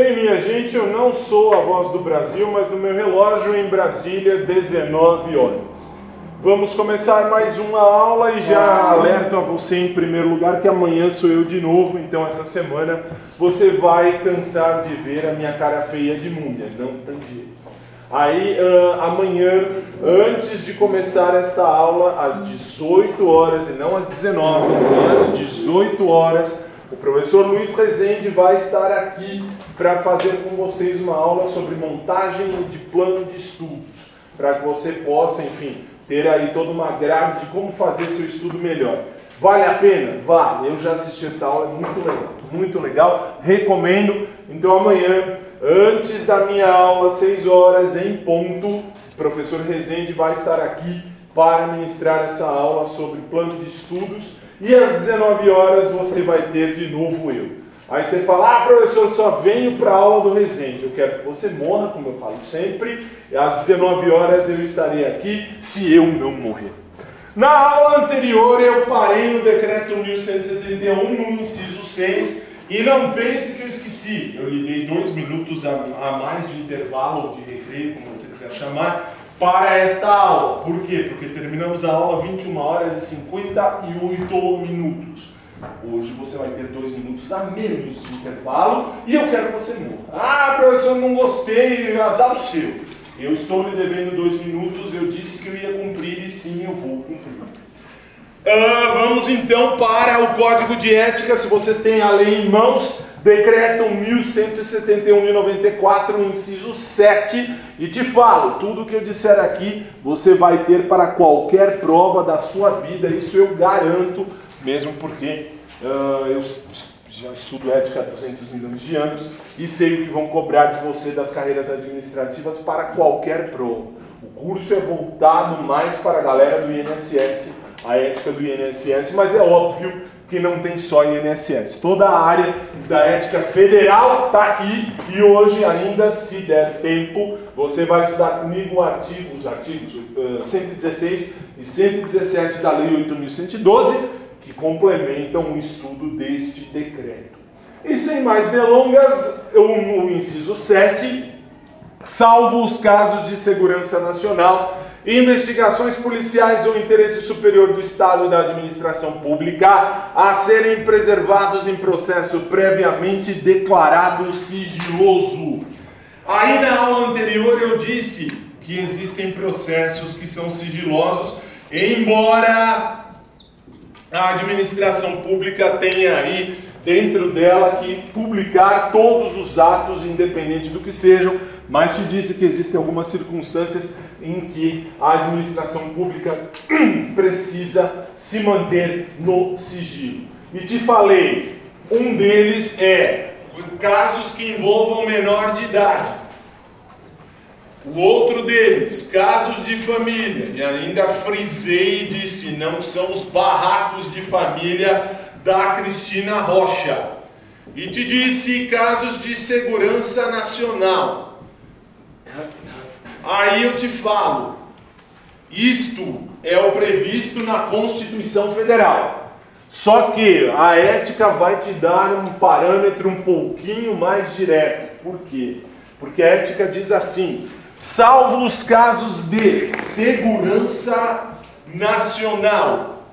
Bem, minha gente, eu não sou a voz do Brasil, mas no meu relógio em Brasília, 19 horas. Vamos começar mais uma aula e já alerto a você em primeiro lugar que amanhã sou eu de novo, então essa semana você vai cansar de ver a minha cara feia de múmia, não tem jeito. Aí uh, amanhã, antes de começar esta aula, às 18 horas e não às 19, às 18 horas, o professor Luiz Rezende vai estar aqui para fazer com vocês uma aula sobre montagem de plano de estudos, para que você possa, enfim, ter aí toda uma grade de como fazer seu estudo melhor. Vale a pena? Vale. Eu já assisti essa aula, é muito legal, muito legal. Recomendo. Então amanhã, antes da minha aula, 6 horas em ponto, o professor Rezende vai estar aqui para ministrar essa aula sobre plano de estudos e às 19 horas você vai ter de novo eu. Aí você fala, ah, professor, só venho para a aula do Resende. Eu quero que você morra, como eu falo sempre. Às 19 horas eu estarei aqui, se eu não morrer. Na aula anterior eu parei no decreto 1171, no inciso 6, e não pense que eu esqueci. Eu lhe dei dois minutos a, a mais de intervalo, de recreio, como você quiser chamar, para esta aula. Por quê? Porque terminamos a aula 21 horas e 58 minutos. Hoje você vai ter dois minutos a menos de intervalo e eu quero que você morra. Ah, professor, não gostei, azar o seu. Eu estou lhe devendo dois minutos, eu disse que eu ia cumprir e sim, eu vou cumprir. Uh, vamos então para o código de ética. Se você tem a lei em mãos, decreto 1171 de 94, inciso 7, e te falo: tudo que eu disser aqui você vai ter para qualquer prova da sua vida, isso eu garanto mesmo porque eu já estudo ética há 200 milhões de anos e sei o que vão cobrar de você das carreiras administrativas para qualquer prova. O curso é voltado mais para a galera do INSS, a ética do INSS, mas é óbvio que não tem só INSS. Toda a área da ética federal está aqui e hoje ainda, se der tempo, você vai estudar comigo os artigos uh, 116 e 117 da Lei 8.112, que complementam o estudo deste decreto. E sem mais delongas, o inciso 7, salvo os casos de segurança nacional, investigações policiais ou interesse superior do Estado e da administração pública a serem preservados em processo previamente declarado sigiloso. Aí na aula anterior eu disse que existem processos que são sigilosos, embora a administração pública tem aí dentro dela que publicar todos os atos, independente do que sejam, mas te disse que existem algumas circunstâncias em que a administração pública precisa se manter no sigilo. E te falei, um deles é casos que envolvam menor de idade. O outro deles, casos de família, e ainda frisei e disse: não são os barracos de família da Cristina Rocha. E te disse casos de segurança nacional. Aí eu te falo: isto é o previsto na Constituição Federal. Só que a ética vai te dar um parâmetro um pouquinho mais direto. Por quê? Porque a ética diz assim: salvo os casos de segurança nacional,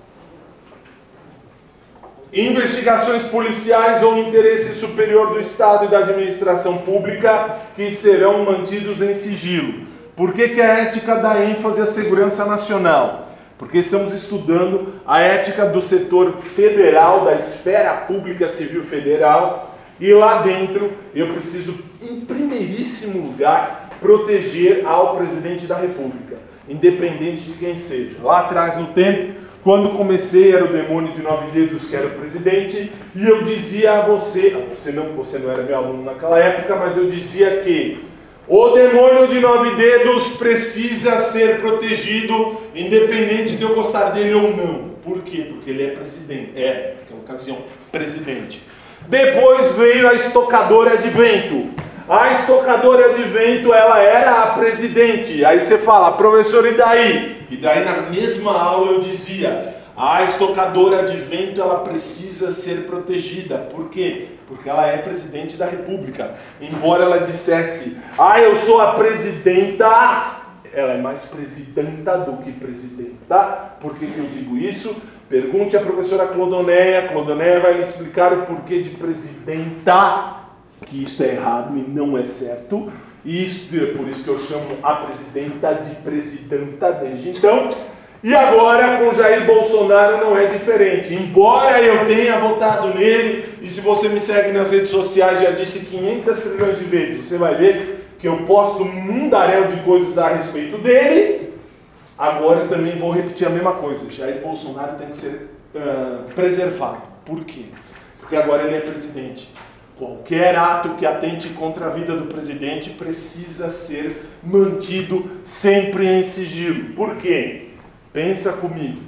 investigações policiais ou interesse superior do Estado e da administração pública que serão mantidos em sigilo. Por que, que a ética dá ênfase à segurança nacional? Porque estamos estudando a ética do setor federal, da esfera pública civil federal, e lá dentro eu preciso, em primeiríssimo lugar, proteger ao presidente da República, independente de quem seja. Lá atrás no tempo, Quando comecei era o demônio de nove dedos que era o presidente, e eu dizia a você, você não, você não era meu aluno naquela época, mas eu dizia que o demônio de nove dedos precisa ser protegido, independente de eu gostar dele ou não. Por quê? Porque ele é presidente. É, naquela ocasião, presidente. Depois veio a estocadora de vento. A estocadora de vento, ela era a presidente. Aí você fala, professor, e daí? E daí na mesma aula eu dizia, a estocadora de vento, ela precisa ser protegida. Por quê? Porque ela é presidente da república. Embora ela dissesse, ah, eu sou a presidenta, ela é mais presidenta do que presidenta. Por que, que eu digo isso? Pergunte à professora Clodoneia, Clodoneia vai lhe explicar o porquê de presidenta que isso é errado e não é certo. E isso, é por isso que eu chamo a presidenta de presidenta desde então. E agora com Jair Bolsonaro não é diferente. Embora eu tenha votado nele, e se você me segue nas redes sociais, já disse 500 trilhões de vezes, você vai ver que eu posto um mundaréu de coisas a respeito dele. Agora eu também vou repetir a mesma coisa. Jair Bolsonaro tem que ser uh, preservado. Por quê? Porque agora ele é presidente. Qualquer ato que atente contra a vida do presidente precisa ser mantido sempre em sigilo. Por quê? Pensa comigo.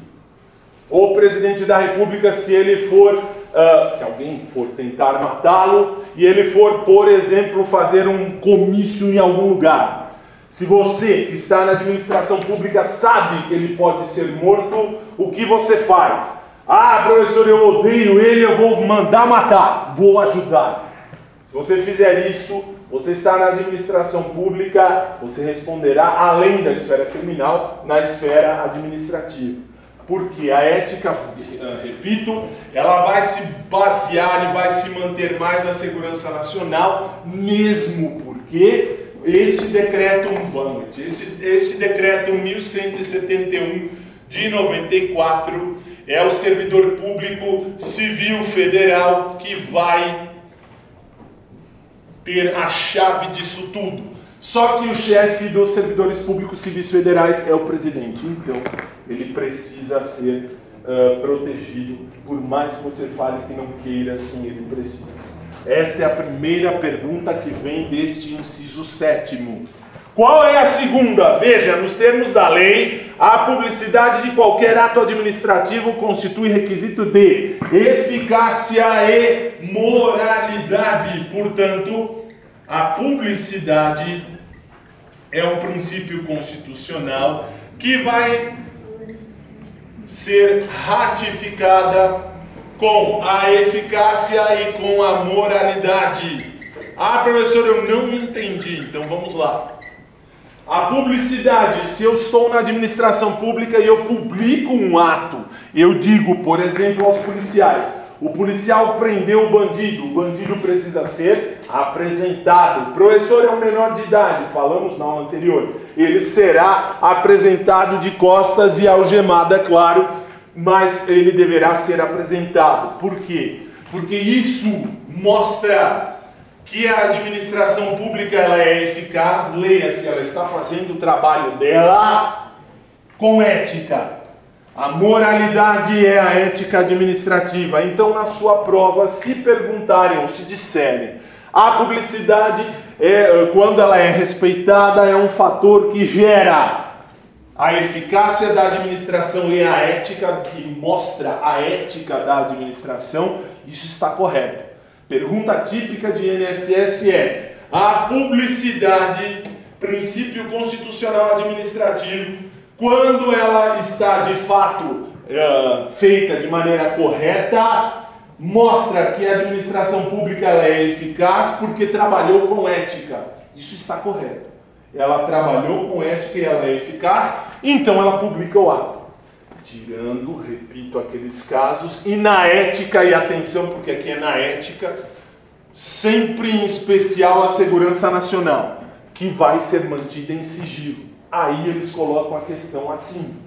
O presidente da República, se ele for, uh, se alguém for tentar matá-lo, e ele for, por exemplo, fazer um comício em algum lugar, se você que está na administração pública sabe que ele pode ser morto, o que você faz? Ah, professor, eu odeio ele, eu vou mandar matar, vou ajudar. Se você fizer isso, você está na administração pública, você responderá além da esfera criminal, na esfera administrativa. Porque a ética, eh, repito, ela vai se basear e vai se manter mais na segurança nacional, mesmo porque este decreto, este decreto 1171 de 94 é o servidor público civil federal que vai ter a chave disso tudo. Só que o chefe dos servidores públicos civis federais é o presidente. Então, ele precisa ser uh, protegido, por mais que você fale que não queira, sim, ele precisa. Esta é a primeira pergunta que vem deste inciso sétimo. Qual é a segunda? Veja, nos termos da lei, a publicidade de qualquer ato administrativo constitui requisito de eficácia e moralidade. Portanto, a publicidade é um princípio constitucional que vai ser ratificada com a eficácia e com a moralidade. Ah, professor, eu não entendi. Então vamos lá. A publicidade, se eu estou na administração pública e eu publico um ato, eu digo, por exemplo, aos policiais: o policial prendeu o bandido, o bandido precisa ser apresentado. O professor é um menor de idade, falamos na aula anterior. Ele será apresentado de costas e algemado, é claro, mas ele deverá ser apresentado. Por quê? Porque isso mostra que a administração pública ela é eficaz, leia-se, ela está fazendo o trabalho dela com ética. A moralidade é a ética administrativa. Então, na sua prova, se perguntarem ou se disserem, a publicidade, é, quando ela é respeitada, é um fator que gera a eficácia da administração e a ética, que mostra a ética da administração, isso está correto. Pergunta típica de INSS é: a publicidade, princípio constitucional administrativo, quando ela está de fato uh, feita de maneira correta, mostra que a administração pública é eficaz porque trabalhou com ética. Isso está correto. Ela trabalhou com ética e ela é eficaz, então ela publica o ato tirando, repito, aqueles casos, e na ética, e atenção, porque aqui é na ética, sempre em especial a segurança nacional, que vai ser mantida em sigilo. Aí eles colocam a questão assim.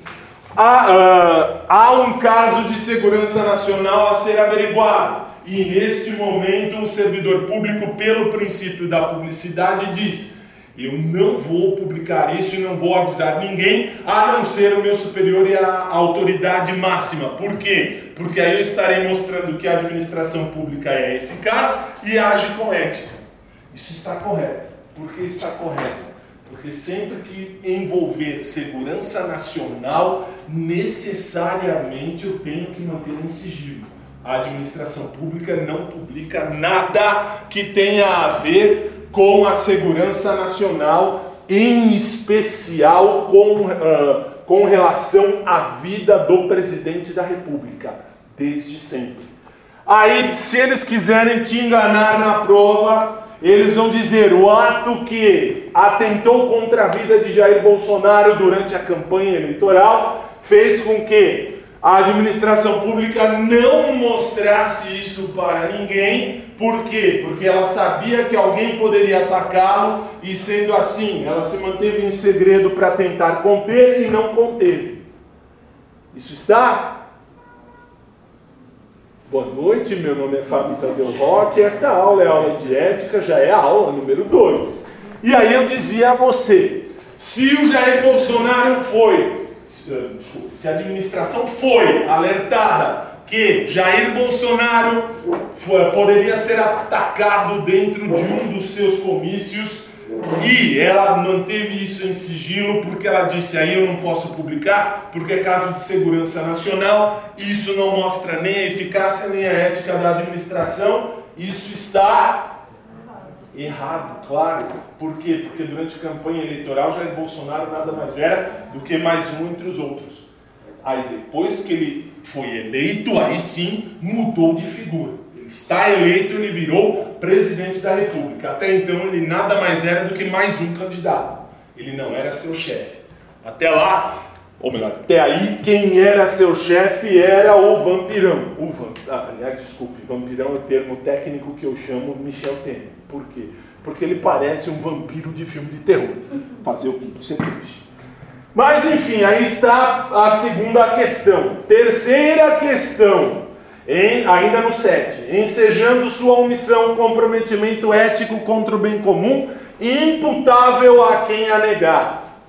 Há, uh, há um caso de segurança nacional a ser averiguado, e neste momento o servidor público, pelo princípio da publicidade, diz: Eu não vou publicar isso e não vou avisar ninguém, a não ser o meu superior e a autoridade máxima. Por quê? Porque aí eu estarei mostrando que a administração pública é eficaz e age com ética. Isso está correto. Por que está correto? Porque sempre que envolver segurança nacional, necessariamente eu tenho que manter em sigilo. A administração pública não publica nada que tenha a ver com a segurança nacional, em especial com, uh, com relação à vida do presidente da República, desde sempre. Aí, se eles quiserem te enganar na prova, eles vão dizer: o ato que atentou contra a vida de Jair Bolsonaro durante a campanha eleitoral fez com que a administração pública não mostrasse isso para ninguém. Por quê? Porque ela sabia que alguém poderia atacá-lo e, sendo assim, ela se manteve em segredo para tentar conter e não conteve. Isso está? Boa noite, meu nome é Fábio Tadeu Roque. Esta aula é aula de ética, já é a aula número 2. E aí eu dizia a você: se o Jair Bolsonaro foi desculpe, se a administração foi alertada que Jair Bolsonaro foi, poderia ser atacado dentro de um dos seus comícios e ela manteve isso em sigilo porque ela disse aí eu não posso publicar porque é caso de segurança nacional, isso não mostra nem a eficácia nem a ética da administração, isso está Errado, claro. Por quê? Porque durante a campanha eleitoral Jair Bolsonaro nada mais era do que mais um entre os outros. Aí depois que ele foi eleito, aí sim mudou de figura. Ele está eleito, ele virou presidente da República. Até então ele nada mais era do que mais um candidato. Ele não era seu chefe. Até lá, ou melhor, até aí, quem era seu chefe era o vampirão. O ah, aliás, desculpe, vampirão é o termo técnico que eu chamo Michel Temer. Por quê? Porque ele parece um vampiro de filme de terror. Fazer o que? É triste. Mas enfim, aí está a segunda questão. Terceira questão, em, ainda no 7. Ensejando sua omissão, comprometimento ético contra o bem comum, imputável a quem a negar.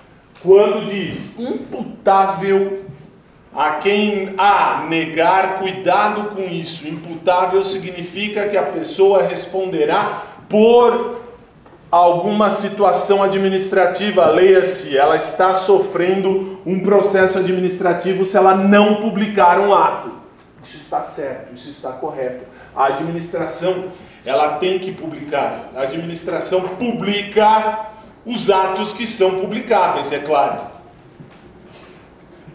Quando diz imputável a quem a negar, cuidado com isso. Imputável significa que a pessoa responderá por alguma situação administrativa, leia-se, ela está sofrendo um processo administrativo se ela não publicar um ato. Isso está certo, isso está correto. A administração, ela tem que publicar. A administração publica os atos que são publicáveis, é claro.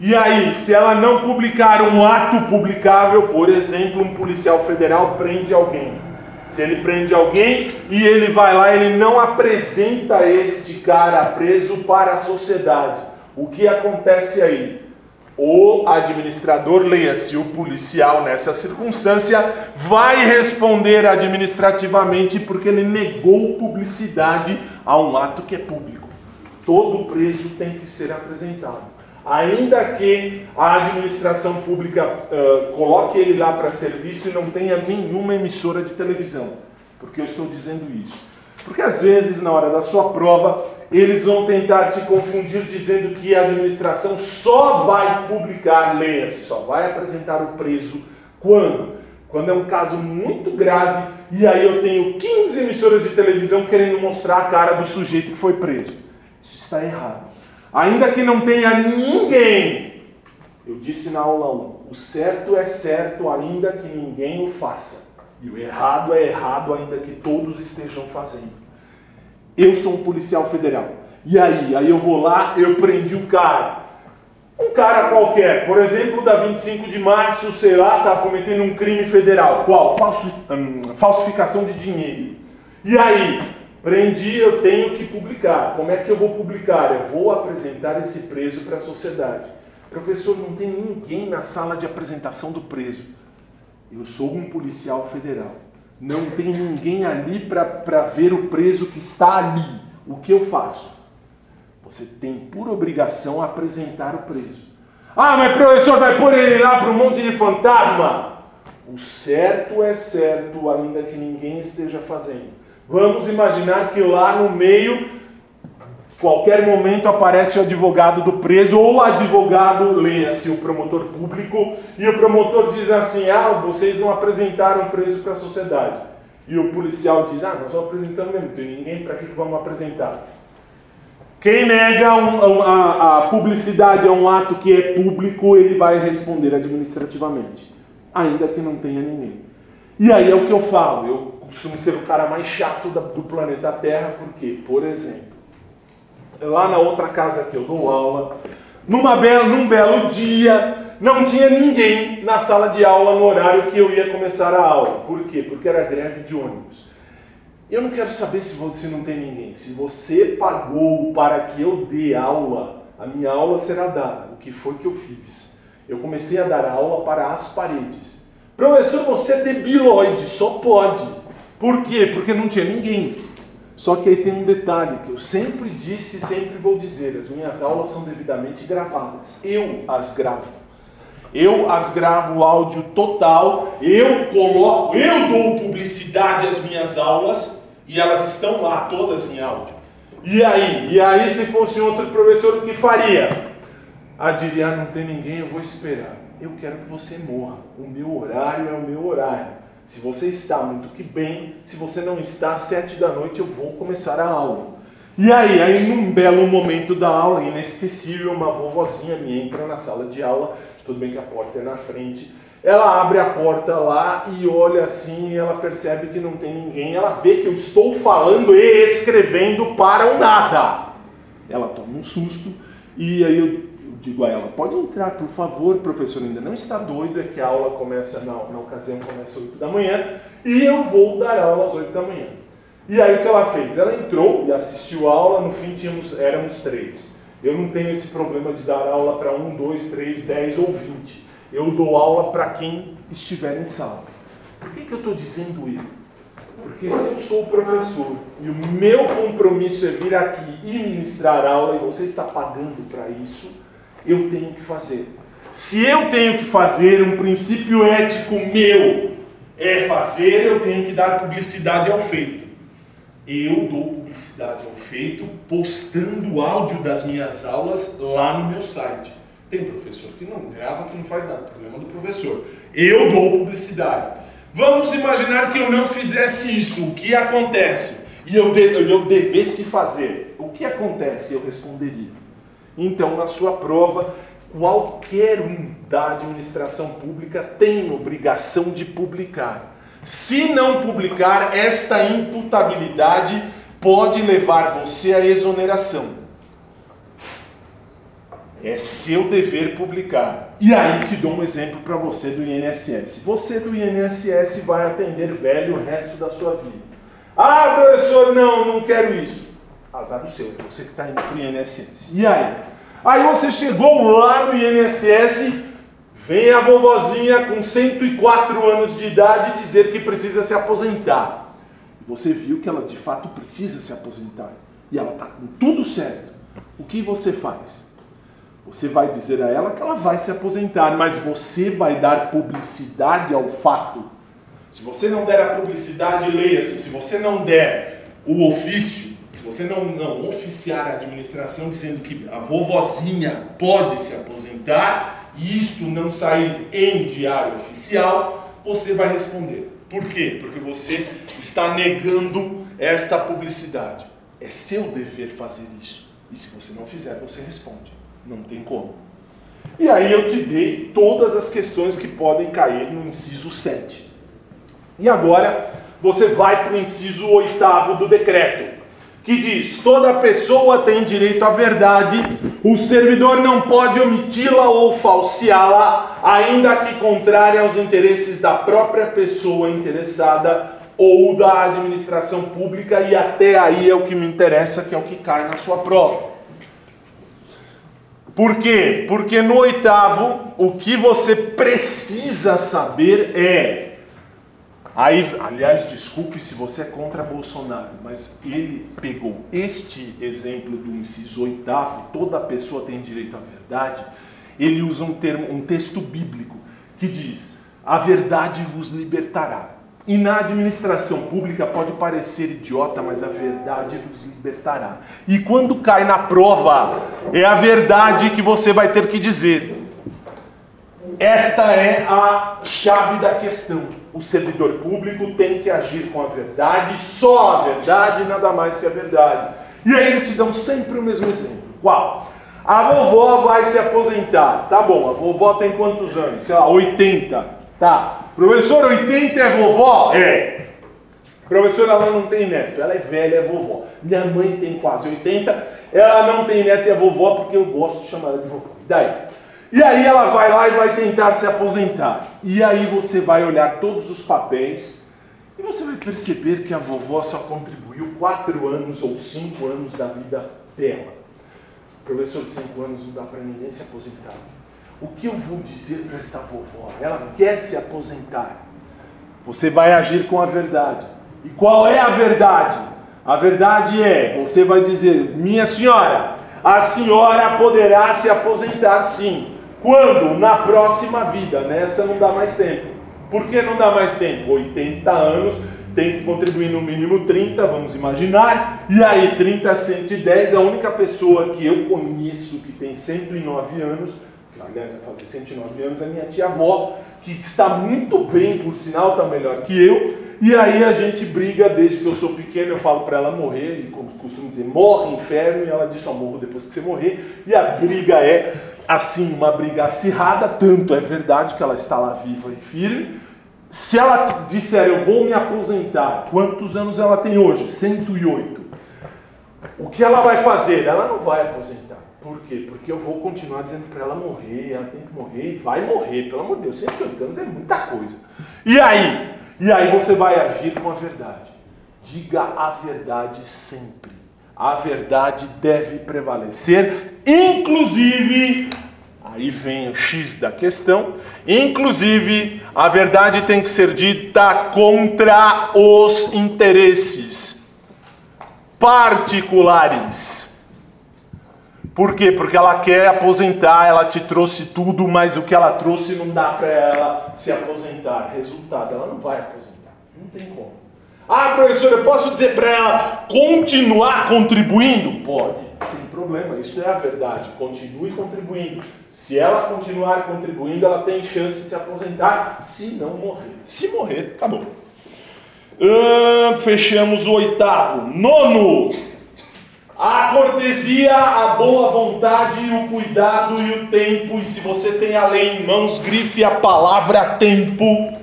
E aí, se ela não publicar um ato publicável, por exemplo, um policial federal prende alguém se ele prende alguém e ele vai lá, ele não apresenta este cara preso para a sociedade. O que acontece aí? O administrador, leia-se o policial nessa circunstância, vai responder administrativamente porque ele negou publicidade a um ato que é público. Todo preso tem que ser apresentado ainda que a administração pública uh, coloque ele lá para ser visto e não tenha nenhuma emissora de televisão. Por que eu estou dizendo isso? Porque às vezes, na hora da sua prova, eles vão tentar te confundir dizendo que a administração só vai publicar, leia-se, só vai apresentar o preso quando? Quando é um caso muito grave e aí eu tenho 15 emissoras de televisão querendo mostrar a cara do sujeito que foi preso. Isso está errado. Ainda que não tenha ninguém, eu disse na aula 1, o certo é certo ainda que ninguém o faça. E o errado é errado ainda que todos estejam fazendo. Eu sou um policial federal. E aí? Aí eu vou lá, eu prendi o cara. Um cara qualquer, por exemplo, da 25 de março, sei lá, está cometendo um crime federal. Qual? Hum, falsificação de dinheiro. E aí? Prendi, eu tenho que publicar. Como é que eu vou publicar? Eu vou apresentar esse preso para a sociedade. Professor, não tem ninguém na sala de apresentação do preso. Eu sou um policial federal. Não tem ninguém ali para ver o preso que está ali. O que eu faço? Você tem por obrigação apresentar o preso. Ah, mas professor, vai pôr ele lá para um monte de fantasma? O certo é certo, ainda que ninguém esteja fazendo. Vamos imaginar que lá no meio Qualquer momento aparece o advogado do preso ou o advogado, leia-se o promotor público, e o promotor diz assim: Ah, vocês não apresentaram o preso para a sociedade. E o policial diz: Ah, nós vamos apresentando mesmo, não tem ninguém, para que vamos apresentar? Quem nega um, a, a publicidade a um ato que é público, ele vai responder administrativamente, ainda que não tenha ninguém. E aí é o que eu falo, eu costumo ser o cara mais chato do planeta Terra, porque, por exemplo, lá na outra casa que eu dou aula, numa bela, num belo dia, não tinha ninguém na sala de aula no horário que eu ia começar a aula. Por quê? Porque era greve de ônibus. Eu não quero saber se, você não tem ninguém. Se você pagou para que eu dê aula, a minha aula será dada. O que foi que eu fiz? Eu comecei a dar aula para as paredes. Professor, você é debiloide, só pode. Por quê? Porque não tinha ninguém. Só que aí tem um detalhe que eu sempre disse e sempre vou dizer: as minhas aulas são devidamente gravadas. Eu as gravo. Eu as gravo áudio total, eu coloco, eu dou publicidade às minhas aulas e elas estão lá, todas em áudio. E aí? E aí, se fosse outro professor, o que faria? Ah, diria, ah, não tem ninguém, eu vou esperar eu quero que você morra. O meu horário é o meu horário. Se você está muito que bem, se você não está, às sete da noite eu vou começar a aula. E aí, aí num belo momento da aula, inesquecível, uma vovozinha me entra na sala de aula, tudo bem que a porta é na frente, ela abre a porta lá e olha assim, ela percebe que não tem ninguém, ela vê que eu estou falando e escrevendo para o nada. Ela toma um susto e aí eu digo a ela, pode entrar, por favor, professor, ainda não está doido, é que a aula começa, na, na ocasião começa às 8 da manhã, e eu vou dar aula às 8 da manhã. E aí o que ela fez? Ela entrou e assistiu a aula, no fim tínhamos, éramos três. Eu não tenho esse problema de dar aula para um, dois, três, dez ou vinte. Eu dou aula para quem estiver em sala. Por que, que eu estou dizendo isso? Porque se eu sou o professor e o meu compromisso é vir aqui e ministrar aula e você está pagando para isso, eu tenho que fazer. Se eu tenho que fazer, um princípio ético meu é fazer, eu tenho que dar publicidade ao feito. Eu dou publicidade ao feito postando o áudio das minhas aulas lá no meu site. Tem professor que não grava, que não faz nada, problema do professor. Eu dou publicidade. Vamos imaginar que eu não fizesse isso, o que acontece? E eu, de, eu devesse fazer, o que acontece? Eu responderia então, na sua prova, qualquer um da administração pública tem obrigação de publicar. Se não publicar, esta imputabilidade pode levar você à exoneração. É seu dever publicar. E aí te dou um exemplo para você do INSS. Você do INSS vai atender velho o resto da sua vida. Ah, professor, não, não quero isso. Azar do seu, você que está indo para o INSS. E aí? Aí você chegou lá no INSS, vem a vovozinha com 104 anos de idade dizer que precisa se aposentar. Você viu que ela de fato precisa se aposentar. E ela está com tudo certo. O que você faz? Você vai dizer a ela que ela vai se aposentar, mas você vai dar publicidade ao fato. Se você não der a publicidade, leia-se. Se você não der o ofício, se você não, não oficiar a administração dizendo que a vovozinha pode se aposentar e isto não sair em diário oficial, você vai responder. Por quê? Porque você está negando esta publicidade. É seu dever fazer isso. E se você não fizer, você responde. Não tem como. E aí eu te dei todas as questões que podem cair no inciso 7. E agora você vai para o inciso 8 do decreto que diz: toda pessoa tem direito à verdade, o servidor não pode omiti-la ou falseá-la, ainda que contrária aos interesses da própria pessoa interessada ou da administração pública, e até aí é o que me interessa, que é o que cai na sua prova. Por quê? Porque no oitavo, o que você precisa saber é Aí, aliás, desculpe se você é contra Bolsonaro, mas ele pegou este exemplo do inciso oitavo, toda pessoa tem direito à verdade. Ele usa um termo, um texto bíblico que diz: "A verdade vos libertará". E na administração pública pode parecer idiota, mas a verdade nos libertará. E quando cai na prova, é a verdade que você vai ter que dizer. Esta é a chave da questão. O servidor público tem que agir com a verdade, só a verdade, nada mais que a verdade. E aí eles te dão sempre o mesmo exemplo. Qual? A vovó vai se aposentar. Tá bom, a vovó tem quantos anos? Sei lá, 80. Tá. Professor, 80 é vovó? É. Professora, ela não tem neto, ela é velha, é vovó. Minha mãe tem quase 80, ela não tem neto e é vovó porque eu gosto de chamar ela de vovó. E daí? E aí ela vai lá e vai tentar se aposentar. E aí você vai olhar todos os papéis e você vai perceber que a vovó só contribuiu 4 anos ou 5 anos da vida dela. Professor de 5 anos não dá para ninguém se aposentar. O que eu vou dizer para esta vovó? Ela quer se aposentar. Você vai agir com a verdade. E qual é a verdade? A verdade é, você vai dizer, minha senhora, a senhora poderá se aposentar sim. Quando? Na próxima vida. Nessa não dá mais tempo. Por que não dá mais tempo? 80 anos, tem que contribuir no mínimo 30, vamos imaginar. E aí, 30 a 110, a única pessoa que eu conheço que tem 109 anos aliás, vai fazer 109 anos, a minha tia-avó, que está muito bem, por sinal, está melhor que eu. E aí a gente briga desde que eu sou pequeno, eu falo para ela morrer, e como costumo dizer, morre inferno, e ela diz só morro depois que você morrer. E a briga é, assim, uma briga acirrada, tanto é verdade que ela está lá viva e firme. Se ela disser, eu vou me aposentar, quantos anos ela tem hoje? 108. O que ela vai fazer? Ela não vai aposentar. Por quê? Porque eu vou continuar dizendo para ela morrer, ela tem que morrer e vai morrer, pelo amor de Deus, 180 anos é muita coisa. E aí? E aí você vai agir com a verdade. Diga a verdade sempre. A verdade deve prevalecer, inclusive, aí vem o X da questão, inclusive a verdade tem que ser dita contra os interesses particulares. Por quê? Porque ela quer aposentar, ela te trouxe tudo, mas o que ela trouxe não dá para ela se aposentar. Resultado, ela não vai aposentar. Não tem como. Ah, professor, eu posso dizer para ela continuar contribuindo? Pode, sem problema. Isso é a verdade. Continue contribuindo. Se ela continuar contribuindo, ela tem chance de se aposentar, se não morrer. Se morrer, tá bom. fechamos o oitavo. Nono. A cortesia, a boa vontade, o cuidado e o tempo. E se você tem a lei em mãos, grife a palavra tempo.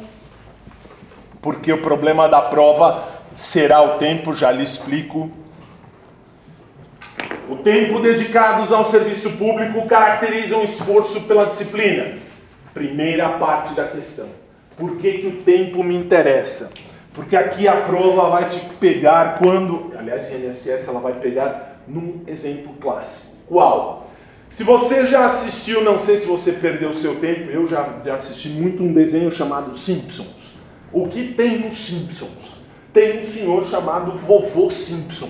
Porque o problema da prova será o tempo, já lhe explico. O tempo dedicados ao serviço público caracteriza um esforço pela disciplina. Primeira parte da questão. Por que, que o tempo me interessa? Porque aqui a prova vai te pegar quando, aliás, em INSS ela vai pegar num exemplo clássico. Qual? Se você já assistiu, não sei se você perdeu o seu tempo, eu já, já assisti muito um desenho chamado Simpsons. O que tem nos Simpsons? Tem um senhor chamado Vovô Simpson.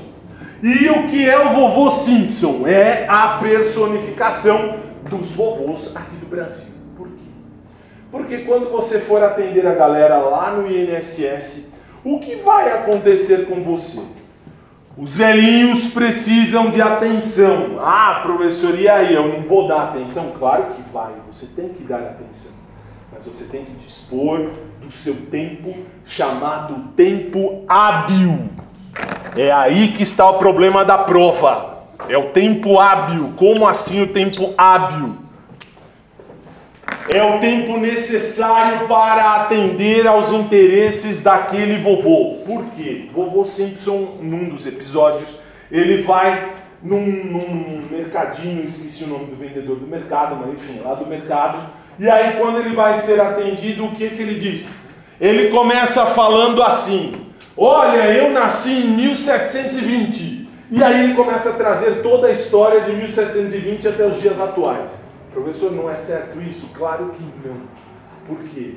E o que é o Vovô Simpson? É a personificação dos vovôs aqui do Brasil. Por quê? Porque quando você for atender a galera lá no INSS, o que vai acontecer com você? Os velhinhos precisam de atenção. Ah, professor, e aí? Eu não vou dar atenção? Claro que vai, você tem que dar atenção. Mas você tem que dispor do seu tempo, chamado tempo hábil. É aí que está o problema da prova. É o tempo hábil. Como assim o tempo hábil? é o tempo necessário para atender aos interesses daquele vovô. Por quê? Vovô Simpson, num dos episódios, ele vai num, num mercadinho, esqueci o nome do vendedor do mercado, mas enfim, lá do mercado. E aí, quando ele vai ser atendido, o que, que ele diz? Ele começa falando assim: Olha, eu nasci em 1720. E aí ele começa a trazer toda a história de 1720 até os dias atuais. Professor, não é certo isso? Claro que não. Por quê?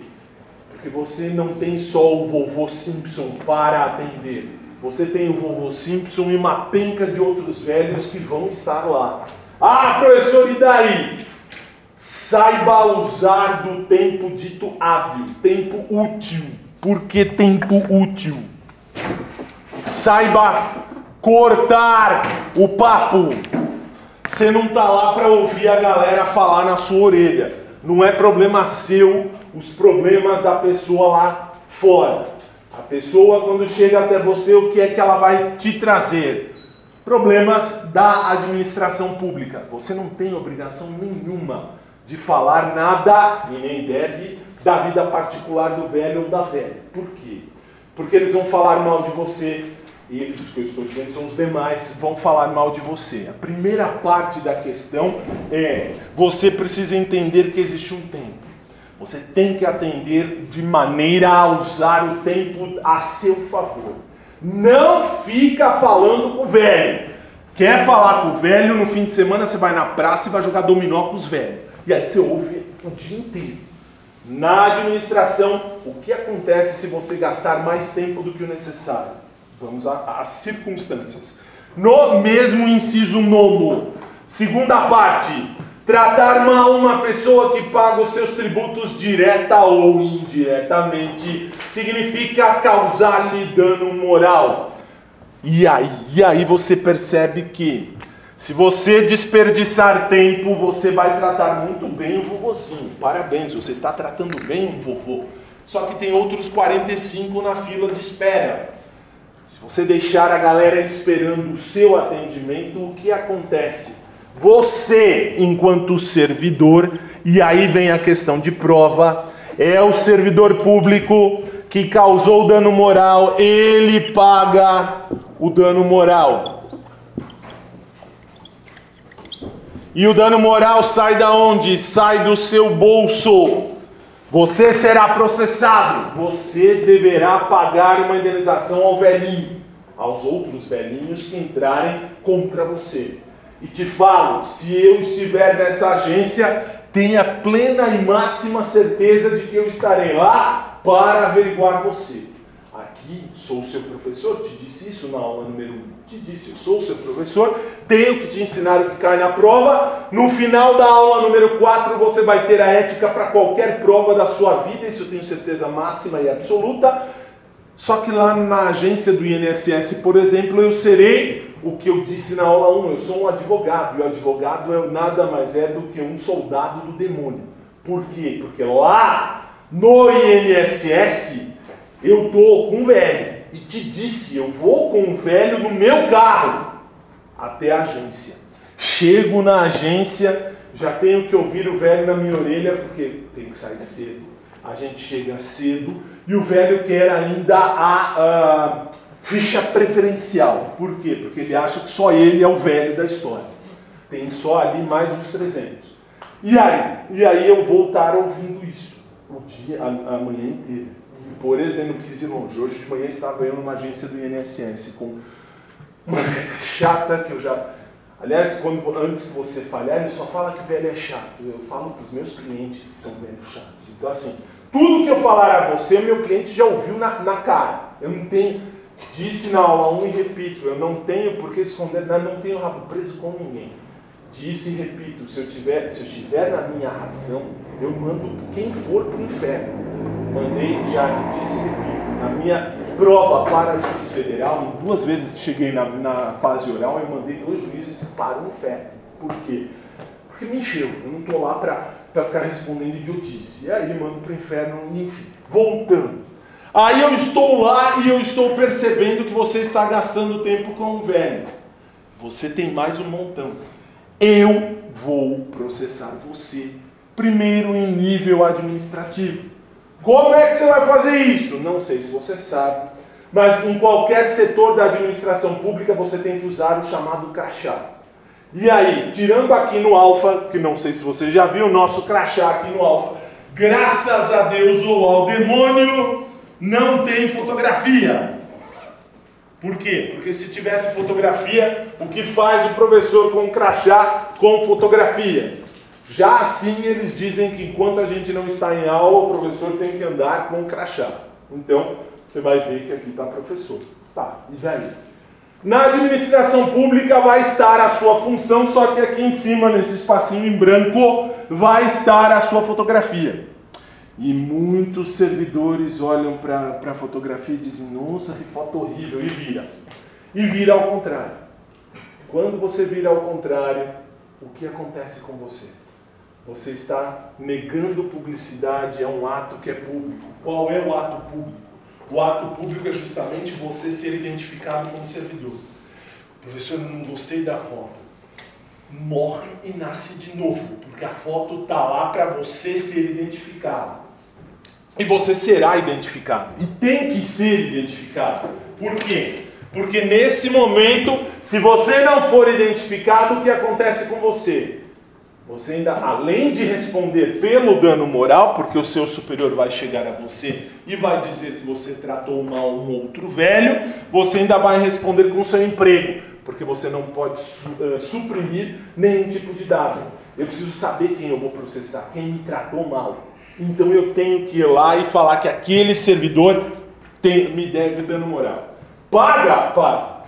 Porque você não tem só o vovô Simpson para atender. Você tem o vovô Simpson e uma penca de outros velhos que vão estar lá. Ah, professor, e daí? Saiba usar do tempo dito hábil, tempo útil. Por que tempo útil? Saiba cortar o papo. Você não tá lá para ouvir a galera falar na sua orelha. Não é problema seu os problemas da pessoa lá fora. A pessoa, quando chega até você, o que é que ela vai te trazer? Problemas da administração pública. Você não tem obrigação nenhuma de falar nada, e nem deve, da vida particular do velho ou da velha. Por quê? Porque eles vão falar mal de você, e eles, que eu estou dizendo, são os demais, vão falar mal de você. A primeira parte da questão é: você precisa entender que existe um tempo. Você tem que atender de maneira a usar o tempo a seu favor. Não fica falando com o velho. Quer falar com o velho, no fim de semana você vai na praça e vai jogar dominó com os velhos. E aí você ouve o dia inteiro. Na administração, o que acontece se você gastar mais tempo do que o necessário? Vamos às circunstâncias. No mesmo inciso nono, segunda parte, Tratar mal uma pessoa que paga os seus tributos direta ou indiretamente significa causar-lhe dano moral. E aí, e aí você percebe que se você desperdiçar tempo, você vai tratar muito bem o vovozinho. Parabéns, você está tratando bem o vovô. Só que tem outros 45 na fila de espera. Se você deixar a galera esperando o seu atendimento, o que acontece? Você, enquanto servidor, e aí vem a questão de prova, é o servidor público que causou dano moral, ele paga o dano moral. E o dano moral sai da onde? Sai do seu bolso. Você será processado. Você deverá pagar uma indenização ao velhinho, aos outros velhinhos que entrarem contra você. E te falo, se eu estiver nessa agência, tenha plena e máxima certeza de que eu estarei lá para averiguar você. Aqui sou o seu professor, te disse isso na aula número 1. Te disse, eu sou seu professor, tenho que te ensinar o que cai na prova. No final da aula número 4, você vai ter a ética para qualquer prova da sua vida, isso eu tenho certeza máxima e absoluta. Só que lá na agência do INSS, por exemplo, eu serei o que eu disse na aula 1, eu sou um advogado, e o advogado é nada mais é do que um soldado do demônio. Por quê? Porque lá no INSS eu estou com um velho e te disse, eu vou com o velho no meu carro até a agência. Chego na agência, já tenho que ouvir o velho na minha orelha, porque tem que sair cedo. A gente chega cedo e o velho quer ainda a, a ficha preferencial. Por quê? Porque ele acha que só ele é o velho da história. Tem só ali mais uns 300. E aí? E aí eu vou estar ouvindo isso o dia, a, a manhã inteira. Por exemplo, não precisa ir longe. Hoje de manhã estava eu numa agência do INSS com uma velha chata que eu já. Aliás, quando, antes que você falhar, ele só fala que velho é chato. Eu falo para os meus clientes que são velhos chatos. Então, assim, tudo que eu falar a você, meu cliente já ouviu na, na cara. Eu não tenho Disse na aula 1 e repito, eu não tenho por que esconder, não tenho rabo preso com ninguém. Disse e repito, se eu, tiver, se eu estiver na minha razão, eu mando quem for para o inferno. Mandei, já disse e repito, na minha prova para juiz federal, em duas vezes que cheguei na, na fase oral, eu mandei dois juízes para o inferno. Por quê? Porque me encheu, eu não estou lá para ficar respondendo idiotice. E aí mando para o inferno, enfim. Voltando. Aí eu estou lá e eu estou percebendo que você está gastando tempo com o velho. Você tem mais um montão. Eu vou processar você primeiro em nível administrativo. Como é que você vai fazer isso? Não sei se você sabe, mas em qualquer setor da administração pública você tem que usar o chamado crachá. E aí, tirando aqui no alfa, que não sei se você já viu, o nosso crachá aqui no alfa, graças a Deus ou ao demônio, não tem fotografia. Por quê? Porque se tivesse fotografia, o que faz o professor com crachá com fotografia? Já assim eles dizem que enquanto a gente não está em aula, o professor tem que andar com crachá. Então, você vai ver que aqui está professor. Tá, e daí? Na administração pública vai estar a sua função, só que aqui em cima, nesse espacinho em branco, vai estar a sua fotografia. E muitos servidores olham para a fotografia e dizem: Nossa, que foto horrível! E vira. E vira ao contrário. Quando você vira ao contrário, o que acontece com você? Você está negando publicidade, é um ato que é público. Qual é o ato público? O ato público é justamente você ser identificado como servidor. Professor, não gostei da foto. Morre e nasce de novo, porque a foto está lá para você ser identificado. E você será identificado. E tem que ser identificado. Por quê? Porque nesse momento, se você não for identificado, o que acontece com você? Você ainda, além de responder pelo dano moral, porque o seu superior vai chegar a você e vai dizer que você tratou mal um outro velho, você ainda vai responder com o seu emprego, porque você não pode uh, suprimir nenhum tipo de dado. Eu preciso saber quem eu vou processar, quem me tratou mal. Então eu tenho que ir lá e falar que aquele servidor tem, me deve dano moral. Paga, paga.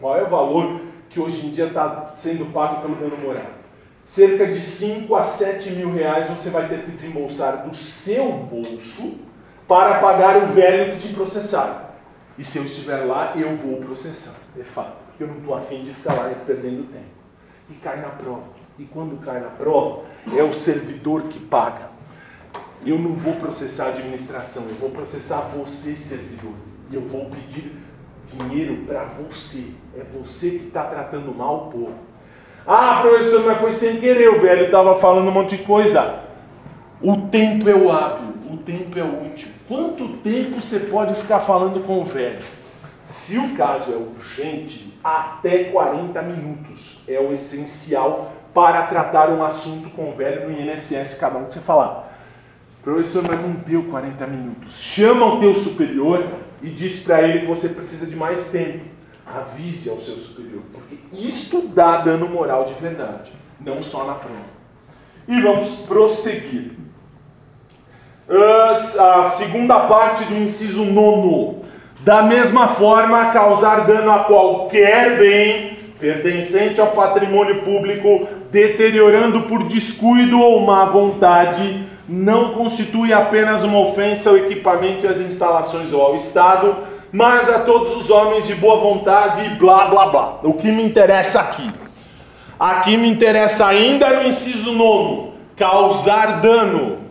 Qual é o valor que hoje em dia está sendo pago pelo dano moral? Cerca de 5 a 7 mil reais você vai ter que desembolsar do seu bolso para pagar o velho que te processar. E se eu estiver lá, eu vou processar, é fato. Eu não estou afim de ficar lá perdendo tempo. E cai na prova. E quando cai na prova, é o servidor que paga. Eu não vou processar a administração, eu vou processar você, servidor. E eu vou pedir dinheiro para você. É você que está tratando mal o povo. Ah, professor, mas foi sem querer, o velho estava falando um monte de coisa. O tempo é o hábil, o tempo é o útil. Quanto tempo você pode ficar falando com o velho? Se o caso é urgente, até 40 minutos é o essencial para tratar um assunto com o velho no INSS, cada um que você falar. Professor, mas não deu 40 minutos. Chama o teu superior e diz para ele que você precisa de mais tempo. Avise ao seu superior, porque isto dá dano moral de verdade, não só na prova. E vamos prosseguir. A segunda parte do inciso nono. Da mesma forma, causar dano a qualquer bem pertencente ao patrimônio público, deteriorando por descuido ou má vontade, não constitui apenas uma ofensa ao equipamento e às instalações ou ao Estado, mas a todos os homens de boa vontade e blá blá blá. O que me interessa aqui? Aqui me interessa ainda no inciso nono, causar dano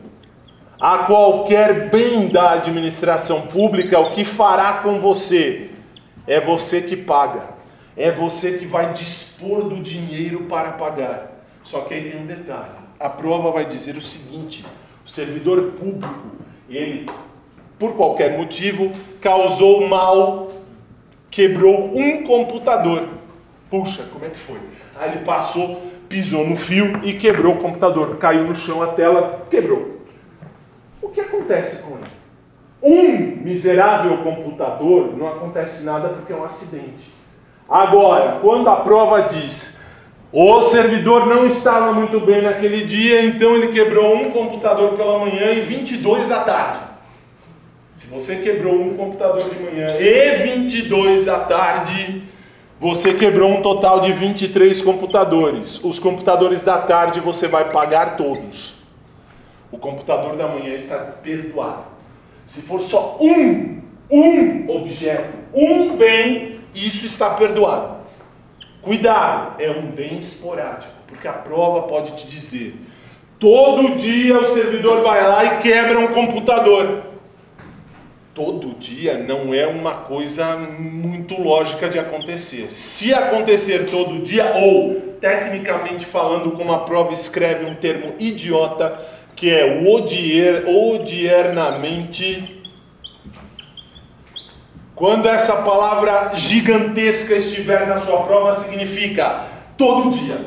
a qualquer bem da administração pública, o que fará com você? É você que paga. É você que vai dispor do dinheiro para pagar. Só que aí tem um detalhe. A prova vai dizer o seguinte: o servidor público, ele por qualquer motivo, causou mal, quebrou um computador. Puxa, como é que foi? Aí ele passou, pisou no fio e quebrou o computador. Caiu no chão, a tela quebrou. O que acontece com ele? Um miserável computador não acontece nada porque é um acidente. Agora, quando a prova diz o servidor não estava muito bem naquele dia, então ele quebrou um computador pela manhã e 22 à tarde. Se você quebrou um computador de manhã e 22 à tarde, você quebrou um total de 23 computadores. Os computadores da tarde você vai pagar todos. O computador da manhã está perdoado. Se for só um, um objeto, um bem, isso está perdoado. Cuidado, é um bem esporádico, porque a prova pode te dizer: todo dia o servidor vai lá e quebra um computador todo dia não é uma coisa muito lógica de acontecer. Se acontecer todo dia, ou tecnicamente falando, como a prova escreve um termo idiota, que é odier, odiernamente. Quando essa palavra gigantesca estiver na sua prova, significa todo dia.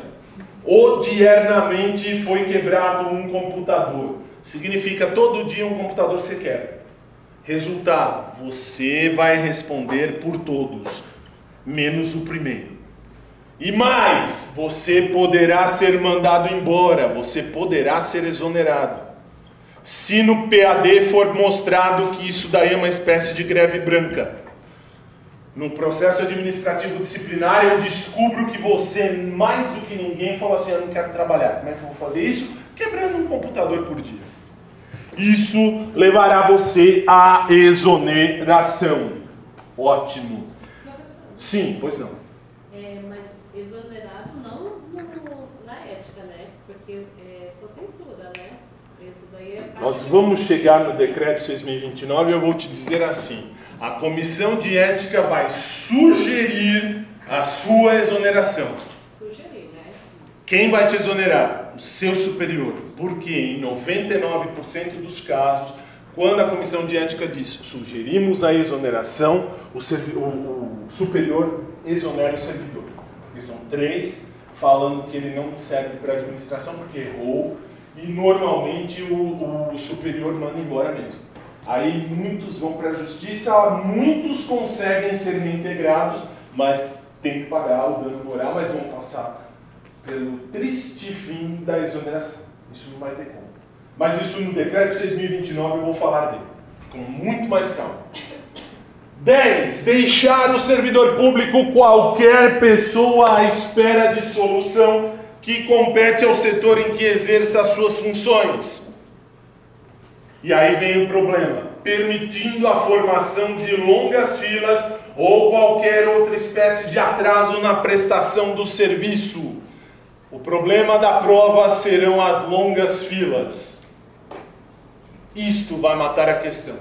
Odiernamente foi quebrado um computador. Significa todo dia um computador se quebra. Resultado: você vai responder por todos, menos o primeiro. E mais, você poderá ser mandado embora, você poderá ser exonerado. Se no PAD for mostrado que isso daí é uma espécie de greve branca. No processo administrativo disciplinar, eu descubro que você, mais do que ninguém, fala assim: Eu não quero trabalhar. Como é que eu vou fazer isso? Quebrando um computador por dia. Isso levará você à exoneração. Ótimo. Sim, pois não. É, mas exonerado não no, na ética, né? Porque é só censura, né? Isso daí é Nós vamos chegar no decreto 6.029 e eu vou te dizer assim: a comissão de ética vai sugerir a sua exoneração. sugerir, né? Quem vai te exonerar? O seu superior. Porque em 99% dos casos, quando a comissão de ética diz sugerimos a exoneração, o, o superior exonera o servidor. Porque são três falando que ele não serve para a administração porque errou e normalmente o, o superior manda embora mesmo. Aí muitos vão para a justiça, muitos conseguem ser reintegrados, mas tem que pagar o dano moral, mas vão passar pelo triste fim da exoneração. Isso não vai ter como. Mas isso no decreto 6.029 eu vou falar dele, com muito mais calma. 10. Deixar o servidor público qualquer pessoa à espera de solução que compete ao setor em que exerça as suas funções. E aí vem o problema, permitindo a formação de longas filas ou qualquer outra espécie de atraso na prestação do serviço. O problema da prova serão as longas filas. Isto vai matar a questão.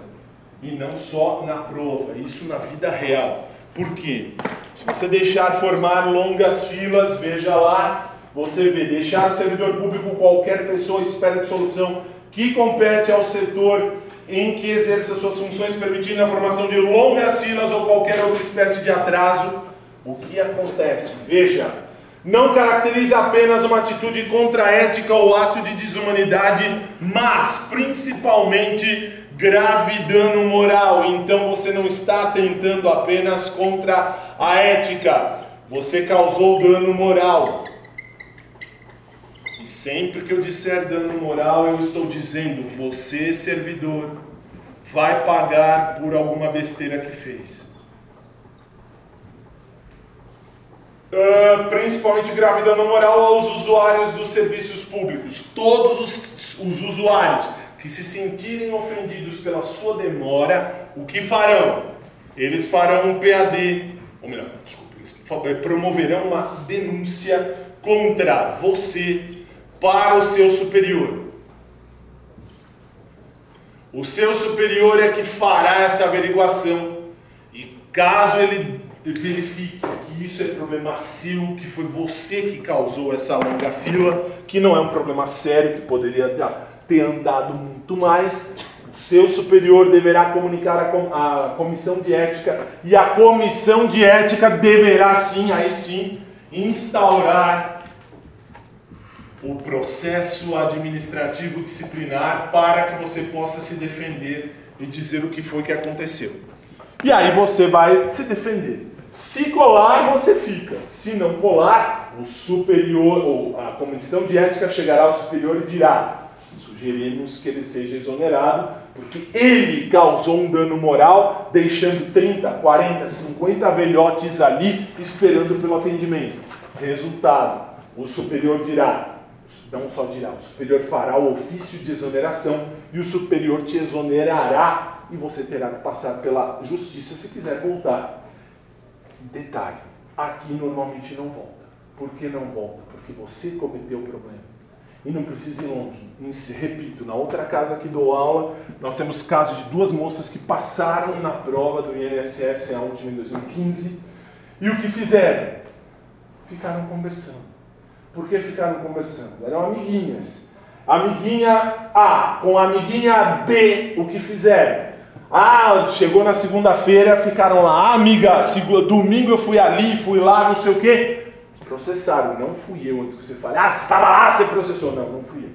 E não só na prova, isso na vida real. Por quê? Se você deixar formar longas filas, veja lá, você vê, deixar o servidor público qualquer pessoa espera de solução que compete ao setor em que exerça suas funções, permitindo a formação de longas filas ou qualquer outra espécie de atraso. O que acontece? Veja, não caracteriza apenas uma atitude contra a ética ou ato de desumanidade, mas principalmente grave dano moral. Então você não está tentando apenas contra a ética, você causou dano moral. E sempre que eu disser dano moral, eu estou dizendo: você, servidor, vai pagar por alguma besteira que fez. Uh, principalmente grave dano moral aos usuários dos serviços públicos. Todos os, os usuários que se sentirem ofendidos pela sua demora, o que farão? Eles farão um PAD, ou melhor, desculpa, eles promoverão uma denúncia contra você para o seu superior. O seu superior é que fará essa averiguação e caso ele verifique que isso é problema seu, que foi você que causou essa longa fila, que não é um problema sério, que poderia ter andado muito mais, o seu superior deverá comunicar a, com, a comissão de ética e a comissão de ética deverá sim, aí sim, instaurar o processo administrativo disciplinar para que você possa se defender e dizer o que foi que aconteceu. E aí você vai se defender. Se colar, você fica. Se não colar, o superior ou a comissão de ética chegará ao superior e dirá: sugerimos que ele seja exonerado, porque ele causou um dano moral, deixando 30, 40, 50 velhotes ali esperando pelo atendimento. Resultado: o superior dirá, não só dirá, o superior fará o ofício de exoneração e o superior te exonerará e você terá que passar pela justiça se quiser voltar. Detalhe, aqui normalmente não volta. Por que não volta? Porque você cometeu o problema. E não precisa ir longe. Repito, na outra casa que dou aula, nós temos casos de duas moças que passaram na prova do INSS, a última em 2015, e o que fizeram? Ficaram conversando. Por que ficaram conversando? Eram amiguinhas. Amiguinha A com amiguinha B, o que fizeram? Ah, chegou na segunda-feira, ficaram lá, ah, amiga, domingo eu fui ali, fui lá, não sei o quê. Processaram, não fui eu antes que você fale, ah, você estava lá, você processou. Não, não fui eu.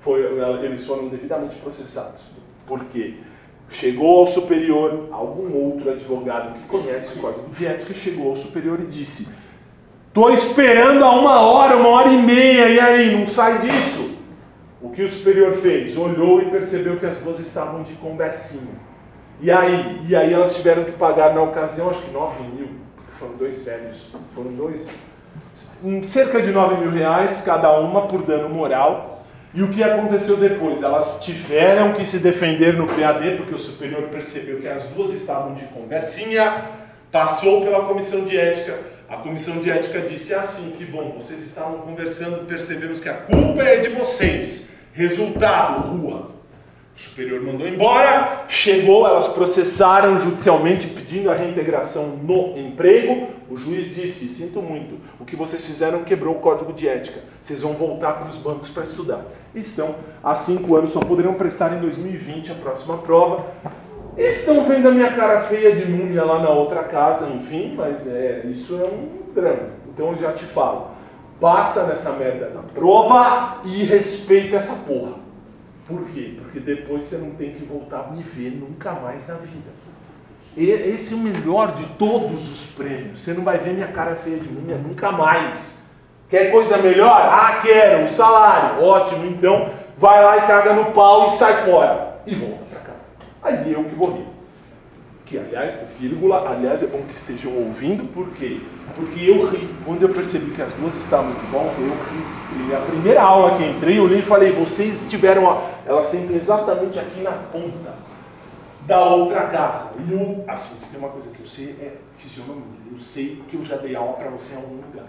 Foi, eles foram devidamente processados. Por quê? Chegou ao superior, algum outro advogado que conhece o código de ética, chegou ao superior e disse: Estou esperando há uma hora, uma hora e meia, e aí, não sai disso? O que o superior fez? Olhou e percebeu que as duas estavam de conversinha. E aí? E aí elas tiveram que pagar na ocasião, acho que 9 mil, foram dois velhos, foram dois, cerca de 9 mil reais cada uma por dano moral. E o que aconteceu depois? Elas tiveram que se defender no PAD, porque o superior percebeu que as duas estavam de conversinha, passou pela comissão de ética. A comissão de ética disse assim: que bom, vocês estavam conversando, percebemos que a culpa é de vocês. Resultado, rua. O superior mandou embora, chegou, elas processaram judicialmente pedindo a reintegração no emprego. O juiz disse: Sinto muito, o que vocês fizeram quebrou o código de ética. Vocês vão voltar para os bancos para estudar. Estão há cinco anos, só poderão prestar em 2020 a próxima prova. Estão vendo a minha cara feia de múmia lá na outra casa, enfim, mas é, isso é um drama. Então eu já te falo: passa nessa merda na prova e respeita essa porra. Por quê? Porque depois você não tem que voltar a me ver nunca mais na vida. E esse é o melhor de todos os prêmios. Você não vai ver minha cara feia de múmia nunca mais. Quer coisa melhor? Ah, quero, o salário. Ótimo, então vai lá e caga no pau e sai fora. E volta para cá. Aí eu que vou rir. Que, aliás, vírgula, aliás, é bom que estejam ouvindo, por quê? Porque eu ri. Quando eu percebi que as duas estavam de volta, eu ri. A primeira aula que entrei, eu olhei e falei, vocês tiveram a... Ela sempre exatamente aqui na ponta da outra casa. E eu, assim, se tem uma coisa que eu sei, é fisionomia. Eu sei que eu já dei aula para você em algum lugar.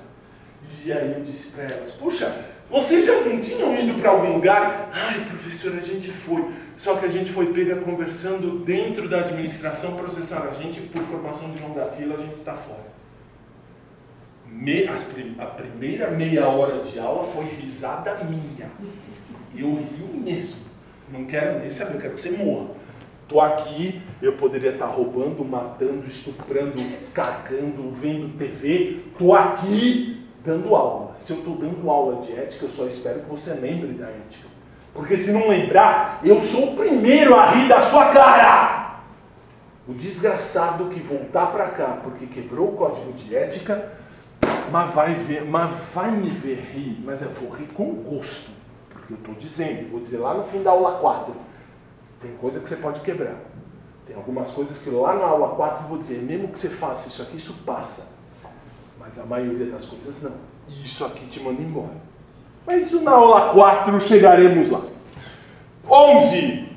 E aí eu disse para elas, puxa, vocês já não tinham ido para algum lugar? Ai, professor, a gente foi. Só que a gente foi pega conversando dentro da administração, processaram a gente por formação de longa fila, a gente está fora. Me, as, a primeira meia hora de aula foi risada minha. Eu rio mesmo. Não quero nem saber, eu quero que você morra. Estou aqui, eu poderia estar tá roubando, matando, estuprando, cagando, vendo TV. Estou aqui dando aula. Se eu estou dando aula de ética, eu só espero que você lembre da ética. Porque se não lembrar, eu sou o primeiro a rir da sua cara. O desgraçado que voltar para cá porque quebrou o código de ética, mas vai, ver, mas vai me ver rir, mas eu vou rir com gosto. Porque eu estou dizendo, vou dizer lá no fim da aula 4, tem coisa que você pode quebrar. Tem algumas coisas que lá na aula 4 eu vou dizer, mesmo que você faça isso aqui, isso passa. Mas a maioria das coisas não. Isso aqui te manda embora. Mas isso na aula 4 chegaremos lá. 11.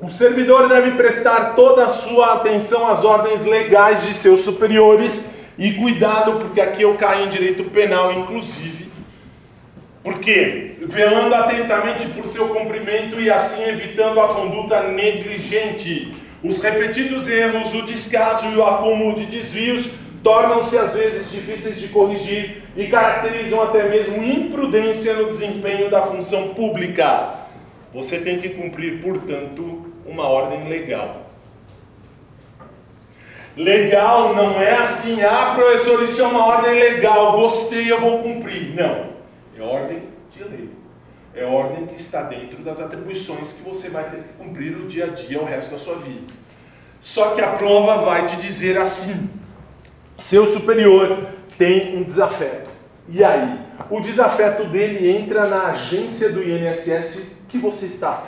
O servidor deve prestar toda a sua atenção às ordens legais de seus superiores e cuidado, porque aqui eu caio em direito penal, inclusive. Por quê? Velando atentamente por seu cumprimento e assim evitando a conduta negligente. Os repetidos erros, o descaso e o acúmulo de desvios tornam-se às vezes difíceis de corrigir e caracterizam até mesmo imprudência no desempenho da função pública. Você tem que cumprir, portanto, uma ordem legal. Legal não é assim, ah, professor, isso é uma ordem legal, gostei, eu vou cumprir. Não. É ordem de lei. É ordem que está dentro das atribuições que você vai ter que cumprir o dia a dia, o resto da sua vida. Só que a prova vai te dizer assim: seu superior tem um desafeto. E aí? O desafeto dele entra na agência do INSS que você está.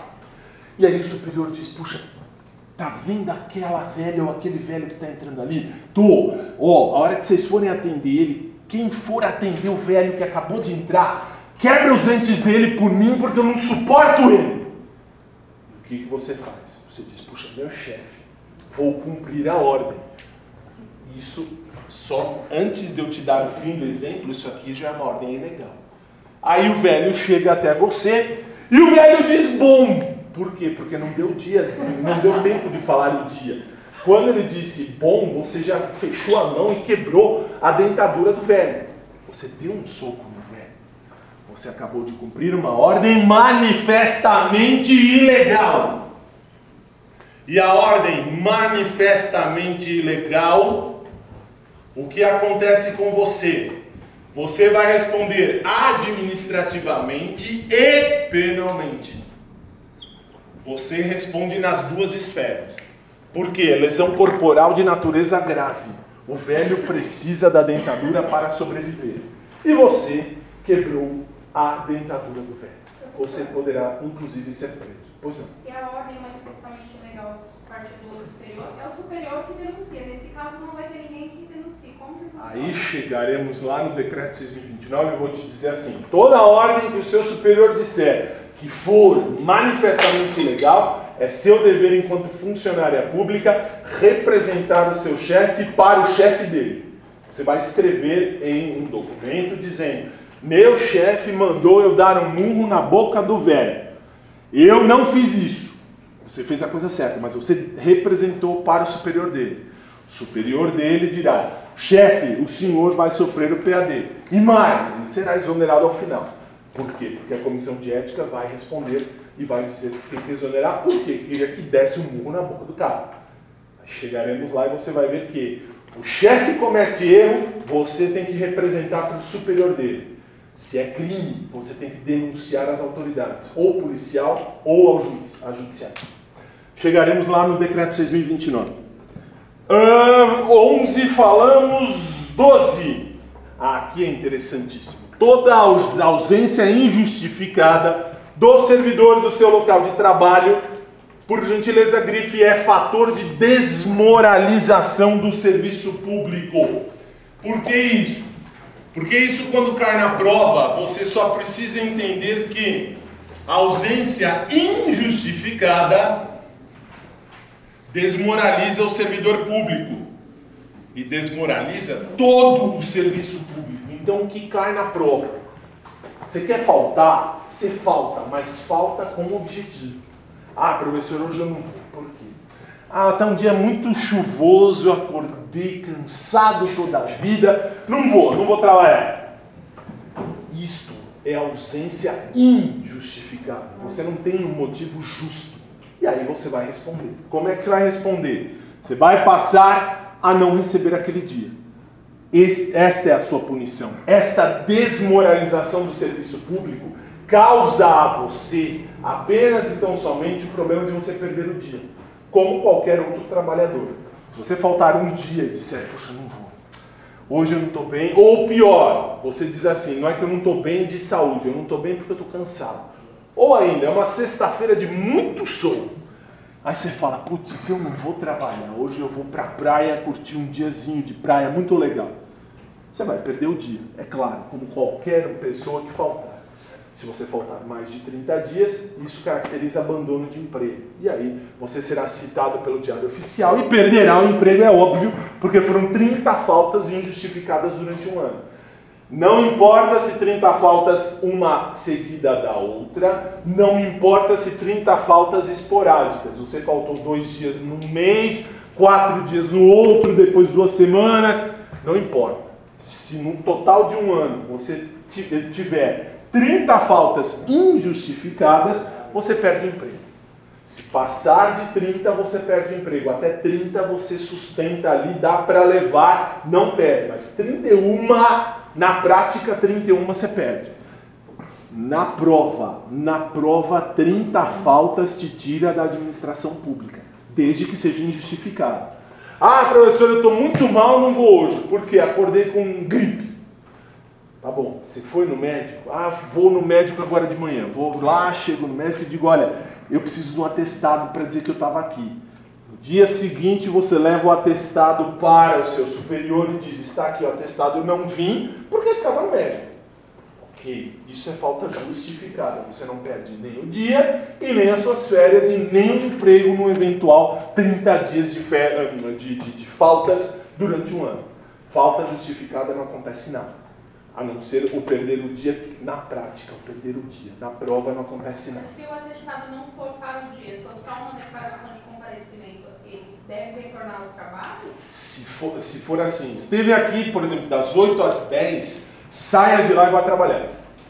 E aí o superior diz: Puxa, tá vendo aquela velha ou aquele velho que está entrando ali? Tô. Ó, a hora que vocês forem atender ele, quem for atender o velho que acabou de entrar, quebra os dentes dele por mim porque eu não suporto ele. O que, que você faz? Você diz: Puxa, meu chefe, vou cumprir a ordem. Isso só antes de eu te dar o fim do exemplo, isso aqui já é uma ordem ilegal. Aí o velho chega até você e o velho diz bom. Por quê? Porque não deu dia, não deu tempo de falar o dia. Quando ele disse bom, você já fechou a mão e quebrou a dentadura do velho. Você deu um soco no velho. Você acabou de cumprir uma ordem manifestamente ilegal. E a ordem manifestamente ilegal, o que acontece com você? Você vai responder administrativamente e penalmente. Você responde nas duas esferas. Por quê? Lesão corporal de natureza grave. O velho precisa da dentadura para sobreviver. E você quebrou a dentadura do velho. Você poderá, inclusive, ser preso. Pois não. Se a ordem manifestamente legal parte do superior, é o superior que denuncia. Nesse caso, não vai ter ninguém que Aí chegaremos lá no decreto 6.029 e vou te dizer assim: toda ordem que o seu superior disser que for manifestamente ilegal, é seu dever enquanto funcionária pública representar o seu chefe para o chefe dele. Você vai escrever em um documento dizendo: Meu chefe mandou eu dar um murro na boca do velho. Eu não fiz isso. Você fez a coisa certa, mas você representou para o superior dele. O superior dele dirá: Chefe, o senhor vai sofrer o PAD. E mais, ele será exonerado ao final. Por quê? Porque a comissão de ética vai responder e vai dizer que tem que exonerar por quê? Queria que desse um murro na boca do cara. Chegaremos lá e você vai ver que o chefe comete erro, você tem que representar para o superior dele. Se é crime, você tem que denunciar às autoridades, ou policial ou ao juiz, a judiciário. Chegaremos lá no decreto 6.029. Uh, 11 falamos 12. Ah, aqui é interessantíssimo. Toda ausência injustificada do servidor do seu local de trabalho, por gentileza, grife, é fator de desmoralização do serviço público. Por que isso? Porque isso, quando cai na prova, você só precisa entender que a ausência injustificada desmoraliza o servidor público e desmoraliza todo o serviço público. Então, o que cai na prova? Você quer faltar? Você falta, mas falta com objetivo. Ah, professor, hoje eu não vou. Por quê? Ah, está um dia muito chuvoso, eu acordei cansado toda a vida. Não vou, não vou trabalhar. Isto é ausência injustificada. Você não tem um motivo justo. E aí você vai responder. Como é que você vai responder? Você vai passar a não receber aquele dia. Esta é a sua punição. Esta desmoralização do serviço público causa a você apenas e tão somente o problema de você perder o dia como qualquer outro trabalhador. Se você faltar um dia e disser, poxa, não vou, hoje eu não estou bem, ou pior, você diz assim, não é que eu não estou bem de saúde, eu não estou bem porque eu estou cansado. Ou ainda, é uma sexta-feira de muito sono. Aí você fala, putz, eu não vou trabalhar, hoje eu vou para a praia curtir um diazinho de praia muito legal. Você vai perder o dia, é claro, como qualquer pessoa que faltar. Se você faltar mais de 30 dias, isso caracteriza abandono de emprego. E aí você será citado pelo diário oficial e perderá o emprego, é óbvio, porque foram 30 faltas injustificadas durante um ano. Não importa se 30 faltas uma seguida da outra, não importa se 30 faltas esporádicas. Você faltou dois dias num mês, quatro dias no outro, depois duas semanas, não importa. Se no total de um ano você tiver 30 faltas injustificadas, você perde o emprego. Se passar de 30, você perde o emprego. Até 30 você sustenta ali, dá para levar, não perde. Mas 31, na prática, 31 você perde. Na prova, na prova, 30 faltas te tira da administração pública, desde que seja injustificado. Ah, professor, eu estou muito mal, não vou hoje, porque acordei com gripe. Tá bom, você foi no médico? Ah, vou no médico agora de manhã. Vou lá, chego no médico e digo: olha, eu preciso de um atestado para dizer que eu estava aqui. No dia seguinte, você leva o atestado para o seu superior e diz: está aqui o atestado, eu não vim porque estava no médico. Ok, isso é falta justificada. Você não perde nem o dia e nem as suas férias e nem o emprego no eventual 30 dias de, férias, de, de, de faltas durante um ano. Falta justificada não acontece nada. A não ser o perder o dia na prática, o perder o dia. Na prova não acontece nada. Se o atestado não for para o dia, for só uma declaração de comparecimento, ele deve retornar ao trabalho? Se for, se for assim, esteve aqui, por exemplo, das 8 às 10, saia de lá e vá trabalhar.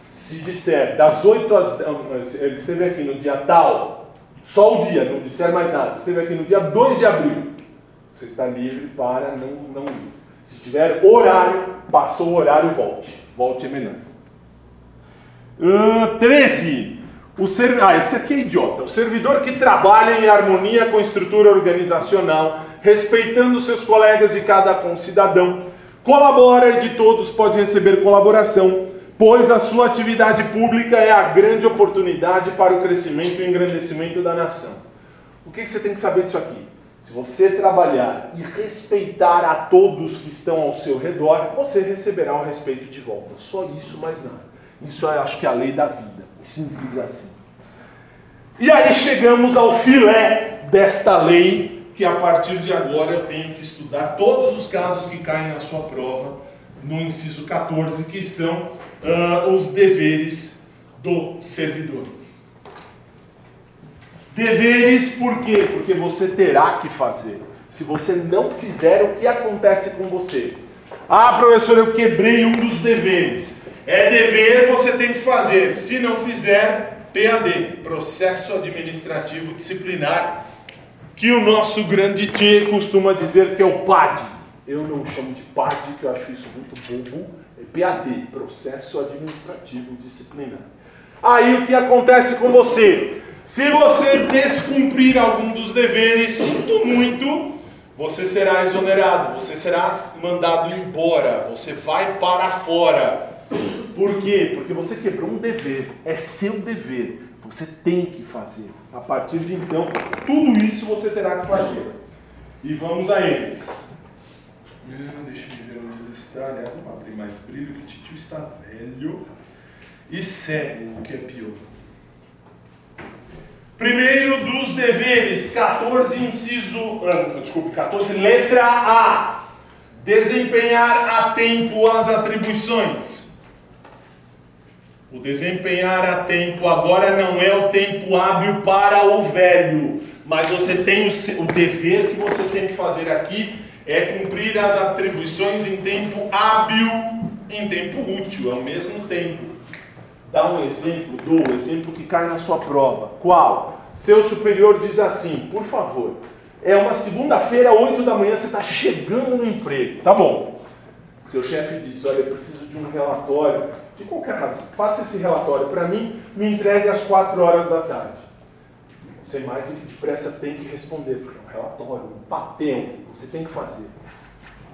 Se disser das 8 às ele esteve aqui no dia tal, só o dia, não disser mais nada, esteve aqui no dia 2 de abril, você está livre para não, não ir. Se tiver horário, passou o horário, volte. Volte menor. Uh, 13. O serv... Ah, esse aqui é idiota. O servidor que trabalha em harmonia com a estrutura organizacional, respeitando seus colegas e cada concidadão, colabora e de todos pode receber colaboração, pois a sua atividade pública é a grande oportunidade para o crescimento e engrandecimento da nação. O que você tem que saber disso aqui? Se você trabalhar e respeitar a todos que estão ao seu redor, você receberá o respeito de volta. Só isso, mais nada. Isso eu acho que é a lei da vida. Simples assim. E aí chegamos ao filé desta lei, que a partir de agora eu tenho que estudar todos os casos que caem na sua prova, no inciso 14, que são uh, os deveres do servidor. Deveres por quê? Porque você terá que fazer. Se você não fizer, o que acontece com você? Ah, professor, eu quebrei um dos deveres. É dever, você tem que fazer. Se não fizer, PAD, processo administrativo disciplinar, que o nosso grande Tchê costuma dizer que é o PAD. Eu não chamo de PAD, que eu acho isso muito bobo. É PAD, processo administrativo disciplinar. Aí o que acontece com você? Se você descumprir algum dos deveres, sinto muito, você será exonerado, você será mandado embora, você vai para fora. Por quê? Porque você quebrou um dever, é seu dever, você tem que fazer. A partir de então, tudo isso você terá que fazer. E vamos a eles. Ah, deixa eu ver onde ele está. Aliás, vamos abrir mais brilho, que o tio está velho e cego, o que é pior. Primeiro dos deveres, 14, inciso. Ah, desculpe, 14, letra A. Desempenhar a tempo as atribuições. O desempenhar a tempo agora não é o tempo hábil para o velho, mas você tem o, o dever que você tem que fazer aqui é cumprir as atribuições em tempo hábil, em tempo útil, ao mesmo tempo. Dá um exemplo do exemplo que cai na sua prova. Qual? Seu superior diz assim: por favor, é uma segunda-feira, 8 da manhã, você está chegando no emprego. Tá bom. Seu chefe diz: olha, eu preciso de um relatório, de qualquer razão. Faça esse relatório para mim, me entregue às 4 horas da tarde. Você mais do que depressa tem que responder, porque é um relatório, um papel, você tem que fazer.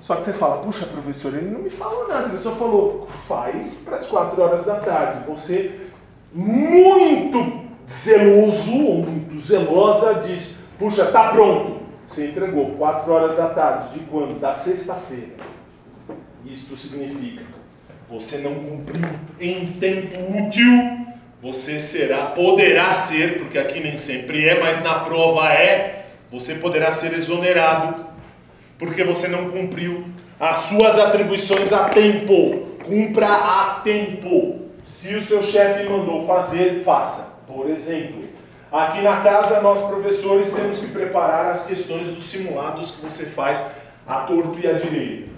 Só que você fala, puxa, professor, ele não me falou nada, ele só falou, faz para as 4 horas da tarde. Você, muito zeloso, ou muito zelosa, diz, puxa, tá pronto. Você entregou 4 horas da tarde, de quando? Da sexta-feira. Isto significa, você não cumpriu em tempo útil, você será, poderá ser, porque aqui nem sempre é, mas na prova é, você poderá ser exonerado porque você não cumpriu as suas atribuições a tempo. Cumpra a tempo. Se o seu chefe mandou fazer, faça. Por exemplo, aqui na casa nós professores temos que preparar as questões dos simulados que você faz a torto e a direito.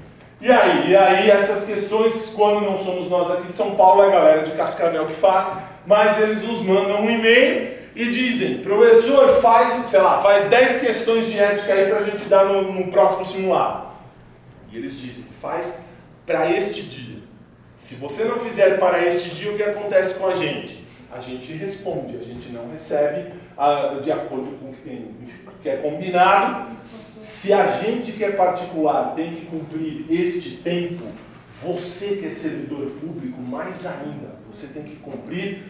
E aí, e aí essas questões, quando não somos nós aqui de São Paulo, é a galera de Cascavel que faz, mas eles nos mandam um e-mail e dizem, professor, faz, sei lá, faz 10 questões de ética aí para a gente dar no, no próximo simulado. E eles dizem, faz para este dia. Se você não fizer para este dia, o que acontece com a gente? A gente responde, a gente não recebe a, de acordo com o que, que é combinado. Se a gente que é particular tem que cumprir este tempo, você que é servidor público, mais ainda, você tem que cumprir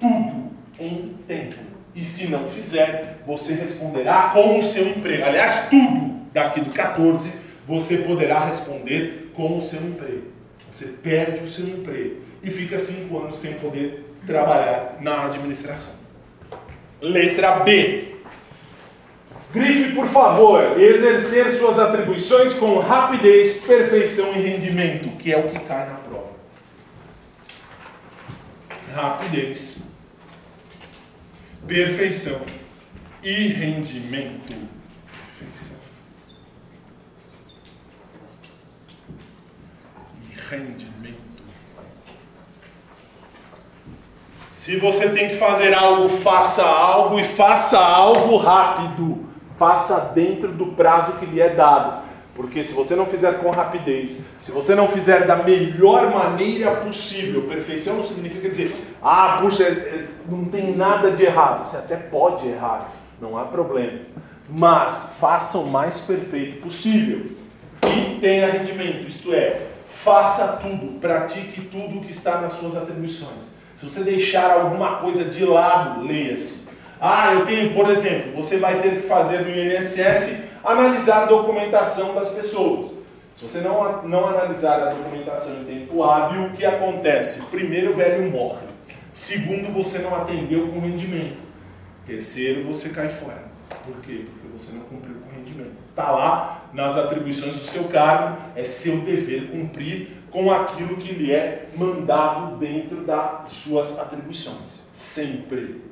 tudo em tempo. E se não fizer, você responderá com o seu emprego. Aliás, tudo daqui do 14 você poderá responder com o seu emprego. Você perde o seu emprego e fica cinco anos sem poder trabalhar na administração. Letra B. Grife, por favor, exercer suas atribuições com rapidez, perfeição e rendimento, que é o que cai na prova. Rapidez, perfeição e rendimento. Perfeição e rendimento. Se você tem que fazer algo, faça algo e faça algo rápido. Faça dentro do prazo que lhe é dado. Porque se você não fizer com rapidez, se você não fizer da melhor maneira possível, perfeição não significa dizer, ah, puxa, é, é, não tem nada de errado. Você até pode errar, não há problema. Mas faça o mais perfeito possível e tenha rendimento, isto é, faça tudo, pratique tudo o que está nas suas atribuições. Se você deixar alguma coisa de lado, leia-se. Ah, eu tenho, por exemplo, você vai ter que fazer no INSS analisar a documentação das pessoas. Se você não, não analisar a documentação em tempo hábil, o que acontece? Primeiro, o velho morre. Segundo, você não atendeu com rendimento. Terceiro, você cai fora. Por quê? Porque você não cumpriu com rendimento. Está lá nas atribuições do seu cargo, é seu dever cumprir com aquilo que lhe é mandado dentro das suas atribuições. Sempre.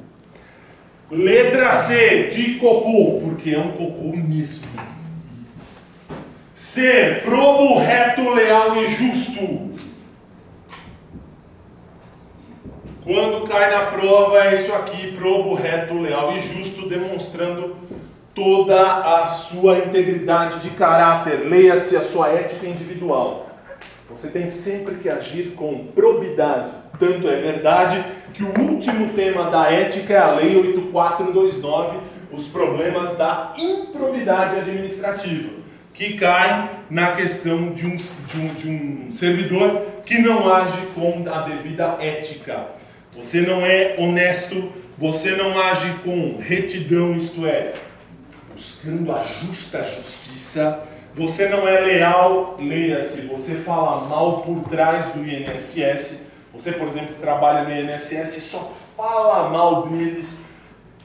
Letra C, de cocô, porque é um cocô mesmo. Ser probo, reto, leal e justo. Quando cai na prova, é isso aqui: probo, reto, leal e justo, demonstrando toda a sua integridade de caráter. Leia-se a sua ética individual. Você tem sempre que agir com probidade. Tanto é verdade que o último tema da ética é a Lei 8429, os problemas da improbidade administrativa, que cai na questão de um, de um, de um servidor que não age com a devida ética. Você não é honesto, você não age com retidão, isto é, buscando a justa justiça, você não é leal, leia-se, você fala mal por trás do INSS, você, por exemplo, trabalha no INSS e só fala mal deles,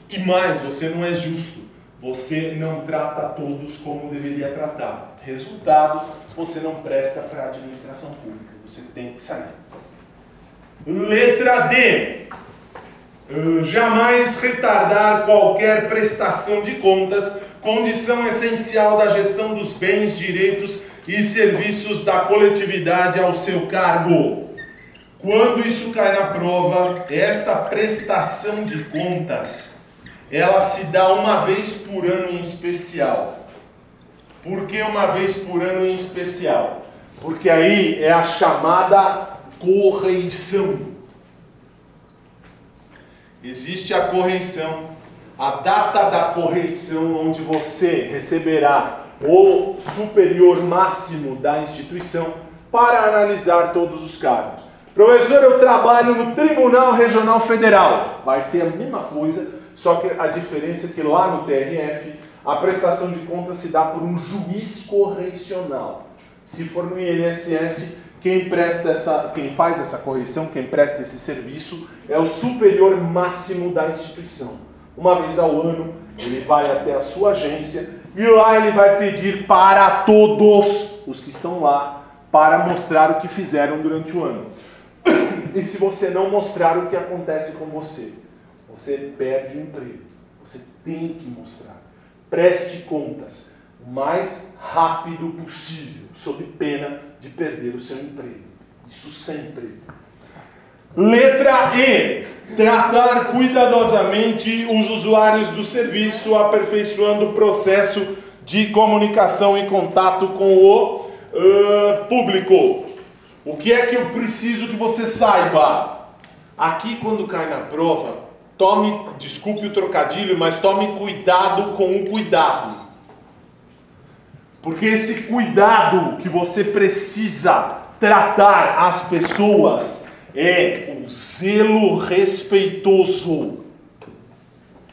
e mais, você não é justo, você não trata todos como deveria tratar. Resultado, você não presta para a administração pública, você tem que sair. Letra D. Jamais retardar qualquer prestação de contas, condição essencial da gestão dos bens, direitos e serviços da coletividade ao seu cargo. Quando isso cai na prova, esta prestação de contas, ela se dá uma vez por ano em especial. Por que uma vez por ano em especial? Porque aí é a chamada correição. Existe a correição, a data da correição, onde você receberá o superior máximo da instituição para analisar todos os cargos. Professor, eu trabalho no Tribunal Regional Federal. Vai ter a mesma coisa, só que a diferença é que lá no TRF a prestação de contas se dá por um juiz correicional. Se for no INSS, quem presta essa, quem faz essa correção, quem presta esse serviço é o superior máximo da instituição. Uma vez ao ano, ele vai até a sua agência e lá ele vai pedir para todos os que estão lá para mostrar o que fizeram durante o ano. E se você não mostrar o que acontece com você, você perde o emprego. Você tem que mostrar. Preste contas o mais rápido possível, sob pena de perder o seu emprego. Isso sempre. Letra E. Tratar cuidadosamente os usuários do serviço, aperfeiçoando o processo de comunicação e contato com o uh, público. O que é que eu preciso que você saiba? Aqui, quando cai na prova, tome, desculpe o trocadilho, mas tome cuidado com o cuidado. Porque esse cuidado que você precisa tratar as pessoas é o zelo respeitoso.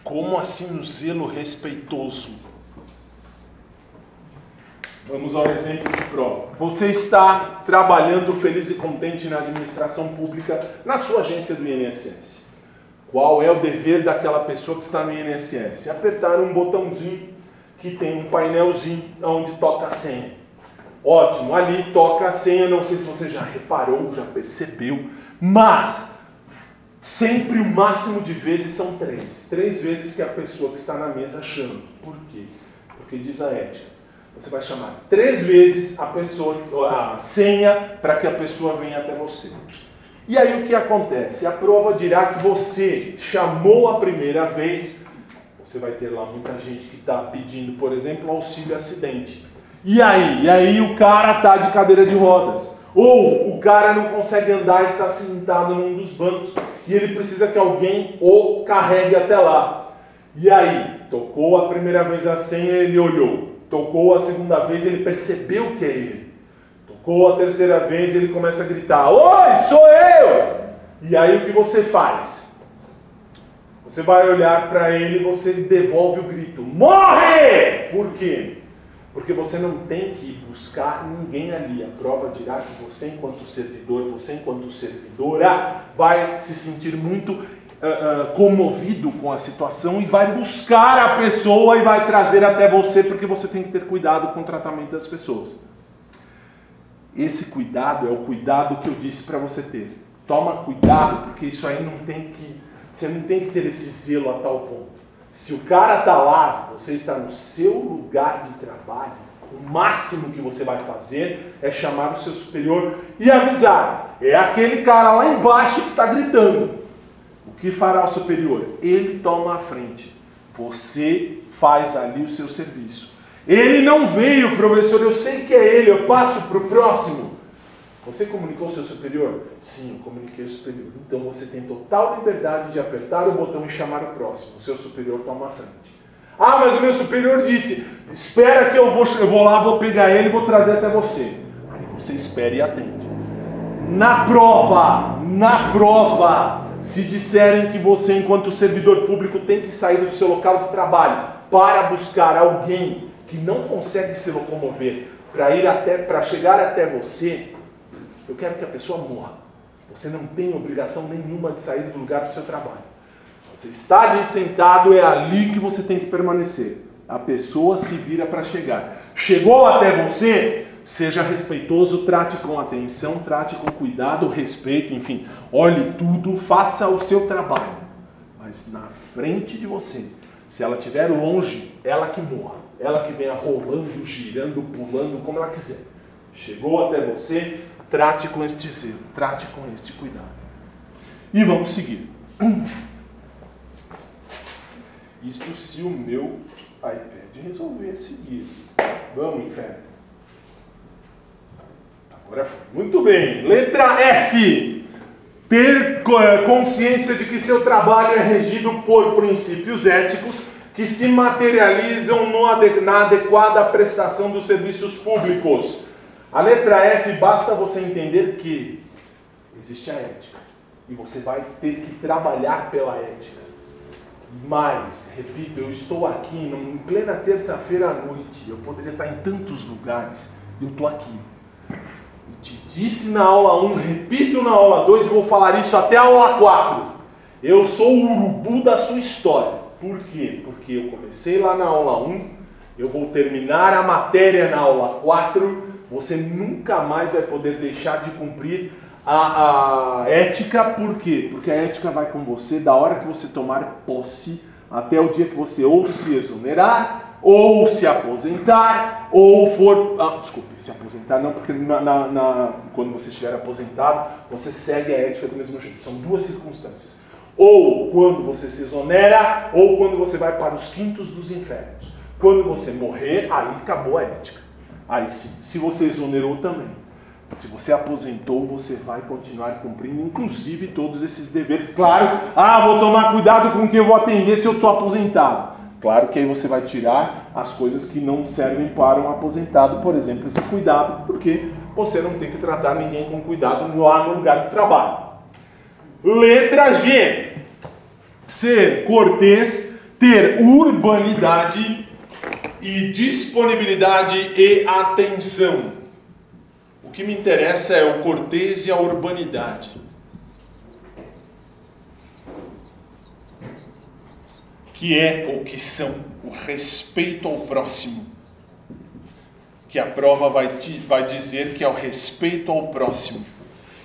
Como assim o zelo respeitoso? Vamos ao exemplo de prova. Você está trabalhando feliz e contente na administração pública na sua agência do INSS. Qual é o dever daquela pessoa que está no INSS? Apertar um botãozinho que tem um painelzinho onde toca a senha. Ótimo, ali toca a senha, não sei se você já reparou, já percebeu, mas sempre o máximo de vezes são três. Três vezes que a pessoa que está na mesa chama. Por quê? Porque diz a ética. Você vai chamar três vezes a pessoa, a senha, para que a pessoa venha até você. E aí o que acontece? A prova dirá que você chamou a primeira vez você vai ter lá muita gente que está pedindo, por exemplo, auxílio acidente. E aí? E aí o cara está de cadeira de rodas. Ou o cara não consegue andar, está sentado num dos bancos e ele precisa que alguém o carregue até lá. E aí? Tocou a primeira vez a senha, ele olhou. Tocou a segunda vez, ele percebeu que é ele. Tocou a terceira vez, ele começa a gritar: Oi, sou eu! E aí o que você faz? Você vai olhar para ele e você devolve o grito: Morre! Por quê? Porque você não tem que buscar ninguém ali. A prova dirá que você, enquanto servidor, você, enquanto servidora, vai se sentir muito uh, comovido com a situação e vai buscar a pessoa e vai trazer até você, porque você tem que ter cuidado com o tratamento das pessoas. Esse cuidado é o cuidado que eu disse para você ter. Toma cuidado, porque isso aí não tem que. Você não tem que ter esse zelo a tal ponto. Se o cara está lá, você está no seu lugar de trabalho, o máximo que você vai fazer é chamar o seu superior e avisar. É aquele cara lá embaixo que está gritando. O que fará o superior? Ele toma a frente. Você faz ali o seu serviço. Ele não veio, professor, eu sei que é ele, eu passo para o próximo. Você comunicou ao seu superior? Sim, eu comuniquei ao superior. Então você tem total liberdade de apertar o botão e chamar o próximo. O seu superior toma a frente. Ah, mas o meu superior disse: espera que eu vou, eu vou lá, vou pegar ele e vou trazer até você. Aí você espera e atende. Na prova, na prova, se disserem que você, enquanto servidor público, tem que sair do seu local de trabalho para buscar alguém que não consegue se locomover para ir até para chegar até você, eu quero que a pessoa morra. Você não tem obrigação nenhuma de sair do lugar do seu trabalho. Você está ali sentado, é ali que você tem que permanecer. A pessoa se vira para chegar. Chegou até você, seja respeitoso, trate com atenção, trate com cuidado, respeito, enfim, olhe tudo, faça o seu trabalho. Mas na frente de você, se ela estiver longe, ela que morra. Ela que venha rolando, girando, pulando, como ela quiser. Chegou até você, trate com este zelo, trate com este cuidado. E vamos seguir. Isto se o meu iPad resolver seguir. Vamos, inferno. Agora. Muito bem. Letra F. Ter eh, consciência de que seu trabalho é regido por princípios éticos que se materializam na adequada prestação dos serviços públicos. A letra F basta você entender que existe a ética e você vai ter que trabalhar pela ética. Mas, repito, eu estou aqui em plena terça-feira à noite. Eu poderia estar em tantos lugares. Eu estou aqui. Disse na aula 1, repito na aula 2 e vou falar isso até a aula 4. Eu sou o urubu da sua história. Por quê? Porque eu comecei lá na aula 1, eu vou terminar a matéria na aula 4, você nunca mais vai poder deixar de cumprir a, a ética, por quê? Porque a ética vai com você da hora que você tomar posse até o dia que você ou se exonerar, ou se aposentar, ou for. Ah, desculpe, se aposentar não, porque na, na, na, quando você estiver aposentado, você segue a ética do mesmo jeito. São duas circunstâncias. Ou quando você se exonera, ou quando você vai para os quintos dos infernos. Quando você morrer, aí acabou a ética. Aí sim, se você exonerou também. Se você aposentou, você vai continuar cumprindo, inclusive, todos esses deveres. Claro, ah, vou tomar cuidado com quem eu vou atender se eu estou aposentado. Claro que aí você vai tirar as coisas que não servem para um aposentado, por exemplo, esse cuidado, porque você não tem que tratar ninguém com cuidado lá no lugar de trabalho. Letra G. Ser cortês, ter urbanidade e disponibilidade e atenção. O que me interessa é o cortês e a urbanidade. Que é ou que são o respeito ao próximo. Que a prova vai, vai dizer que é o respeito ao próximo.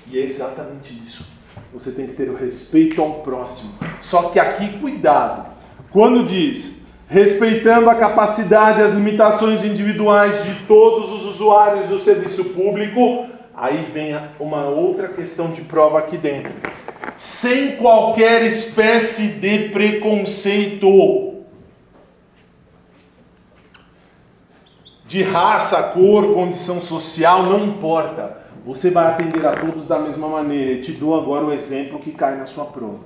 E é exatamente isso. Você tem que ter o respeito ao próximo. Só que aqui, cuidado. Quando diz respeitando a capacidade e as limitações individuais de todos os usuários do serviço público, aí vem uma outra questão de prova aqui dentro. Sem qualquer espécie de preconceito de raça, cor, condição social, não importa. Você vai atender a todos da mesma maneira. Eu te dou agora o exemplo que cai na sua prova.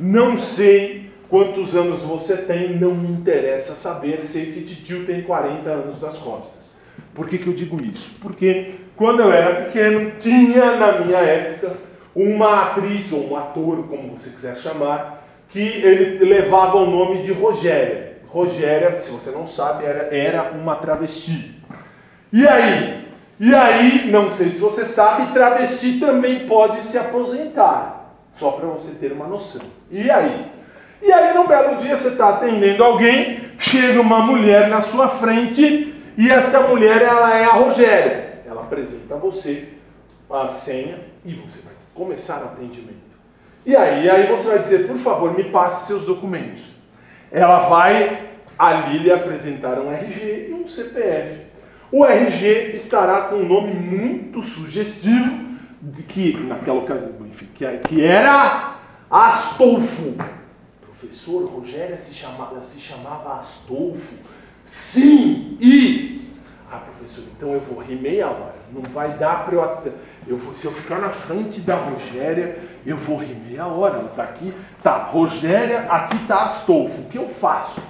Não sei Quantos anos você tem, não me interessa saber, sei que tio tem 40 anos das costas. Por que, que eu digo isso? Porque quando eu era pequeno, tinha na minha época uma atriz ou um ator, como você quiser chamar, que ele levava o nome de Rogéria. Rogéria, se você não sabe, era, era uma travesti. E aí? E aí, não sei se você sabe, travesti também pode se aposentar. Só para você ter uma noção. E aí? E aí, num belo dia, você está atendendo alguém, chega uma mulher na sua frente e esta mulher ela é a Rogéria. Ela apresenta a você a senha e você vai começar o atendimento. E aí, aí você vai dizer, por favor, me passe seus documentos. Ela vai ali lhe apresentar um RG e um CPF. O RG estará com um nome muito sugestivo, que naquela ocasião, enfim, que, era Astolfo. professor Rogério se se chamava Astolfo. Sim, e. Ah, professor, então eu vou rir meia hora. Não vai dar para eu. eu vou, se eu ficar na frente da Rogéria, eu vou rir meia hora. Ela está aqui. Tá, Rogéria, aqui está Astolfo. O que eu faço?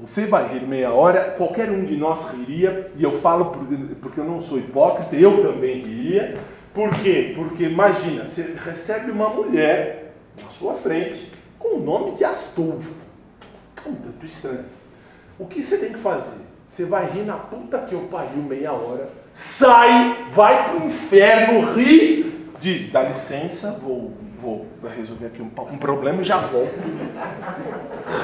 Você vai rir meia hora, qualquer um de nós riria, e eu falo porque eu não sou hipócrita, eu também riria. Por quê? Porque imagina, você recebe uma mulher na sua frente com o nome de Astolfo. Um tanto estranho. O que você tem que fazer? Você vai rir na puta que eu pariu meia hora, sai, vai pro inferno, ri, diz, dá licença, vou vou resolver aqui um, um problema e já volto.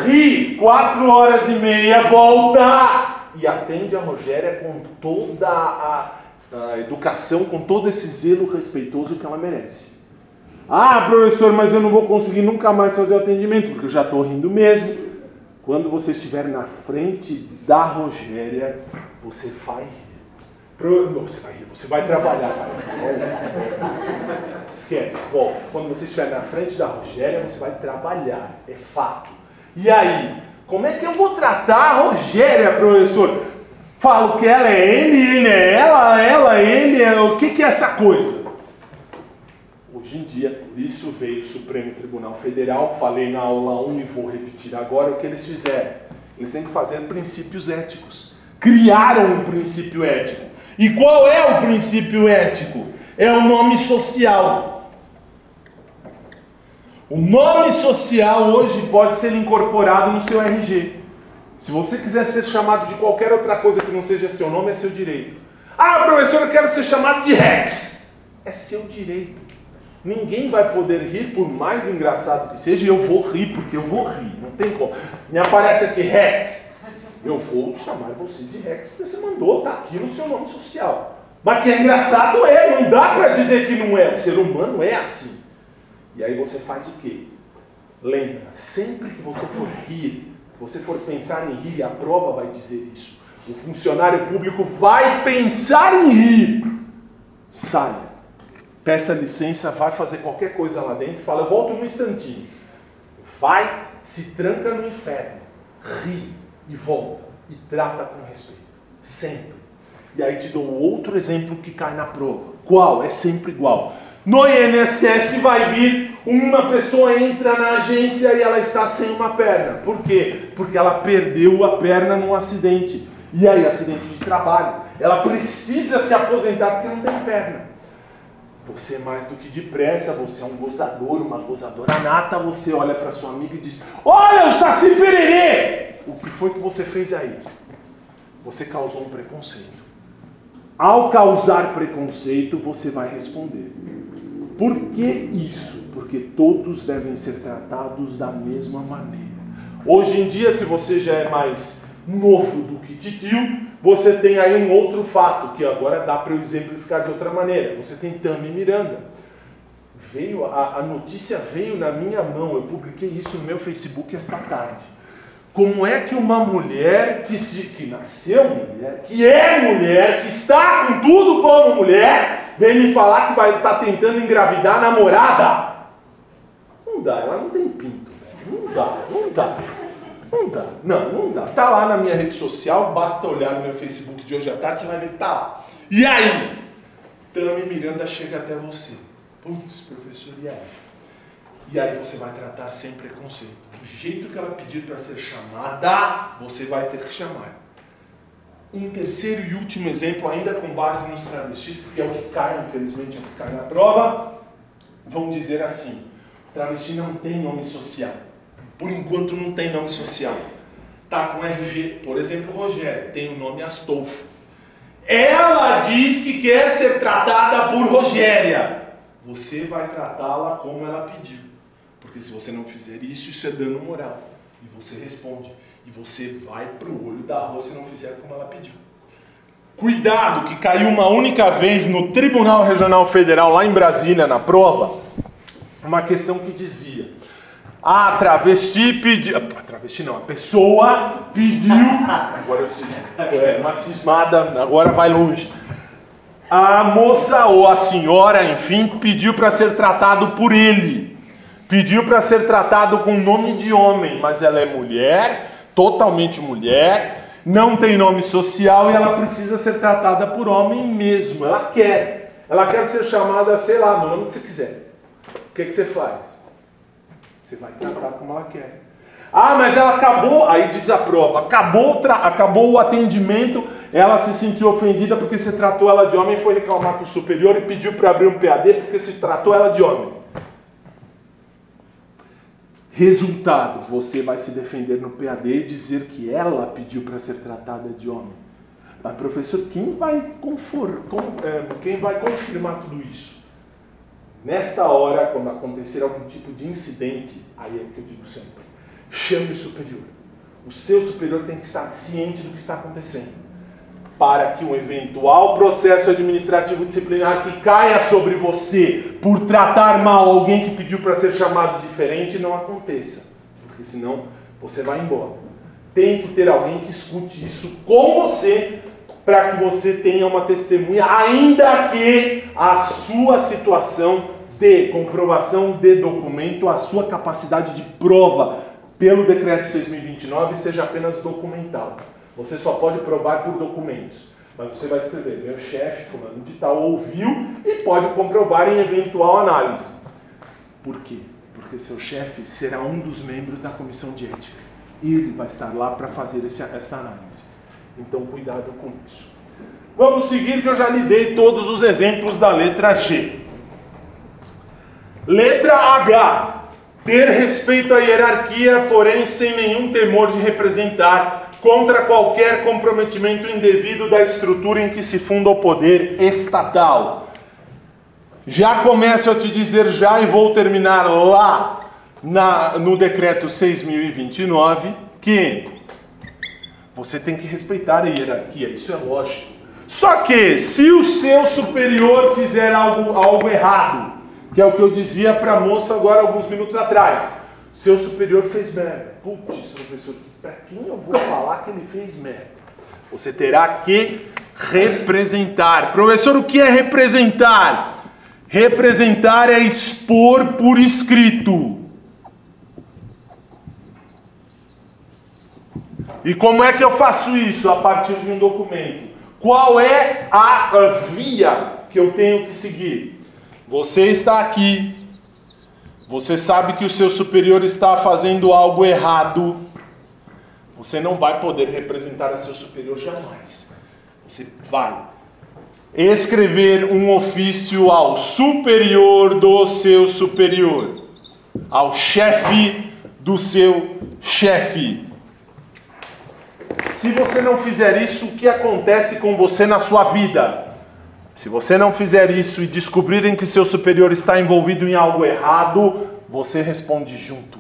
Ri, quatro horas e meia, volta! E atende a Rogéria com toda a, a educação, com todo esse zelo respeitoso que ela merece. Ah, professor, mas eu não vou conseguir nunca mais fazer o atendimento, porque eu já estou rindo mesmo. Quando você estiver na frente da Rogéria, você vai você vai, você vai trabalhar, Esquece, volta. Quando você estiver na frente da Rogéria, você vai trabalhar. É fato. E aí, como é que eu vou tratar a Rogéria, professor? Falo que ela é ele, ele é ela, ela, ele, é... o que, que é essa coisa? Hoje em dia, isso veio o Supremo Tribunal Federal, falei na aula 1 e vou repetir agora o que eles fizeram. Eles têm que fazer princípios éticos. Criaram um princípio ético. E qual é o princípio ético? É o nome social. O nome social hoje pode ser incorporado no seu RG. Se você quiser ser chamado de qualquer outra coisa que não seja seu nome, é seu direito. Ah, professor, eu quero ser chamado de Rex. É seu direito. Ninguém vai poder rir, por mais engraçado que seja, eu vou rir, porque eu vou rir. Não tem como. Me aparece aqui Rex eu vou chamar você de Rex, porque você mandou, tá aqui no seu nome social. Mas que é engraçado é, não dá para dizer que não é. O ser humano é assim. E aí você faz o quê? Lembra, sempre que você for rir, você for pensar em rir, a prova vai dizer isso. O funcionário público vai pensar em rir. Saia. Peça licença, vai fazer qualquer coisa lá dentro, fala, eu volto um instantinho. Vai, se tranca no inferno. Ri e volta e trata com respeito. Sempre. E aí te dou outro exemplo que cai na prova. Qual? É sempre igual. No INSS vai vir uma pessoa entra na agência e ela está sem uma perna. Por quê? Porque ela perdeu a perna num acidente. E aí, acidente de trabalho. Ela precisa se aposentar porque não tem perna. Você é mais do que depressa, você é um gozador, uma gozadora nata. Você olha para sua amiga e diz: Olha o Saci Pererê! o que foi que você fez aí? Você causou um preconceito. Ao causar preconceito, você vai responder. Por que isso? Porque todos devem ser tratados da mesma maneira. Hoje em dia, se você já é mais novo do que titio, você tem aí um outro fato, que agora dá para eu exemplificar de outra maneira. Você tem Tami Miranda. Veio, a, a notícia veio na minha mão, eu publiquei isso no meu Facebook esta tarde como é que uma mulher que, se, que nasceu mulher, que é mulher, que está com tudo como mulher, vem me falar que vai estar tá tentando engravidar a namorada? Não dá, ela não tem pinto. Não dá, não dá. Não dá, não, não dá. Tá lá na minha rede social, basta olhar no meu Facebook de hoje à tarde, você vai ver que tá lá. E aí? Tami Miranda chega até você. Putz, professor, e aí? E aí você vai tratar sem preconceito do jeito que ela pedir para ser chamada, você vai ter que chamar. Um terceiro e último exemplo, ainda com base nos travestis, porque é o que cai, infelizmente, é o que cai na prova, vão dizer assim: travesti não tem nome social. Por enquanto não tem nome social. Tá com RG, por exemplo, Rogério, tem o nome Astolfo. Ela diz que quer ser tratada por Rogéria. você vai tratá-la como ela pediu. Porque se você não fizer isso, isso é dano moral. E você responde. E você vai para o olho da rua se não fizer como ela pediu. Cuidado, que caiu uma única vez no Tribunal Regional Federal, lá em Brasília, na prova, uma questão que dizia: a travesti pediu. A travesti não, a pessoa pediu. Agora eu sei. É, uma cismada, agora vai longe. A moça ou a senhora, enfim, pediu para ser tratado por ele. Pediu para ser tratado com nome de homem, mas ela é mulher, totalmente mulher, não tem nome social e ela precisa ser tratada por homem mesmo. Ela quer. Ela quer ser chamada, sei lá, do nome que você quiser. O que, que você faz? Você vai tratar como ela quer. Ah, mas ela acabou, aí diz a prova, acabou, acabou o atendimento, ela se sentiu ofendida porque você tratou ela de homem, foi reclamar com o superior e pediu para abrir um PAD porque se tratou ela de homem. Resultado: você vai se defender no PAD e dizer que ela pediu para ser tratada de homem. Mas, professor, quem vai, confor, com, é, quem vai confirmar tudo isso? Nesta hora, quando acontecer algum tipo de incidente, aí é o que eu digo sempre: chame o superior. O seu superior tem que estar ciente do que está acontecendo para que um eventual processo administrativo disciplinar que caia sobre você por tratar mal alguém que pediu para ser chamado diferente não aconteça, porque senão você vai embora. Tem que ter alguém que escute isso com você para que você tenha uma testemunha, ainda que a sua situação de comprovação de documento, a sua capacidade de prova pelo decreto 6029 seja apenas documental. Você só pode provar por documentos. Mas você vai escrever, meu chefe, fulano de tal, ouviu e pode comprovar em eventual análise. Por quê? Porque seu chefe será um dos membros da comissão de ética. Ele vai estar lá para fazer essa análise. Então, cuidado com isso. Vamos seguir, que eu já lhe dei todos os exemplos da letra G. Letra H. Ter respeito à hierarquia, porém sem nenhum temor de representar contra qualquer comprometimento indevido da estrutura em que se funda o poder estatal. Já começo a te dizer já e vou terminar lá na, no decreto 6029 que você tem que respeitar a hierarquia, isso é lógico. Só que se o seu superior fizer algo, algo errado, que é o que eu dizia para a moça agora alguns minutos atrás, seu superior fez merda. Putz, professor, para quem eu vou falar que ele fez merda? Você terá que representar. Professor, o que é representar? Representar é expor por escrito. E como é que eu faço isso? A partir de um documento. Qual é a via que eu tenho que seguir? Você está aqui, você sabe que o seu superior está fazendo algo errado. Você não vai poder representar a seu superior jamais. Você vai escrever um ofício ao superior do seu superior, ao chefe do seu chefe. Se você não fizer isso, o que acontece com você na sua vida? Se você não fizer isso e descobrirem que seu superior está envolvido em algo errado, você responde junto.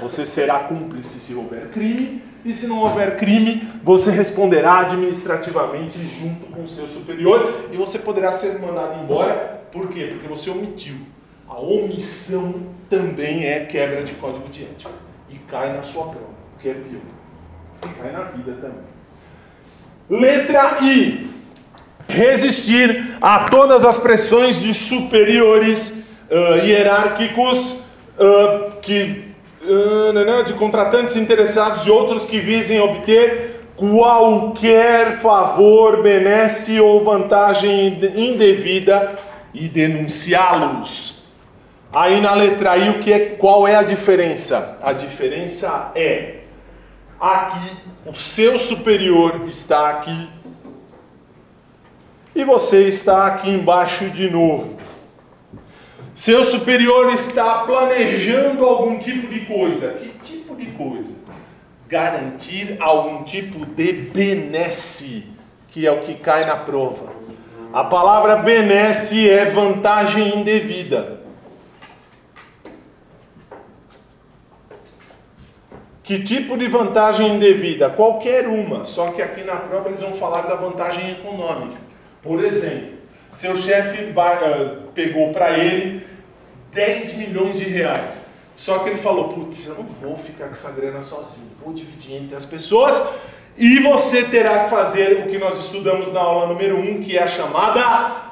Você será cúmplice se houver crime, e se não houver crime, você responderá administrativamente junto com seu superior e você poderá ser mandado embora. Por quê? Porque você omitiu. A omissão também é quebra de código de ética e cai na sua prova, que é pior. Cai na vida também. Letra I resistir a todas as pressões de superiores uh, hierárquicos uh, que, uh, de contratantes interessados e outros que visem obter qualquer favor, benesse ou vantagem indevida e denunciá-los. Aí na letra I, o que é, qual é a diferença? A diferença é aqui o seu superior está aqui e você está aqui embaixo de novo. Seu superior está planejando algum tipo de coisa. Que tipo de coisa? Garantir algum tipo de benesse, que é o que cai na prova. A palavra benesse é vantagem indevida. Que tipo de vantagem indevida? Qualquer uma, só que aqui na prova eles vão falar da vantagem econômica. Por exemplo, seu chefe uh, pegou para ele 10 milhões de reais. Só que ele falou: Putz, eu não vou ficar com essa grana sozinho, vou dividir entre as pessoas. E você terá que fazer o que nós estudamos na aula número 1, um, que é a chamada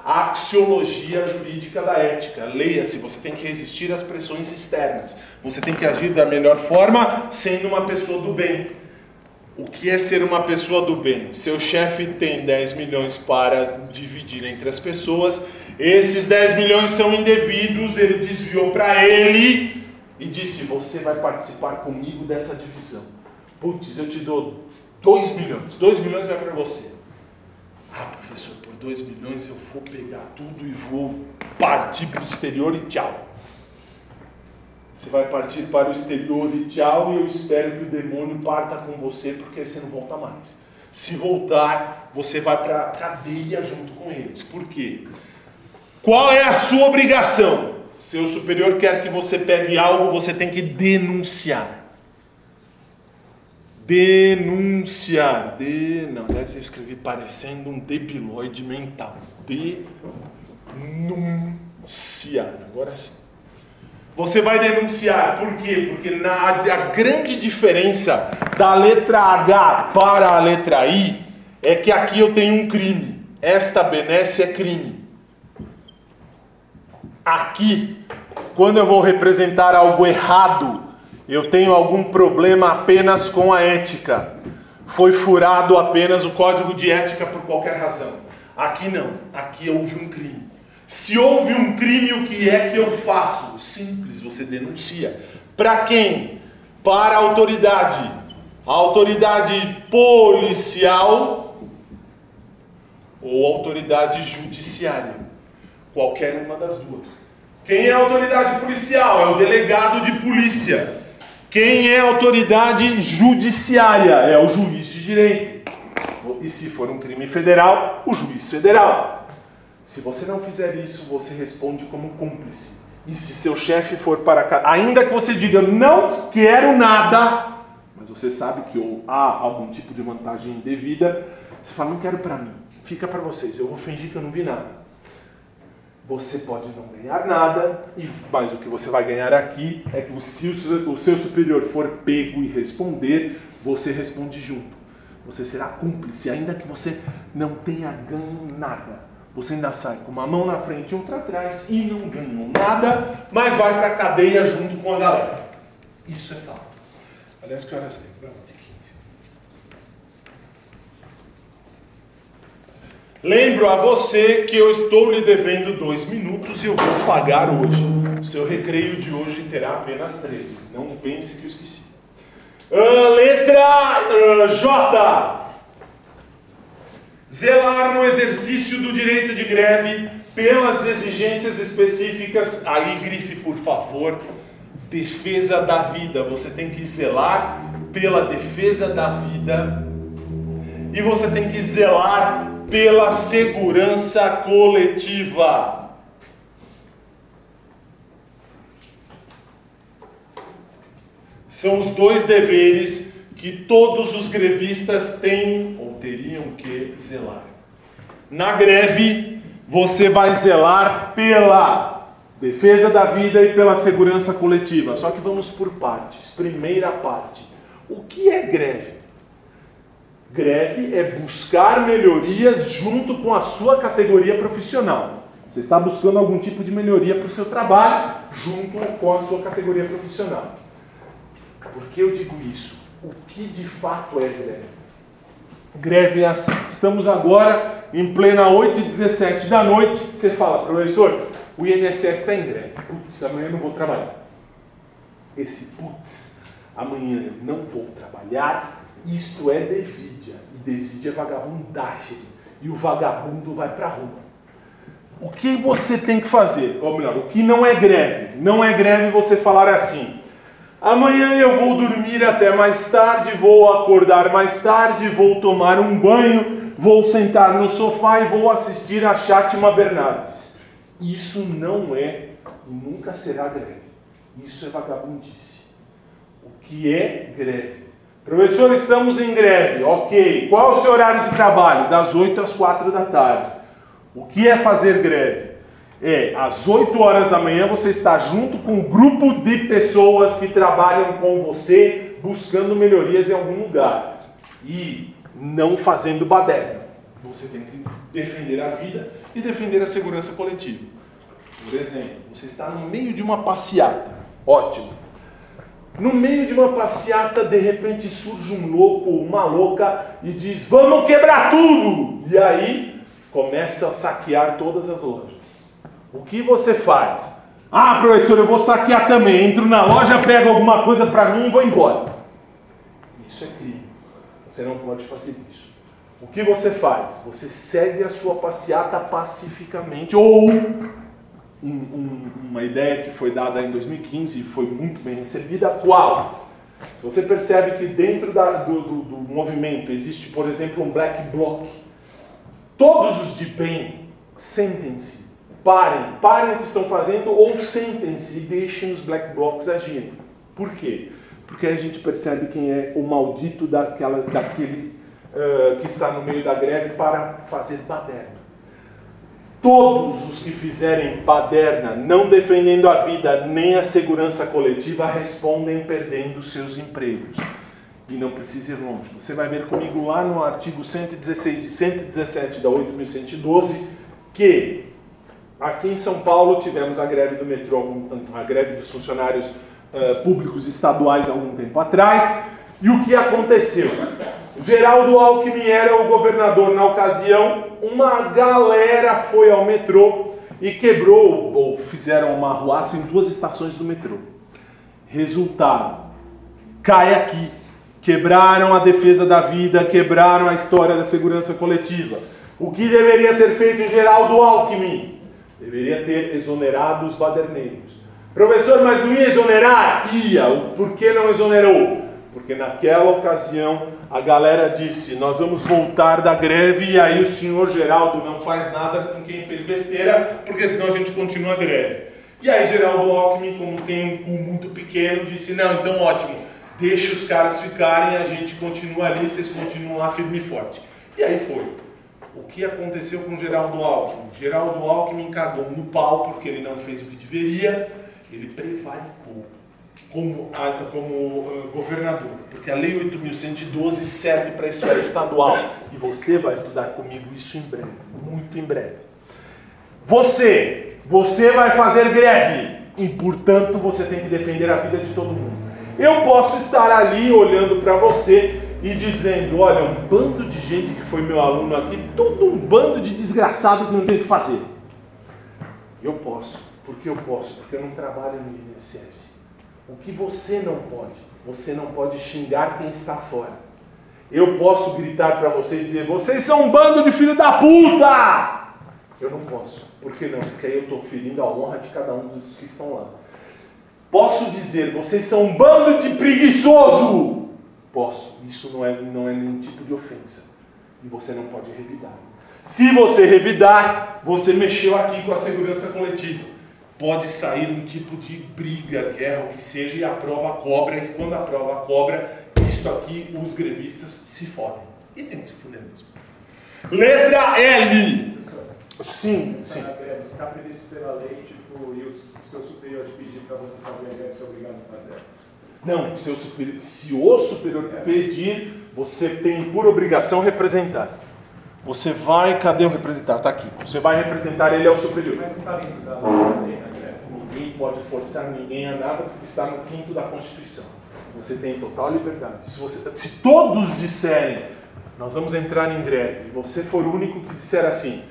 axiologia jurídica da ética. Leia-se, você tem que resistir às pressões externas. Você tem que agir da melhor forma, sendo uma pessoa do bem. O que é ser uma pessoa do bem? Seu chefe tem 10 milhões para dividir entre as pessoas. Esses 10 milhões são indevidos, ele desviou para ele e disse: Você vai participar comigo dessa divisão. Putz, eu te dou 2 milhões, 2 milhões vai para você. Ah, professor, por 2 milhões eu vou pegar tudo e vou partir para o exterior e tchau. Você vai partir para o exterior e tchau, e eu espero que o demônio parta com você, porque você não volta mais. Se voltar, você vai para a cadeia junto com eles. Por quê? Qual é a sua obrigação? Seu superior quer que você pegue algo, você tem que denunciar. Denunciar. De... Não, aliás, eu escrevi parecendo um debiloide mental. Denunciar. Agora sim. Você vai denunciar. Por quê? Porque na, a grande diferença da letra H para a letra I é que aqui eu tenho um crime. Esta benesse é crime. Aqui, quando eu vou representar algo errado, eu tenho algum problema apenas com a ética. Foi furado apenas o código de ética por qualquer razão. Aqui não, aqui houve um crime. Se houve um crime, o que é que eu faço? Simples, você denuncia. Para quem? Para a autoridade. A autoridade policial ou autoridade judiciária. Qualquer uma das duas. Quem é a autoridade policial? É o delegado de polícia. Quem é autoridade judiciária? É o juiz de direito. E se for um crime federal, o juiz federal. Se você não fizer isso, você responde como cúmplice. E se seu chefe for para cá, ainda que você diga não quero nada, mas você sabe que há algum tipo de vantagem indevida, você fala não quero para mim, fica para vocês, eu vou fingir que eu não vi nada. Você pode não ganhar nada, mas o que você vai ganhar aqui é que se o seu superior for pego e responder, você responde junto. Você será cúmplice, ainda que você não tenha ganho nada. Você ainda sai com uma mão na frente e outra atrás e não ganhou nada, mas vai para a cadeia junto com a galera. Isso é fato. Aliás, que horas tem? Lembro a você que eu estou lhe devendo dois minutos e eu vou pagar hoje. O seu recreio de hoje terá apenas 13. Não pense que eu esqueci. Uh, letra uh, J. Zelar no exercício do direito de greve pelas exigências específicas. Aí grife, por favor. Defesa da vida. Você tem que zelar pela defesa da vida. E você tem que zelar pela segurança coletiva. São os dois deveres que todos os grevistas têm ou teriam que zelar. Na greve, você vai zelar pela defesa da vida e pela segurança coletiva. Só que vamos por partes. Primeira parte: o que é greve? Greve é buscar melhorias junto com a sua categoria profissional. Você está buscando algum tipo de melhoria para o seu trabalho junto com a sua categoria profissional. Por que eu digo isso? O que de fato é greve? Greve é assim. Estamos agora em plena 8 e 17 da noite. Você fala, professor, o INSS está em greve. Putz, amanhã eu não vou trabalhar. Esse putz, amanhã eu não vou trabalhar isto é desídia. E desídia é vagabundagem. E o vagabundo vai para a rua. O que você tem que fazer? Ou melhor, o que não é greve? Não é greve você falar assim. Amanhã eu vou dormir até mais tarde, vou acordar mais tarde, vou tomar um banho, vou sentar no sofá e vou assistir a Chátima Bernardes. Isso não é e nunca será greve. Isso é vagabundice. O que é greve? Professor, estamos em greve. Ok. Qual é o seu horário de trabalho? Das 8 às 4 da tarde. O que é fazer greve? É, às 8 horas da manhã você está junto com um grupo de pessoas que trabalham com você buscando melhorias em algum lugar. E não fazendo baderna. Você tem que defender a vida e defender a segurança coletiva. Por exemplo, você está no meio de uma passeata. Ótimo. No meio de uma passeata, de repente surge um louco, uma louca e diz: Vamos quebrar tudo! E aí começa a saquear todas as lojas. O que você faz? Ah, professor, eu vou saquear também. Entro na loja, pego alguma coisa para mim e vou embora. Isso é crime. Você não pode fazer isso. O que você faz? Você segue a sua passeata pacificamente ou um, um, uma ideia que foi dada em 2015 e foi muito bem recebida. Qual? Se você percebe que dentro da, do, do, do, movimento existe, por exemplo, um black bloc, todos os de bem sentem-se, parem, parem o que estão fazendo ou sentem-se e deixem os black blocs agirem. Por quê? Porque a gente percebe quem é o maldito daquela, daquele uh, que está no meio da greve para fazer baderna. Todos os que fizerem baderna, não defendendo a vida nem a segurança coletiva, respondem perdendo seus empregos. E não precisa ir longe. Você vai ver comigo lá no artigo 116 e 117 da 8.112 que aqui em São Paulo tivemos a greve do metrô, a greve dos funcionários uh, públicos estaduais há algum tempo atrás. E o que aconteceu? Geraldo Alckmin era o governador na ocasião, uma galera foi ao metrô e quebrou, ou fizeram uma arruaça em duas estações do metrô. Resultado, cai aqui. Quebraram a defesa da vida, quebraram a história da segurança coletiva. O que deveria ter feito Geraldo Alckmin? Deveria ter exonerado os baderneiros. Professor, mas não ia exonerar? Ia. Por que não exonerou? Porque naquela ocasião a galera disse: Nós vamos voltar da greve, e aí o senhor Geraldo não faz nada com quem fez besteira, porque senão a gente continua a greve. E aí Geraldo Alckmin, como tem um cu muito pequeno, disse: Não, então ótimo, deixa os caras ficarem, a gente continua ali, vocês continuam lá firme e forte. E aí foi. O que aconteceu com Geraldo Alckmin? Geraldo Alckmin cagou no pau porque ele não fez o que deveria, ele prevaricou como, como uh, governador, porque a Lei 8.112 serve para a esfera estadual. E você vai estudar comigo isso em breve, muito em breve. Você, você vai fazer greve, e portanto você tem que defender a vida de todo mundo. Eu posso estar ali olhando para você e dizendo: olha, um bando de gente que foi meu aluno aqui, todo um bando de desgraçado que não tem o que fazer. Eu posso, porque eu posso, porque eu não trabalho no INSS. O que você não pode? Você não pode xingar quem está fora. Eu posso gritar para você e dizer: vocês são um bando de filho da puta! Eu não posso. Por que não? Porque aí eu estou ferindo a honra de cada um dos que estão lá. Posso dizer: vocês são um bando de preguiçoso! Posso. Isso não é, não é nenhum tipo de ofensa. E você não pode revidar. Se você revidar, você mexeu aqui com a segurança coletiva pode sair um tipo de briga, guerra, o que seja, e a prova cobra, e quando a prova cobra, isto aqui, os grevistas se fodem. E tem que se foder mesmo. Letra L. Sim, sim. Está previsto pela lei, tipo, e o seu superior te pedir para você fazer a greve, você é obrigado a fazer? Não, seu superior, se o superior pedir, você tem por obrigação representar. Você vai, cadê o representar? Está aqui. Você vai representar ele ao superior. Da lei ninguém pode forçar ninguém a nada porque está no quinto da Constituição. Você tem total liberdade. Se, você, se todos disserem, nós vamos entrar em greve, e você for o único que disser assim,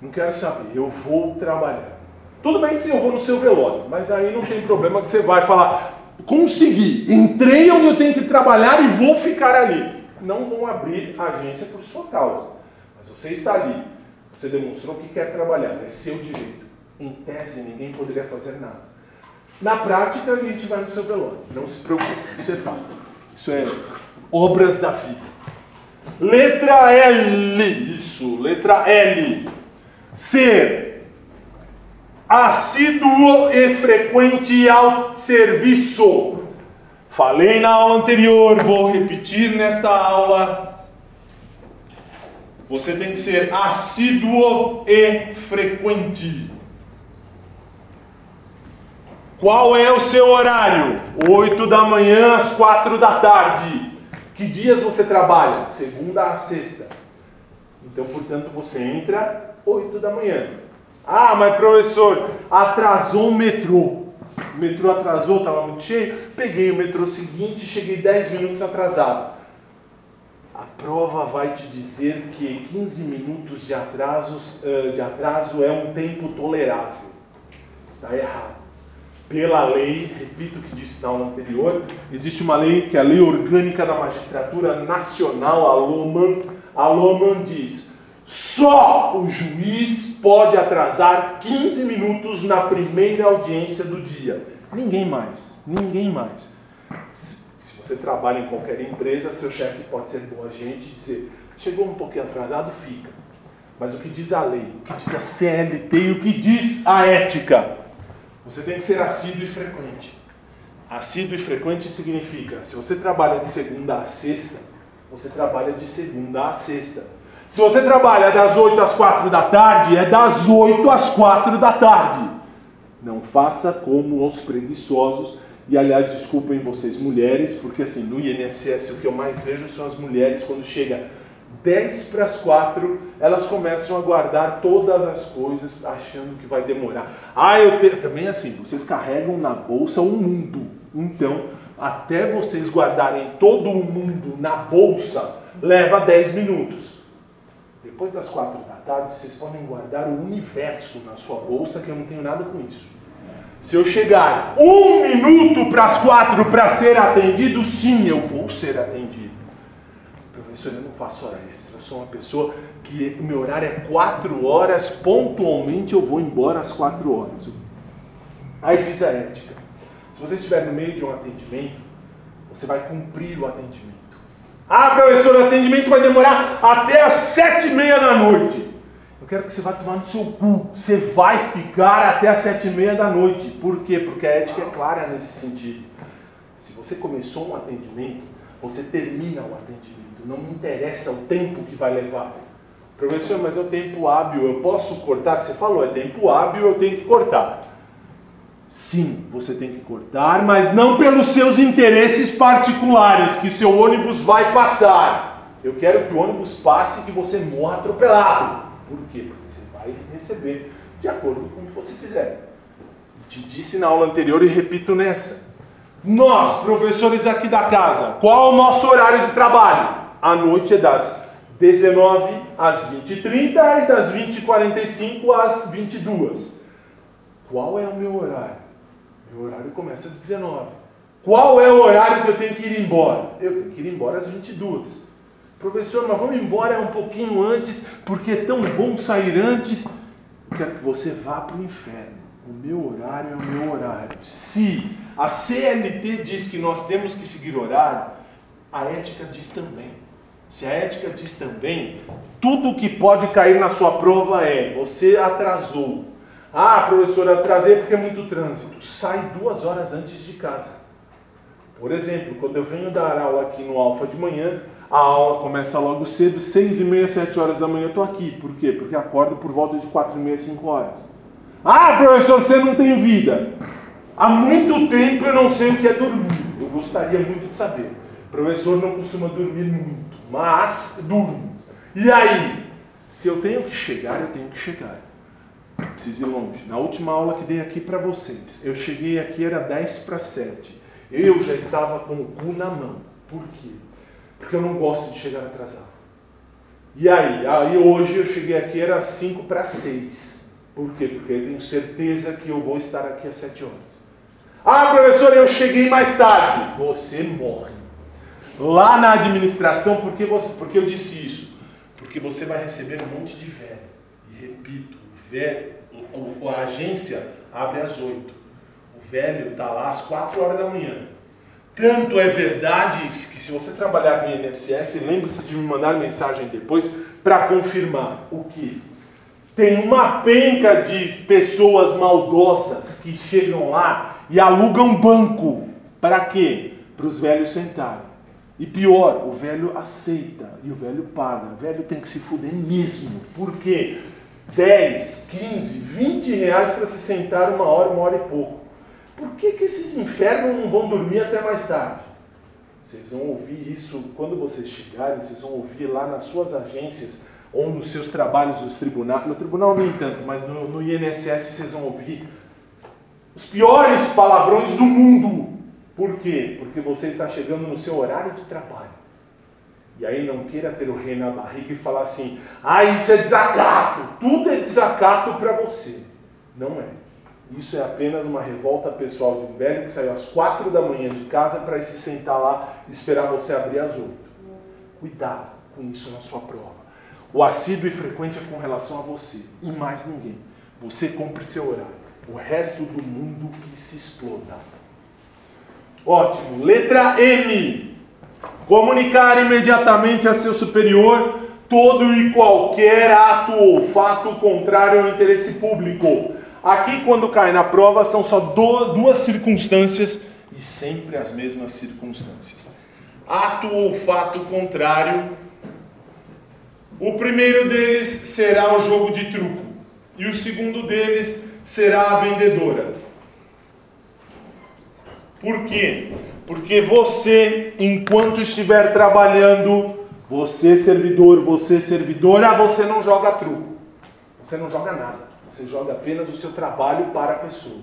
não quero saber, eu vou trabalhar. Tudo bem se eu vou no seu velório, mas aí não tem problema que você vai falar, consegui, entrei onde eu tenho que trabalhar e vou ficar ali. Não vão abrir a agência por sua causa. Mas você está ali, você demonstrou que quer trabalhar, é seu direito. Em tese, ninguém poderia fazer nada. Na prática, a gente vai no seu velório. Não se preocupe, isso é fato. Isso é obras da vida. Letra L. Isso, letra L. Ser assíduo e frequente ao serviço. Falei na aula anterior, vou repetir nesta aula. Você tem que ser assíduo e frequente. Qual é o seu horário? 8 da manhã às 4 da tarde. Que dias você trabalha? Segunda a sexta. Então, portanto, você entra 8 da manhã. Ah, mas professor, atrasou o metrô. O metrô atrasou, estava muito cheio. Peguei o metrô seguinte cheguei 10 minutos atrasado. A prova vai te dizer que 15 minutos de, atrasos, de atraso é um tempo tolerável. Está errado. Pela lei, repito o que disse na aula anterior, existe uma lei que é a Lei Orgânica da Magistratura Nacional, a LOMAN. A LOMAN diz: só o juiz pode atrasar 15 minutos na primeira audiência do dia. Ninguém mais, ninguém mais. Você trabalha em qualquer empresa, seu chefe pode ser boa gente e dizer: chegou um pouquinho atrasado, fica. Mas o que diz a lei, o que diz a CLT e o que diz a ética? Você tem que ser assíduo e frequente. Assíduo e frequente significa, se você trabalha de segunda a sexta, você trabalha de segunda a sexta. Se você trabalha das 8 às 4 da tarde, é das 8 às 4 da tarde. Não faça como os preguiçosos. E aliás, desculpem vocês mulheres, porque assim, no INSS o que eu mais vejo são as mulheres quando chega 10 para as 4, elas começam a guardar todas as coisas, achando que vai demorar. Ah, eu tenho. Também assim, vocês carregam na bolsa o mundo. Então, até vocês guardarem todo o mundo na bolsa, leva 10 minutos. Depois das 4 da tarde, vocês podem guardar o universo na sua bolsa, que eu não tenho nada com isso. Se eu chegar um minuto para as quatro para ser atendido, sim, eu vou ser atendido professor, eu não faço hora extra. Eu sou uma pessoa que o meu horário é quatro horas, pontualmente eu vou embora às quatro horas. Aí diz a ética. Se você estiver no meio de um atendimento, você vai cumprir o atendimento. Ah, professor, o atendimento vai demorar até às sete e meia da noite. Quero que você vá tomar no seu cu. Você vai ficar até às sete e meia da noite. Por quê? Porque a ética é clara nesse sentido. Se você começou um atendimento, você termina o atendimento não me interessa o tempo que vai levar. Professor, mas é o tempo hábil, eu posso cortar? Você falou, é tempo hábil, eu tenho que cortar. Sim, você tem que cortar, mas não pelos seus interesses particulares, que seu ônibus vai passar. Eu quero que o ônibus passe e que você morra atropelado. Por quê? Porque você vai receber de acordo com o que você fizer. Te disse na aula anterior e repito nessa. Nós, professores aqui da casa, qual é o nosso horário de trabalho? A noite é das 19 às 20h30 e das 20h45 às 22 Qual é o meu horário? Meu horário começa às 19 Qual é o horário que eu tenho que ir embora? Eu tenho que ir embora às 22 Professor, mas vamos embora um pouquinho antes, porque é tão bom sair antes. Quero que você vá para o inferno. O meu horário é o meu horário. Se a CLT diz que nós temos que seguir horário, a ética diz também. Se a ética diz também, tudo que pode cair na sua prova é: você atrasou. Ah, professor, atrasei porque é muito trânsito. Sai duas horas antes de casa. Por exemplo, quando eu venho dar aula aqui no Alfa de manhã, a aula começa logo cedo, seis e meia, sete horas da manhã eu estou aqui. Por quê? Porque acordo por volta de quatro e meia, cinco horas. Ah, professor, você não tem vida. Há muito tempo eu não sei o que é dormir. Eu gostaria muito de saber. O professor não costuma dormir muito mas durmo. E aí? Se eu tenho que chegar, eu tenho que chegar. Preciso ir longe. Na última aula que dei aqui para vocês, eu cheguei aqui, era 10 para 7. Eu já estava com o cu na mão. Por quê? Porque eu não gosto de chegar atrasado. E aí? Aí hoje eu cheguei aqui, era 5 para 6. Por quê? Porque eu tenho certeza que eu vou estar aqui às 7 horas. Ah, professor, eu cheguei mais tarde. Você morre lá na administração, por que, você, por que eu disse isso? Porque você vai receber um monte de velho. E repito, o velho, a agência abre às 8. O velho está lá às 4 horas da manhã. Tanto é verdade que se você trabalhar no INSS, lembre-se de me mandar mensagem depois para confirmar o que tem uma penca de pessoas maldosas que chegam lá e alugam banco. Para quê? Para os velhos sentarem. E pior, o velho aceita e o velho paga. O velho tem que se fuder mesmo. Por quê? 10, 15, 20 reais para se sentar uma hora, uma hora e pouco. Por que, que esses infernos não vão dormir até mais tarde? Vocês vão ouvir isso quando vocês chegarem, vocês vão ouvir lá nas suas agências ou nos seus trabalhos nos tribunais. No tribunal nem tanto, mas no, no INSS vocês vão ouvir os piores palavrões do mundo. Por quê? Porque você está chegando no seu horário de trabalho. E aí não queira ter o rei na barriga e falar assim: ah, isso é desacato. Tudo é desacato para você. Não é. Isso é apenas uma revolta pessoal de um velho que saiu às quatro da manhã de casa para se sentar lá e esperar você abrir às oito. Cuidado com isso na sua prova. O assíduo e frequente é com relação a você e mais ninguém. Você cumpre seu horário. O resto do mundo que se exploda. Ótimo. Letra M. Comunicar imediatamente a seu superior todo e qualquer ato ou fato contrário ao interesse público. Aqui, quando cai na prova, são só duas circunstâncias e sempre as mesmas circunstâncias. Ato ou fato contrário. O primeiro deles será o jogo de truco, e o segundo deles será a vendedora. Por quê? Porque você, enquanto estiver trabalhando, você servidor, você servidora, você não joga truco. Você não joga nada. Você joga apenas o seu trabalho para a pessoa.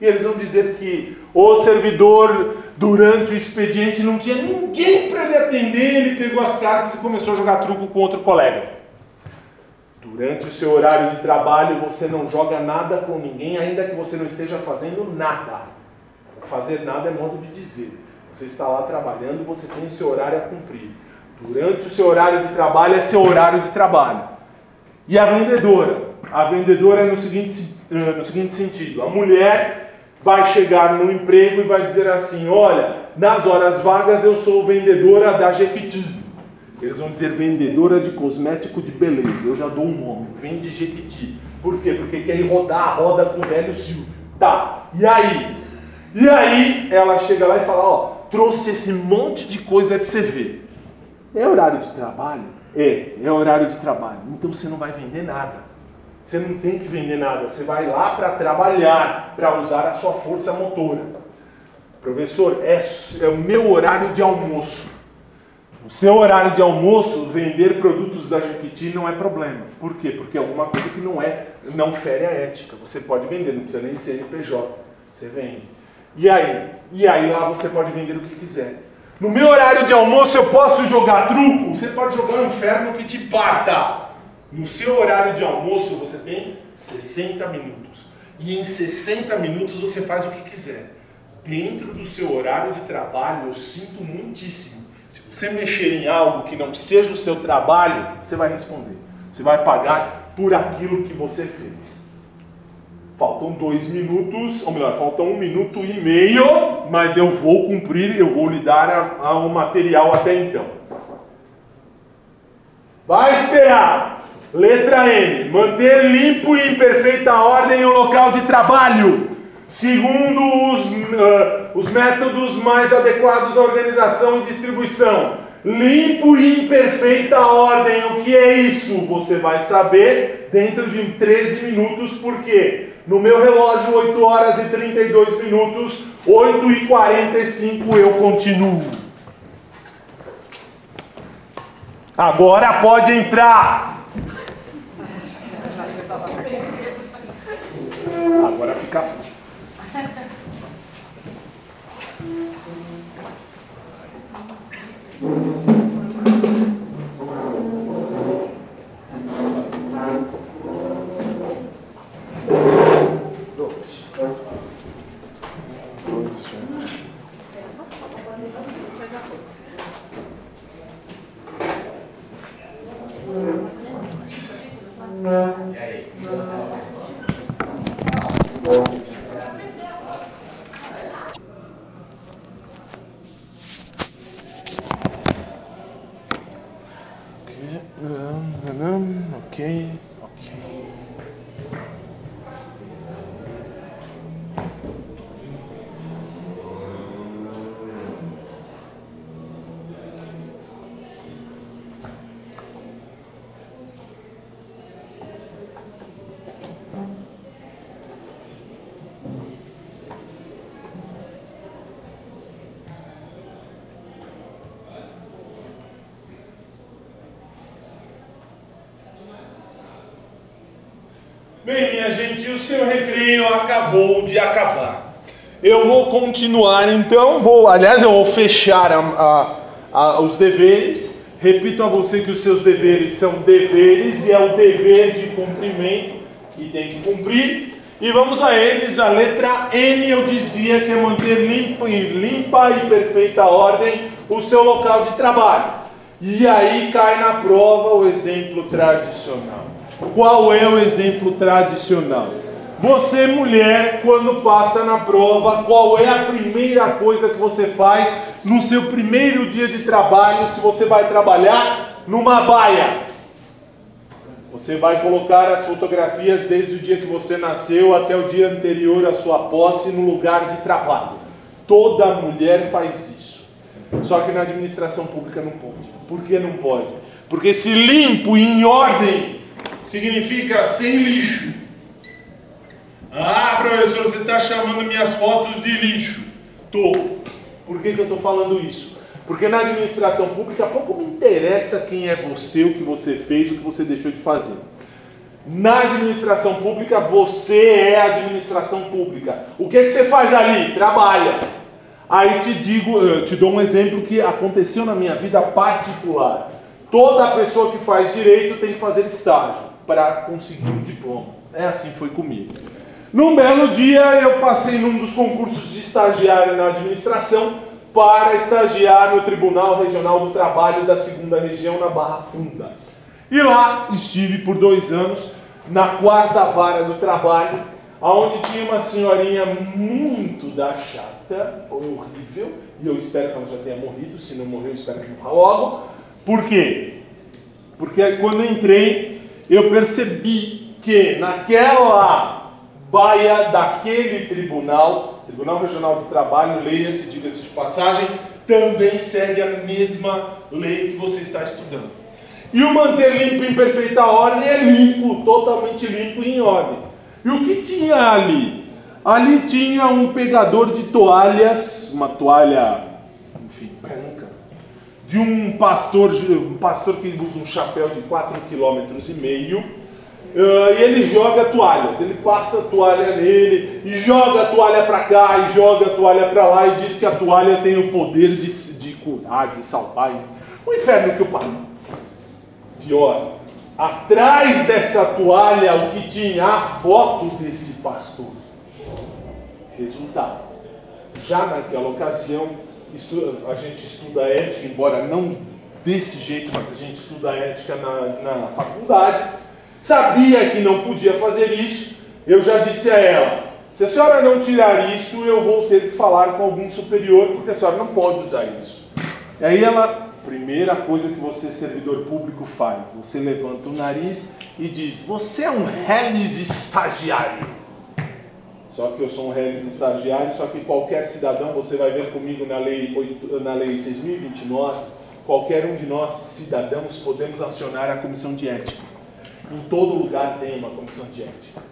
E eles vão dizer que o servidor, durante o expediente, não tinha ninguém para ele atender, ele pegou as cartas e começou a jogar truco com outro colega. Durante o seu horário de trabalho, você não joga nada com ninguém, ainda que você não esteja fazendo nada. Fazer nada é modo de dizer. Você está lá trabalhando, você tem o seu horário a cumprir. Durante o seu horário de trabalho é seu horário de trabalho. E a vendedora? A vendedora é no seguinte, eh, no seguinte sentido: a mulher vai chegar no emprego e vai dizer assim: Olha, nas horas vagas eu sou vendedora da Jequiti. Eles vão dizer vendedora de cosmético de beleza. Eu já dou um nome: vende Jequiti. Por quê? Porque quer ir rodar a roda com o velho Silvio. Tá, e aí? E aí ela chega lá e fala: Ó, trouxe esse monte de coisa aí pra você ver. É horário de trabalho? É, é horário de trabalho. Então você não vai vender nada. Você não tem que vender nada, você vai lá para trabalhar, para usar a sua força motora. Professor, é, é, o meu horário de almoço. O seu horário de almoço, vender produtos da Jequiti não é problema. Por quê? Porque é alguma coisa que não é, não fere a ética. Você pode vender, não precisa nem de CNPJ. Você vende. E aí? E aí lá você pode vender o que quiser. No meu horário de almoço eu posso jogar truco? Você pode jogar um inferno que te parta. No seu horário de almoço você tem 60 minutos. E em 60 minutos você faz o que quiser. Dentro do seu horário de trabalho, eu sinto muitíssimo. Se você mexer em algo que não seja o seu trabalho, você vai responder. Você vai pagar por aquilo que você fez. Faltam dois minutos, ou melhor, faltam um minuto e meio, mas eu vou cumprir, eu vou lhe dar o material até então. Vai esperar! Letra N. Manter limpo e em perfeita ordem o local de trabalho, segundo os, uh, os métodos mais adequados à organização e distribuição. Limpo e em perfeita ordem. O que é isso? Você vai saber dentro de 13 minutos, porque no meu relógio 8 horas e 32 minutos, 8 e 45 eu continuo. Agora pode entrar. Agora fica frio. Recreio acabou de acabar. Eu vou continuar então, vou, aliás, eu vou fechar a, a, a, os deveres. Repito a você que os seus deveres são deveres e é o dever de cumprimento e tem que cumprir. E vamos a eles. A letra N eu dizia que é manter limpa, limpa e perfeita ordem o seu local de trabalho. E aí cai na prova o exemplo tradicional. Qual é o exemplo tradicional? Você, mulher, quando passa na prova, qual é a primeira coisa que você faz no seu primeiro dia de trabalho, se você vai trabalhar numa baia? Você vai colocar as fotografias desde o dia que você nasceu até o dia anterior à sua posse no lugar de trabalho. Toda mulher faz isso. Só que na administração pública não pode. Por que não pode? Porque se limpo e em ordem significa sem lixo. Ah, professor, você está chamando minhas fotos de lixo. Tô. Por que, que eu estou falando isso? Porque na administração pública pouco me interessa quem é você, o que você fez, o que você deixou de fazer. Na administração pública, você é a administração pública. O que, é que você faz ali? Trabalha. Aí te digo, te dou um exemplo que aconteceu na minha vida particular. Toda pessoa que faz direito tem que fazer estágio para conseguir um diploma. É assim foi comigo. Num belo dia eu passei num dos concursos de estagiário na administração para estagiar no Tribunal Regional do Trabalho da segunda região na Barra Funda. E lá estive por dois anos na quarta vara do trabalho, onde tinha uma senhorinha muito da chata, horrível, e eu espero que ela já tenha morrido, se não morreu, espero que morra logo. Por quê? Porque quando eu entrei, eu percebi que naquela baia daquele tribunal, Tribunal Regional do Trabalho, leia-se, diga-se de passagem, também segue a mesma lei que você está estudando. E o manter limpo em perfeita ordem é limpo, totalmente limpo e em ordem. E o que tinha ali? Ali tinha um pegador de toalhas, uma toalha, enfim, branca, de um pastor, um pastor que usa um chapéu de 4,5 km Uh, e ele joga toalhas, ele passa a toalha nele, e joga a toalha para cá, e joga a toalha para lá, e diz que a toalha tem o poder de, de curar, de salvar. O inferno que o pai. Pior, atrás dessa toalha, o que tinha a foto desse pastor. Resultado, já naquela ocasião, a gente estuda ética, embora não desse jeito, mas a gente estuda ética na, na faculdade sabia que não podia fazer isso, eu já disse a ela: se a senhora não tirar isso, eu vou ter que falar com algum superior, porque a senhora não pode usar isso. E aí ela, primeira coisa que você, servidor público, faz: você levanta o nariz e diz: Você é um reles estagiário. Só que eu sou um reles estagiário, só que qualquer cidadão, você vai ver comigo na lei, 8, na lei 6.029, qualquer um de nós, cidadãos, podemos acionar a comissão de ética. Em todo lugar tem uma comissão de ética.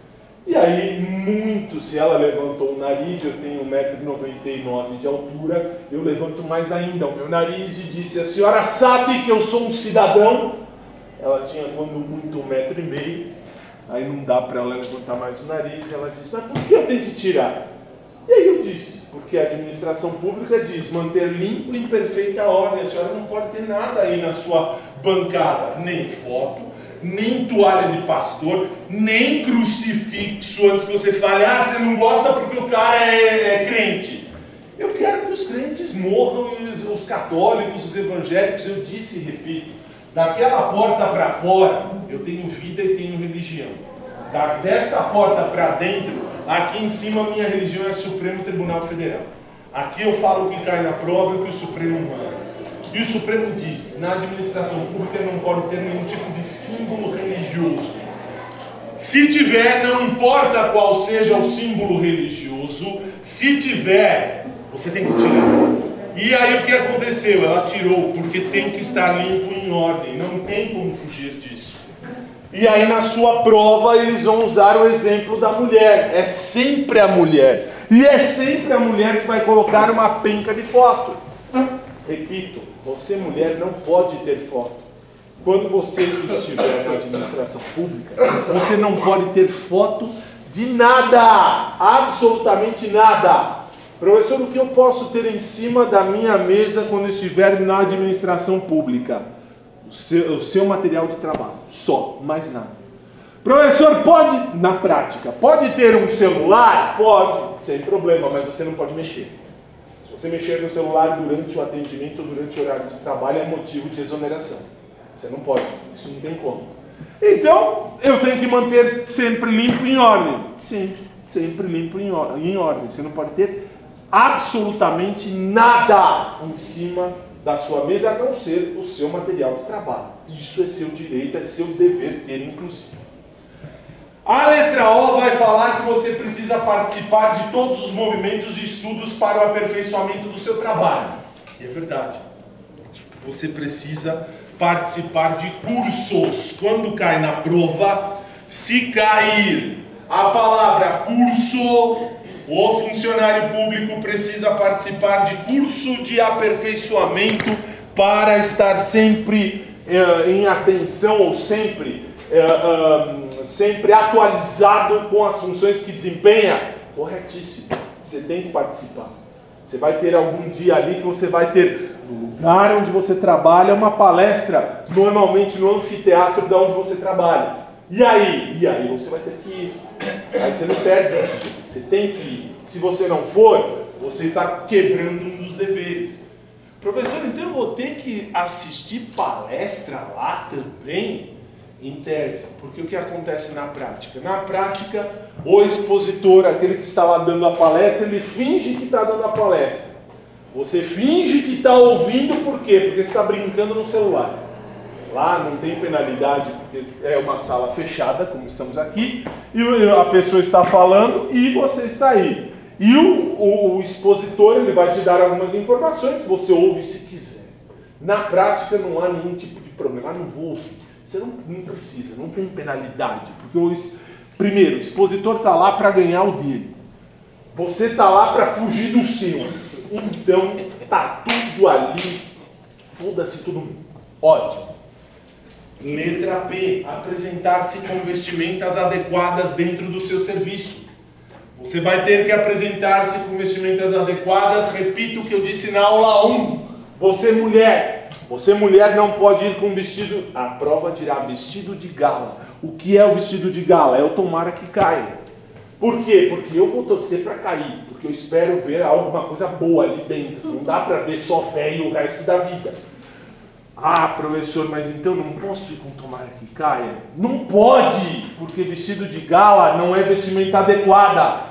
E aí, muito, se ela levantou o nariz, eu tenho 1,99m de altura, eu levanto mais ainda o meu nariz e disse: A senhora sabe que eu sou um cidadão? Ela tinha, quando muito, 1,5m, aí não dá para ela levantar mais o nariz, ela disse: Mas por que eu tenho que tirar? E aí eu disse: Porque a administração pública diz manter limpo e em perfeita ordem, a senhora não pode ter nada aí na sua bancada, nem foto nem toalha de pastor, nem crucifixo antes que você fale, ah, você não gosta porque o cara é, é crente. Eu quero que os crentes morram os, os católicos, os evangélicos, eu disse e repito, daquela porta para fora eu tenho vida e tenho religião. Da, desta porta para dentro, aqui em cima minha religião é Supremo Tribunal Federal. Aqui eu falo o que cai na prova e o que o Supremo manda. E o Supremo diz: na administração pública não pode ter nenhum tipo de símbolo religioso. Se tiver, não importa qual seja o símbolo religioso, se tiver, você tem que tirar. E aí o que aconteceu? Ela tirou, porque tem que estar limpo em ordem, não tem como fugir disso. E aí na sua prova eles vão usar o exemplo da mulher. É sempre a mulher. E é sempre a mulher que vai colocar uma penca de foto. Repito, você mulher não pode ter foto. quando você estiver na administração pública, você não pode ter foto de nada, absolutamente nada. Professor, o que eu posso ter em cima da minha mesa quando estiver na administração pública? O seu, o seu material de trabalho, só, mais nada. Professor, pode, na prática, pode ter um celular? Pode, sem problema, mas você não pode mexer. Você mexer no celular durante o atendimento ou durante o horário de trabalho, é motivo de exoneração. Você não pode, isso não tem como. Então, eu tenho que manter sempre limpo em ordem. Sim, sempre limpo em, em ordem. Você não pode ter absolutamente nada em cima da sua mesa, a não ser o seu material de trabalho. Isso é seu direito, é seu dever ter, inclusive. A letra O vai falar que você precisa participar de todos os movimentos e estudos para o aperfeiçoamento do seu trabalho. E é verdade. Você precisa participar de cursos. Quando cai na prova, se cair a palavra curso, o funcionário público precisa participar de curso de aperfeiçoamento para estar sempre eh, em atenção ou sempre, eh, sempre atualizado com as funções que desempenha. Corretíssimo. Você tem que participar. Você vai ter algum dia ali que você vai ter no lugar onde você trabalha uma palestra, normalmente no anfiteatro de onde você trabalha. E aí? E aí você vai ter que ir. Aí você não perde. Você tem que ir. Se você não for, você está quebrando um dos deveres. Professor, então eu vou ter que assistir palestra lá também? Em tese, porque o que acontece na prática? Na prática, o expositor, aquele que está lá dando a palestra, ele finge que está dando a palestra. Você finge que está ouvindo, por quê? Porque está brincando no celular. Lá não tem penalidade, porque é uma sala fechada, como estamos aqui, e a pessoa está falando e você está aí. E o, o, o expositor ele vai te dar algumas informações, se você ouve se quiser. Na prática não há nenhum tipo de problema. Ah, não vou ouvir. Você não, não precisa, não tem penalidade. Porque o, primeiro, o expositor está lá para ganhar o dele. Você está lá para fugir do seu. Então, tá tudo ali. Foda-se todo mundo. Ótimo. Letra P. Apresentar-se com vestimentas adequadas dentro do seu serviço. Você vai ter que apresentar-se com vestimentas adequadas. Repito o que eu disse na aula 1. Você, mulher. Você, mulher, não pode ir com vestido. A prova dirá vestido de gala. O que é o vestido de gala? É o tomara que caia. Por quê? Porque eu vou torcer para cair. Porque eu espero ver alguma coisa boa ali dentro. Não dá para ver só fé e o resto da vida. Ah, professor, mas então não posso ir com tomara que caia? Não pode, porque vestido de gala não é vestimenta adequada.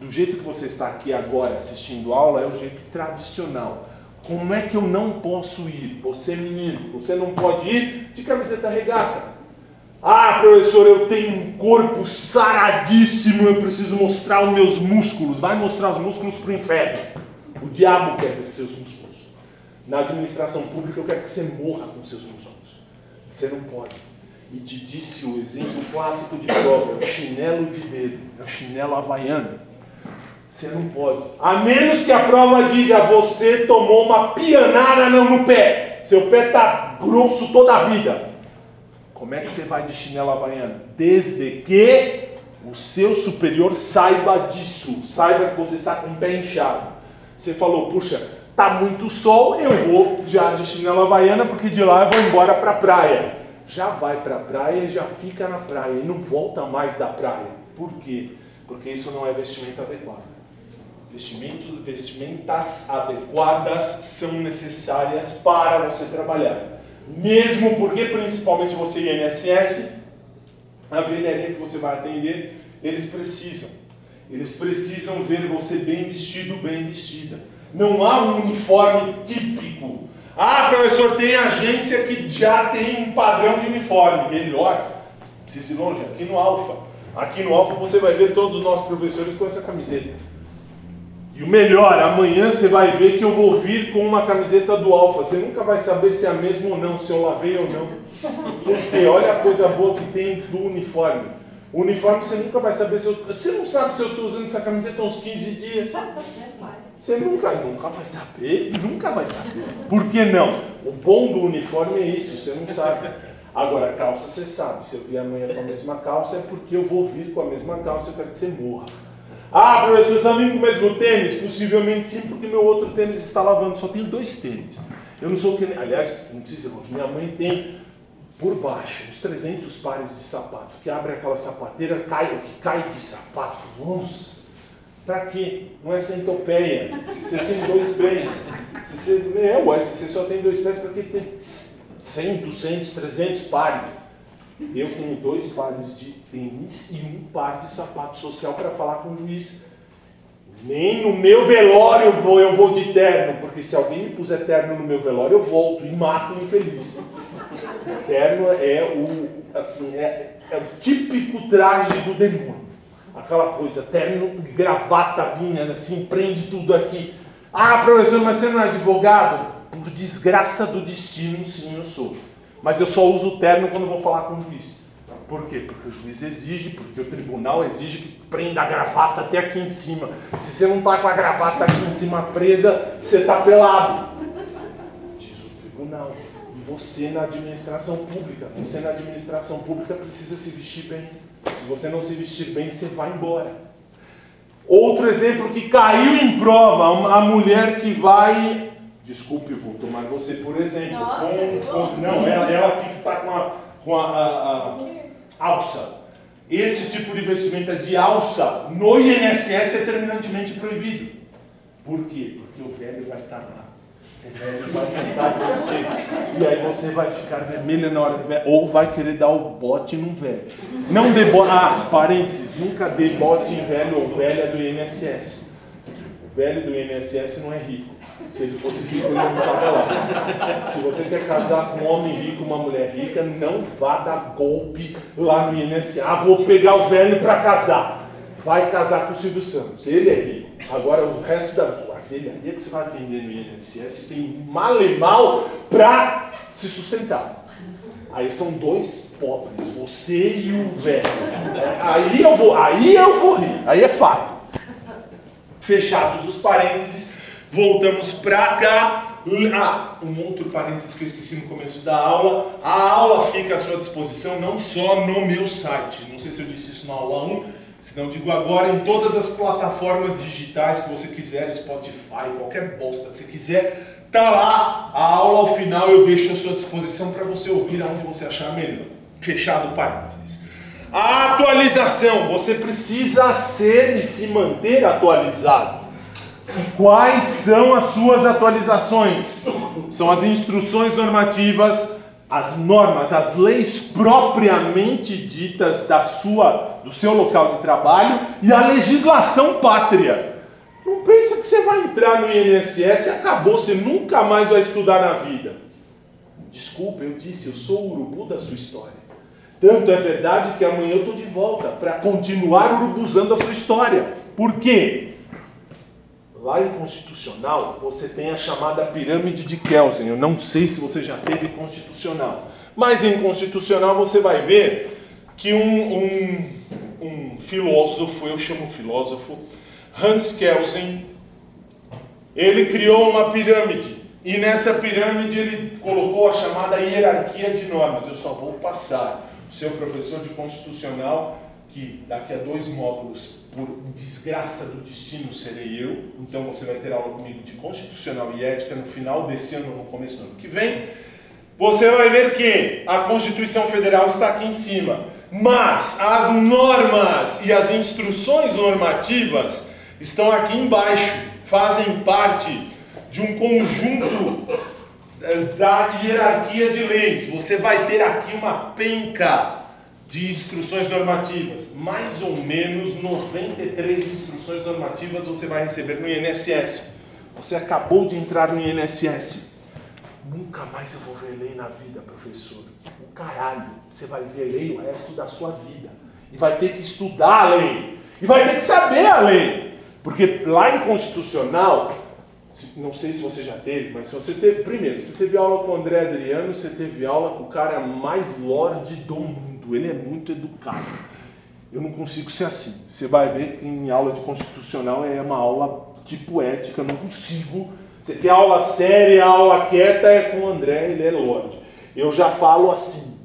Do jeito que você está aqui agora assistindo aula, é o jeito tradicional. Como é que eu não posso ir? Você, menino, você não pode ir de camiseta regata. Ah, professor, eu tenho um corpo saradíssimo, eu preciso mostrar os meus músculos. Vai mostrar os músculos para o inferno. O diabo quer ver seus músculos. Na administração pública, eu quero que você morra com seus músculos. Você não pode. E te disse o exemplo clássico de prova: o chinelo de dedo, é o chinelo havaiano. Você não pode. A menos que a prova diga: você tomou uma pianada no pé. Seu pé está grosso toda a vida. Como é que você vai de chinelo havaiano? Desde que o seu superior saiba disso, saiba que você está com o pé inchado. Você falou, puxa, Tá muito sol, eu vou já de chinela havaiana, porque de lá eu vou embora para a praia. Já vai para a praia já fica na praia e não volta mais da praia. Por quê? Porque isso não é vestimenta adequado. Vestimentos, vestimentas adequadas são necessárias para você trabalhar. Mesmo porque, principalmente você INSS, a velharia que você vai atender, eles precisam. Eles precisam ver você bem vestido, bem vestida. Não há um uniforme típico. Ah, professor, tem agência que já tem um padrão de uniforme. Melhor, precisa ir longe, aqui no Alfa. Aqui no Alfa você vai ver todos os nossos professores com essa camiseta. E o melhor, amanhã você vai ver que eu vou vir com uma camiseta do Alfa. Você nunca vai saber se é a mesma ou não, se eu lavei ou não. Porque olha a coisa boa que tem do uniforme. O uniforme você nunca vai saber se eu. Você não sabe se eu estou usando essa camiseta há uns 15 dias. Você nunca, nunca vai saber, nunca vai saber. Por que não? O bom do uniforme é isso, você não sabe. Agora, calça você sabe. Se eu vir amanhã com a mesma calça, é porque eu vou vir com a mesma calça, eu quero que você morra. Ah, professor, você vem com o mesmo tênis? Possivelmente sim, porque meu outro tênis está lavando. Só tenho dois tênis. Eu não sou que. Aliás, não precisa, minha mãe tem por baixo uns 300 pares de sapato. Que abre aquela sapateira, cai o que cai de sapato. Nossa! Pra quê? Não é centopeia. Você tem dois pés. Se você, é, ué, se você só tem dois pés, para que tem 100, 200, 300 pares? Eu tenho dois pares de tênis e um par de sapato social para falar com o juiz. Nem no meu velório eu vou, eu vou de terno, porque se alguém me puser terno no meu velório, eu volto e mato o infeliz. Terno é o, assim, é, é o típico traje do demônio. Aquela coisa, terno, gravata vinha, assim, prende tudo aqui. Ah, professor, mas você não é advogado? Por desgraça do destino, sim, eu sou. Mas eu só uso terno quando vou falar com o juiz. Por quê? Porque o juiz exige, porque o tribunal exige que prenda a gravata até aqui em cima. Se você não está com a gravata aqui em cima presa, você está pelado. Diz o tribunal. E você na administração pública, você na administração pública precisa se vestir bem. Se você não se vestir bem, você vai embora. Outro exemplo que caiu em prova, a mulher que vai. Desculpe, vou tomar você por exemplo. Nossa, com, com, não, ela, ela aqui que está com a, com a, a, a alça. Esse tipo de vestimenta de alça no INSS é terminantemente proibido. Por quê? Porque o velho vai estar lá. O velho vai tentar você. E aí você vai ficar vermelha na hora do velho. Ou vai querer dar o bote num velho. Não dê bote. Ah, parênteses. Nunca dê bote em velho ou velha do INSS. O velho do INSS não é rico. Se ele fosse rico, ele não estava lá. Se você quer casar com um homem rico, uma mulher rica, não vá dar golpe lá no INSS. Ah, vou pegar o velho para casar. Vai casar com o Silvio Santos. Ele é rico. Agora o resto da a velharia que você vai atender no INSS tem mal e mal para se sustentar. Aí são dois pobres, você e o velho. Aí eu vou, aí eu vou rir. Aí é fato. Fechados os parênteses, voltamos para cá. Ah, um outro parênteses que eu esqueci no começo da aula. A aula fica à sua disposição não só no meu site. Não sei se eu disse isso na aula 1, se não digo agora, em todas as plataformas digitais que você quiser, Spotify, qualquer bosta que você quiser, tá lá. A aula ao final eu deixo à sua disposição para você ouvir aonde você achar melhor. Fechado parênteses. A atualização, você precisa ser e se manter atualizado. Quais são as suas atualizações? São as instruções normativas, as normas, as leis propriamente ditas da sua, do seu local de trabalho e a legislação pátria. Não pensa que você vai entrar no INSS e acabou, você nunca mais vai estudar na vida. Desculpa, eu disse, eu sou o urubu da sua história. Tanto é verdade que amanhã eu estou de volta para continuar urubuzando a sua história. Por quê? Lá em Constitucional, você tem a chamada pirâmide de Kelsen. Eu não sei se você já teve Constitucional. Mas em Constitucional você vai ver que um, um, um filósofo, eu chamo filósofo, Hans Kelsen, ele criou uma pirâmide. E nessa pirâmide ele colocou a chamada hierarquia de normas. Eu só vou passar. O seu professor de Constitucional que daqui a dois módulos, por desgraça do destino, serei eu. Então você vai ter aula comigo de constitucional e ética no final desse ano, no começo do ano que vem. Você vai ver que a Constituição Federal está aqui em cima, mas as normas e as instruções normativas estão aqui embaixo, fazem parte de um conjunto da hierarquia de leis. Você vai ter aqui uma penca de instruções normativas. Mais ou menos 93 instruções normativas você vai receber no INSS. Você acabou de entrar no INSS. Nunca mais eu vou ver lei na vida, professor. O caralho, você vai ver lei o resto da sua vida. E vai ter que estudar a lei. E vai ter que saber a lei. Porque lá em Constitucional, não sei se você já teve, mas se você teve, primeiro, você teve aula com o André Adriano, você teve aula com o cara mais lorde do mundo, ele é muito educado. Eu não consigo ser assim. Você vai ver que em aula de constitucional é uma aula tipo ética, não consigo. Você quer aula séria, aula quieta, é com o André, ele é Lorde. Eu já falo assim.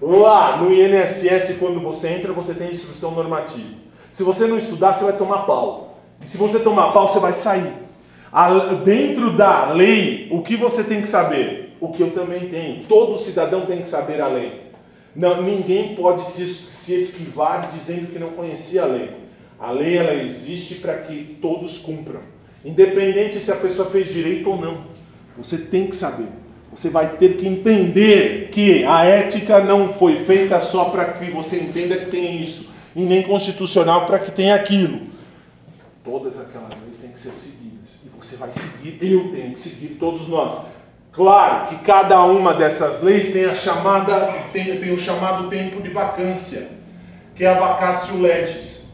Lá no INSS, quando você entra, você tem instrução normativa. Se você não estudar, você vai tomar pau. E se você tomar pau, você vai sair. Dentro da lei, o que você tem que saber? O que eu também tenho. Todo cidadão tem que saber a lei. Não, ninguém pode se, se esquivar dizendo que não conhecia a lei. A lei ela existe para que todos cumpram, independente se a pessoa fez direito ou não. Você tem que saber. Você vai ter que entender que a ética não foi feita só para que você entenda que tem isso, e nem constitucional para que tenha aquilo. Todas aquelas leis têm que ser seguidas. E você vai seguir, eu tenho que seguir, todos nós. Claro que cada uma dessas leis tem a chamada, tem, tem o chamado tempo de vacância, que é a vacatio legis.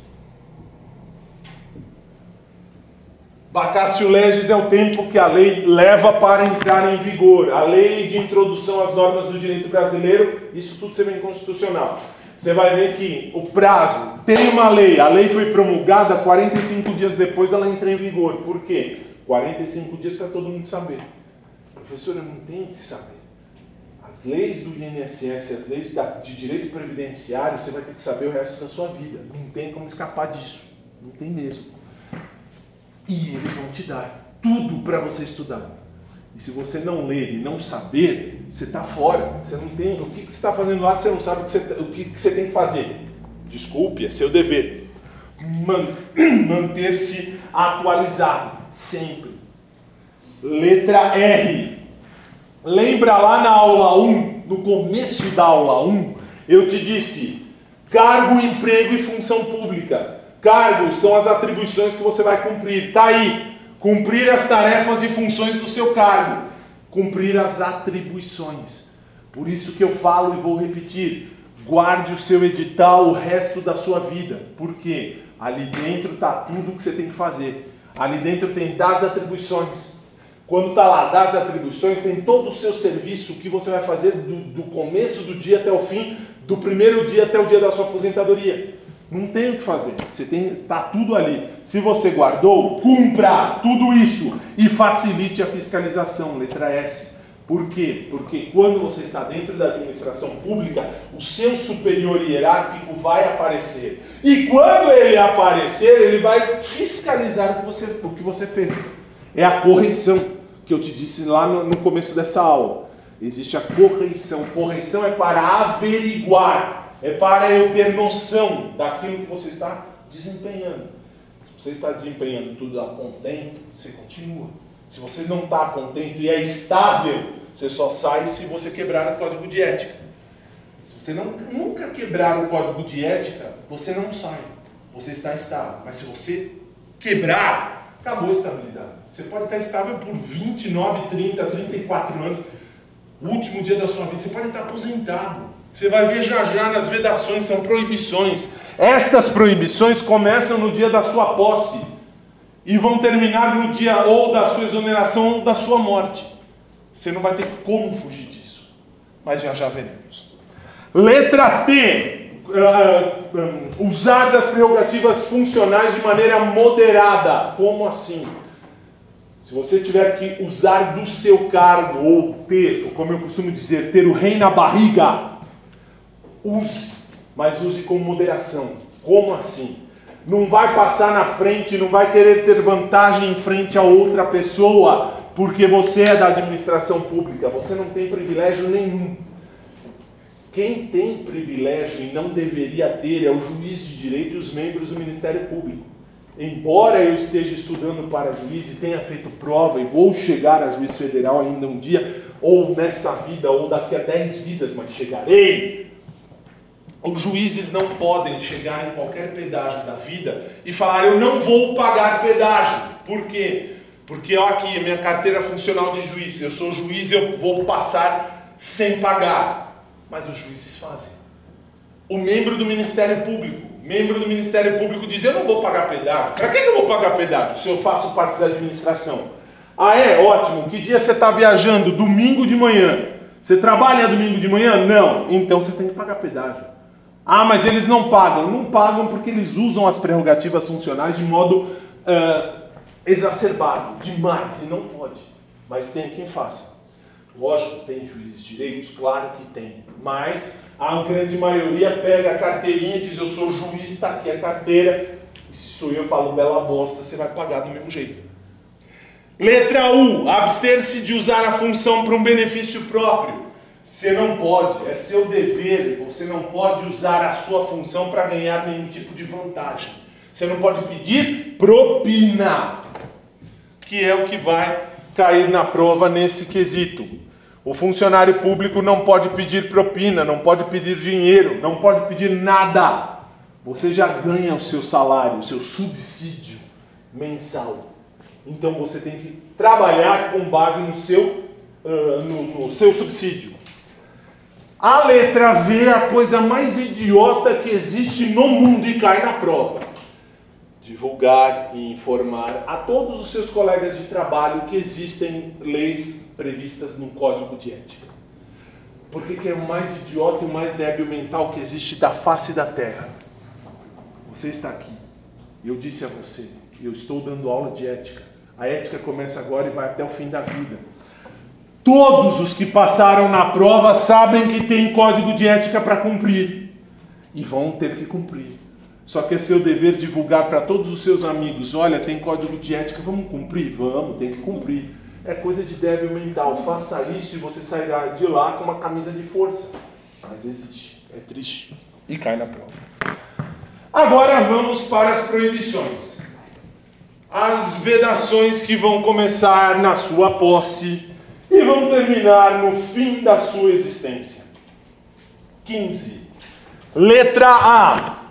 Vacatio legis é o tempo que a lei leva para entrar em vigor. A lei de introdução às normas do direito brasileiro, isso tudo você vê em constitucional. Você vai ver que o prazo, tem uma lei, a lei foi promulgada, 45 dias depois ela entra em vigor. Por quê? 45 dias para todo mundo saber. Professor, eu não tenho que saber. As leis do INSS, as leis de direito previdenciário, você vai ter que saber o resto da sua vida. Não tem como escapar disso. Não tem mesmo. E eles vão te dar tudo para você estudar. E se você não ler e não saber, você está fora. Você não tem. O que, que você está fazendo lá, você não sabe o que você, o que, que você tem que fazer. Desculpe, é seu dever. Man, Manter-se atualizado, sempre. Letra R. Lembra lá na aula 1, no começo da aula 1, eu te disse: cargo, emprego e função pública. Cargos são as atribuições que você vai cumprir. Está aí. Cumprir as tarefas e funções do seu cargo. Cumprir as atribuições. Por isso que eu falo e vou repetir: guarde o seu edital o resto da sua vida. Por quê? Ali dentro está tudo que você tem que fazer. Ali dentro tem das atribuições. Quando está lá das atribuições, tem todo o seu serviço que você vai fazer do, do começo do dia até o fim, do primeiro dia até o dia da sua aposentadoria. Não tem o que fazer. Você tem, tá tudo ali. Se você guardou, cumpra tudo isso e facilite a fiscalização. Letra S. Por quê? Porque quando você está dentro da administração pública, o seu superior hierárquico vai aparecer. E quando ele aparecer, ele vai fiscalizar o que você, o que você fez. É a correção que eu te disse lá no, no começo dessa aula. Existe a correção. Correção é para averiguar é para eu ter noção daquilo que você está desempenhando. Se você está desempenhando tudo a contento, você continua. Se você não está contento e é estável, você só sai se você quebrar o código de ética. Se você não, nunca quebrar o código de ética, você não sai. Você está estável. Mas se você quebrar, acabou a estabilidade. Você pode estar estável por 29, 30, 34 anos. O último dia da sua vida, você pode estar aposentado. Você vai ver já já nas vedações, são proibições. Estas proibições começam no dia da sua posse e vão terminar no dia ou da sua exoneração ou da sua morte. Você não vai ter como fugir disso. Mas já já veremos. Letra T. Uh, uh, usar das prerrogativas funcionais de maneira moderada. Como assim? Se você tiver que usar do seu cargo ou ter, como eu costumo dizer, ter o rei na barriga, use, mas use com moderação. Como assim? Não vai passar na frente, não vai querer ter vantagem em frente a outra pessoa, porque você é da administração pública, você não tem privilégio nenhum. Quem tem privilégio e não deveria ter é o juiz de direito e os membros do Ministério Público. Embora eu esteja estudando para juiz e tenha feito prova e vou chegar a juiz federal ainda um dia, ou nesta vida, ou daqui a dez vidas, mas chegarei, os juízes não podem chegar em qualquer pedágio da vida e falar: Eu não vou pagar pedágio. Por quê? Porque ó, aqui, minha carteira funcional de juiz, eu sou juiz, eu vou passar sem pagar. Mas os juízes fazem. O membro do Ministério Público, membro do Ministério Público diz: Eu não vou pagar pedágio. Para que eu vou pagar pedágio se eu faço parte da administração? Ah, é? Ótimo. Que dia você está viajando? Domingo de manhã. Você trabalha domingo de manhã? Não. Então você tem que pagar pedágio. Ah, mas eles não pagam. Não pagam porque eles usam as prerrogativas funcionais de modo uh, exacerbado demais e não pode. Mas tem quem faça. Lógico, tem juízes direitos, claro que tem. Mas a grande maioria pega a carteirinha e diz: Eu sou juiz, está aqui a carteira. E se sou eu, falo bela bosta, você vai pagar do mesmo jeito. Letra U: abster-se de usar a função para um benefício próprio. Você não pode, é seu dever, você não pode usar a sua função para ganhar nenhum tipo de vantagem. Você não pode pedir propina, que é o que vai cair na prova nesse quesito. O funcionário público não pode pedir propina, não pode pedir dinheiro, não pode pedir nada. Você já ganha o seu salário, o seu subsídio mensal. Então você tem que trabalhar com base no seu, uh, no, no seu subsídio. A letra V é a coisa mais idiota que existe no mundo e cai na prova. Divulgar e informar a todos os seus colegas de trabalho que existem leis previstas no Código de Ética. Porque que é o mais idiota e o mais débil mental que existe da face da Terra. Você está aqui. Eu disse a você, eu estou dando aula de ética. A ética começa agora e vai até o fim da vida. Todos os que passaram na prova sabem que tem código de ética para cumprir e vão ter que cumprir. Só que é seu dever divulgar para todos os seus amigos: olha, tem código de ética, vamos cumprir? Vamos, tem que cumprir. É coisa de débil mental. Faça isso e você sairá de lá com uma camisa de força. Mas existe, é triste e cai na prova. Agora vamos para as proibições. As vedações que vão começar na sua posse e vão terminar no fim da sua existência. 15. Letra A.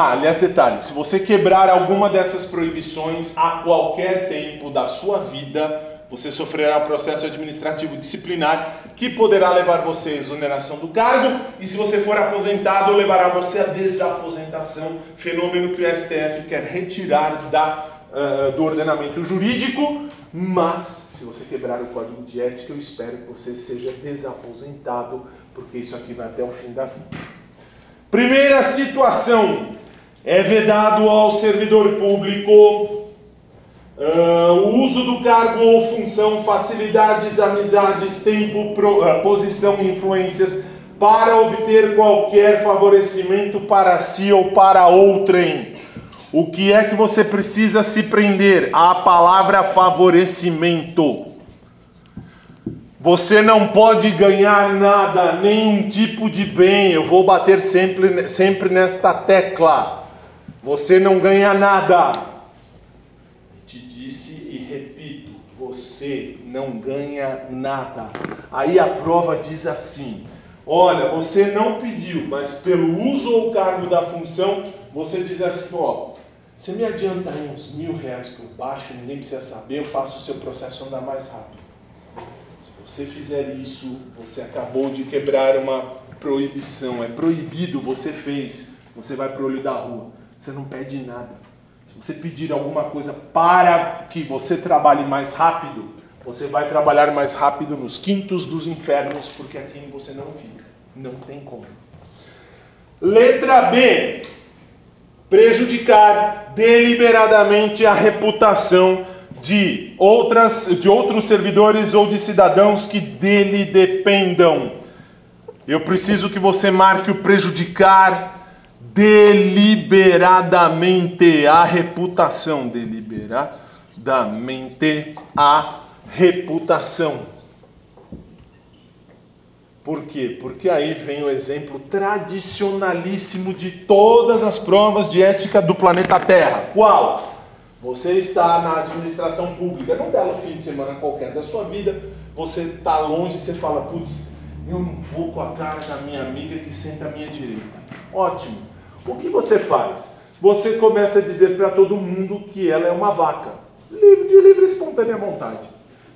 Ah, aliás, detalhe: se você quebrar alguma dessas proibições a qualquer tempo da sua vida, você sofrerá um processo administrativo disciplinar que poderá levar você à exoneração do cargo e, se você for aposentado, levará você à desaposentação, fenômeno que o STF quer retirar da, uh, do ordenamento jurídico. Mas, se você quebrar o código de ética, eu espero que você seja desaposentado, porque isso aqui vai até o fim da vida. Primeira situação: é vedado ao servidor público uh, o uso do cargo ou função, facilidades, amizades, tempo, pro, uh, posição influências para obter qualquer favorecimento para si ou para outrem. O que é que você precisa se prender? A palavra favorecimento. Você não pode ganhar nada, nenhum tipo de bem. Eu vou bater sempre, sempre nesta tecla. Você não ganha nada. Te disse e repito: você não ganha nada. Aí a prova diz assim: olha, você não pediu, mas pelo uso ou cargo da função, você diz assim: ó, você me adianta aí uns mil reais por baixo, ninguém precisa saber, eu faço o seu processo andar mais rápido. Se você fizer isso, você acabou de quebrar uma proibição. É proibido, você fez. Você vai para o olho da rua. Você não pede nada. Se você pedir alguma coisa para que você trabalhe mais rápido, você vai trabalhar mais rápido nos quintos dos infernos, porque aqui você não fica. Não tem como. Letra B prejudicar deliberadamente a reputação de outras de outros servidores ou de cidadãos que dele dependam. Eu preciso que você marque o prejudicar deliberadamente a reputação, deliberadamente a reputação. Por quê? Porque aí vem o exemplo tradicionalíssimo de todas as provas de ética do planeta Terra. Qual? Você está na administração pública, num belo fim de semana qualquer da sua vida, você está longe e você fala, putz, eu não vou com a cara da minha amiga que senta à minha direita. Ótimo. O que você faz? Você começa a dizer para todo mundo que ela é uma vaca, livre, de livre e espontânea vontade.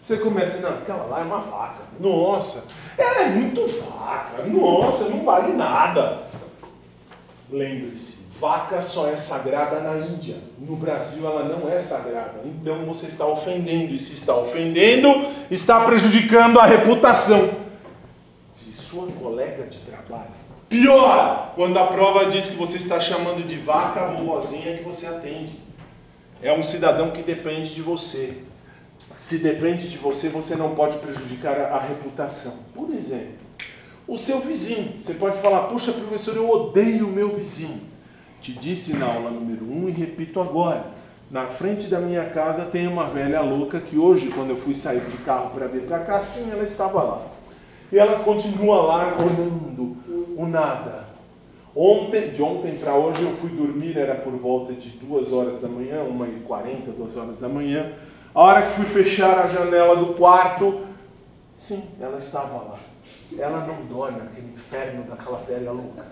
Você começa, não, aquela lá é uma vaca. Nossa, ela é muito vaca. Nossa, não vale nada. Lembre-se, vaca só é sagrada na Índia. No Brasil ela não é sagrada. Então você está ofendendo. E se está ofendendo, está prejudicando a reputação de sua colega de trabalho. Pior, quando a prova diz que você está chamando de vaca a vovozinha que você atende. é um cidadão que depende de você. Se depende de você, você não pode prejudicar a, a reputação. Por exemplo, o seu vizinho. Você pode falar, puxa, professor, eu odeio o meu vizinho. Te disse na aula número 1 um, e repito agora. Na frente da minha casa tem uma velha louca que hoje, quando eu fui sair de carro para vir para cá, sim, ela estava lá. E ela continua lá olhando o nada. Ontem, de ontem para hoje, eu fui dormir, era por volta de 2 horas da manhã, 1h40, 2 horas da manhã. A hora que fui fechar a janela do quarto, sim, ela estava lá. Ela não dorme naquele inferno daquela velha louca.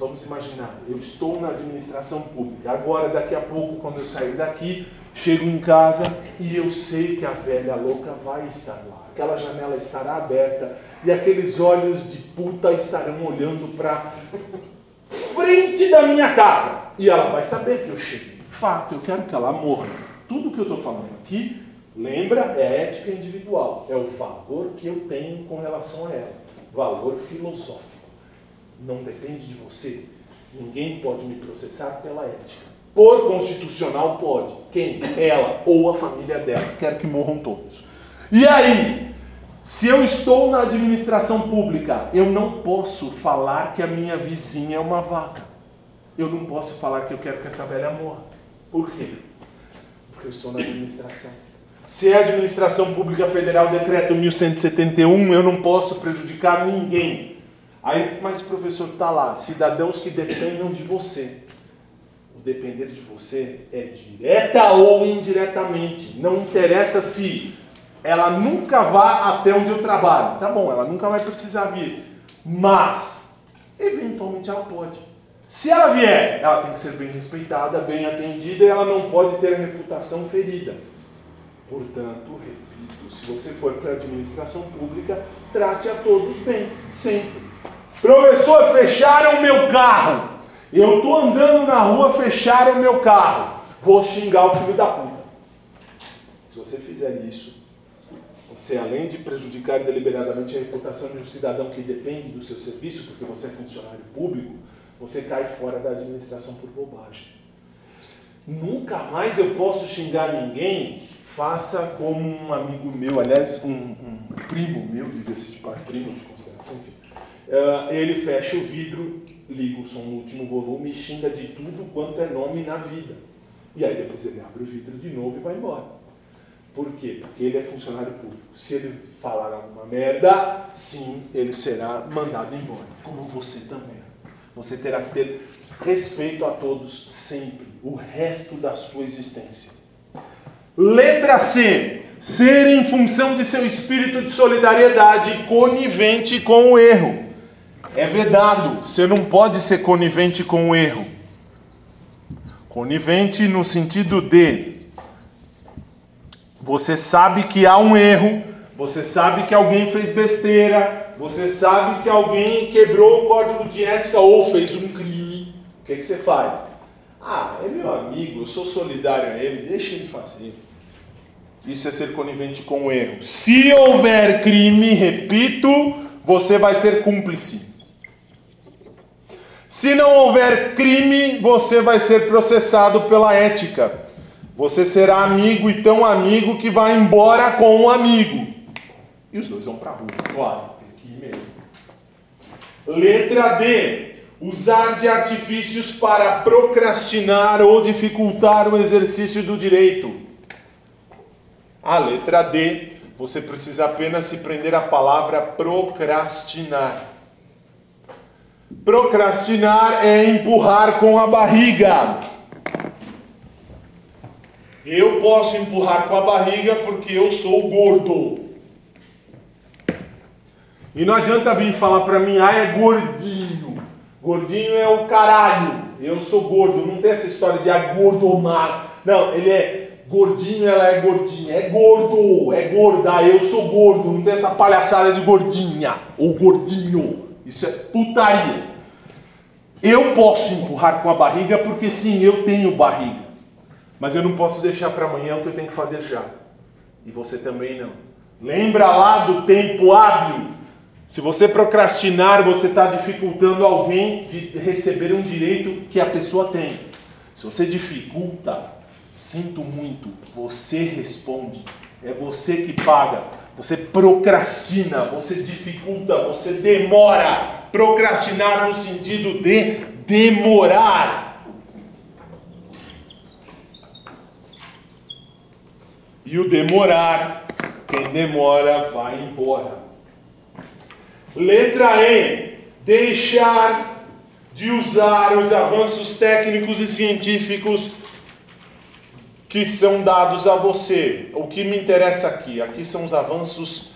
Vamos imaginar, eu estou na administração pública. Agora, daqui a pouco, quando eu sair daqui, chego em casa e eu sei que a velha louca vai estar lá. Aquela janela estará aberta e aqueles olhos de puta estarão olhando para frente da minha casa. E ela vai saber que eu cheguei. Fato, eu quero que ela morra. Tudo que eu estou falando aqui, lembra, é ética individual. É o valor que eu tenho com relação a ela. Valor filosófico não depende de você. Ninguém pode me processar pela ética. Por constitucional pode. Quem? Ela ou a família dela. Quero que morram todos. E aí? Se eu estou na administração pública, eu não posso falar que a minha vizinha é uma vaca. Eu não posso falar que eu quero que essa velha morra. Por quê? Porque eu estou na administração. Se é a administração pública federal, decreto 1171, eu não posso prejudicar ninguém. Aí, mas o professor está lá, cidadãos que dependam de você. O depender de você é direta ou indiretamente. Não interessa se ela nunca vá até onde eu trabalho. Tá bom, ela nunca vai precisar vir. Mas, eventualmente ela pode. Se ela vier, ela tem que ser bem respeitada, bem atendida e ela não pode ter a reputação ferida. Portanto, repito, se você for para a administração pública, trate a todos bem, sempre. Professor, fecharam meu carro. Eu estou andando na rua, fecharam meu carro. Vou xingar o filho da puta. Se você fizer isso, você além de prejudicar deliberadamente a reputação de um cidadão que depende do seu serviço, porque você é funcionário público, você cai fora da administração por bobagem. Nunca mais eu posso xingar ninguém. Faça como um amigo meu, aliás, um, um primo meu, diga-se de primo de consideração, enfim Uh, ele fecha o vidro, liga o som no último volume e xinga de tudo quanto é nome na vida. E aí depois ele abre o vidro de novo e vai embora. Por quê? Porque ele é funcionário público. Se ele falar alguma merda, sim, ele será mandado embora. Como você também. Você terá que ter respeito a todos sempre, o resto da sua existência. Letra C. Ser em função de seu espírito de solidariedade conivente com o erro é vedado. Você não pode ser conivente com o erro. Conivente no sentido de você sabe que há um erro, você sabe que alguém fez besteira, você sabe que alguém quebrou o código de ética ou fez um crime. O que, é que você faz? Ah, é meu amigo, eu sou solidário a ele, deixa ele fazer. Isso é ser conivente com o erro. Se houver crime, repito, você vai ser cúmplice. Se não houver crime, você vai ser processado pela ética. Você será amigo e tão amigo que vai embora com um amigo. E os dois vão para a rua, claro, tem que ir mesmo. Letra D. Usar de artifícios para procrastinar ou dificultar o exercício do direito. A letra D, você precisa apenas se prender à palavra procrastinar. Procrastinar é empurrar com a barriga. Eu posso empurrar com a barriga porque eu sou gordo. E não adianta vir falar para mim, ah, é gordinho. Gordinho é o caralho. Eu sou gordo. Não tem essa história de ah, gordo ou. Não, ele é gordinho, ela é gordinha. É gordo, é gorda. Eu sou gordo. Não tem essa palhaçada de gordinha ou gordinho. Isso é putaria. Eu posso empurrar com a barriga porque sim, eu tenho barriga. Mas eu não posso deixar para amanhã o que eu tenho que fazer já. E você também não. Lembra lá do tempo hábil? Se você procrastinar, você está dificultando alguém de receber um direito que a pessoa tem. Se você dificulta, sinto muito, você responde. É você que paga. Você procrastina, você dificulta, você demora. Procrastinar no sentido de demorar. E o demorar, quem demora vai embora. Letra E. Deixar de usar os avanços técnicos e científicos que são dados a você. O que me interessa aqui? Aqui são os avanços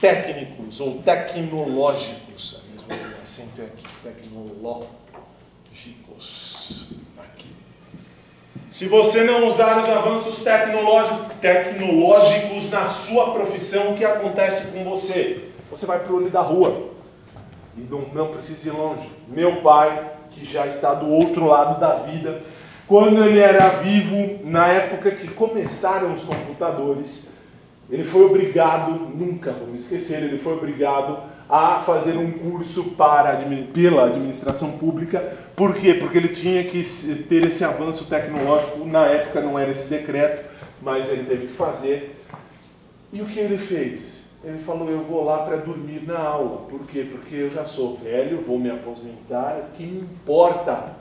técnicos ou tecnológicos. O acento é aqui, tecnológicos. Aqui. Se você não usar os avanços tecnológicos na sua profissão, o que acontece com você? Você vai para o olho da rua. E não, não precisa ir longe. Meu pai, que já está do outro lado da vida, quando ele era vivo, na época que começaram os computadores, ele foi obrigado, nunca vou me esquecer, ele foi obrigado a fazer um curso para, pela administração pública. Por quê? Porque ele tinha que ter esse avanço tecnológico. Na época não era esse decreto, mas ele teve que fazer. E o que ele fez? Ele falou: Eu vou lá para dormir na aula. Por quê? Porque eu já sou velho, vou me aposentar. O que me importa?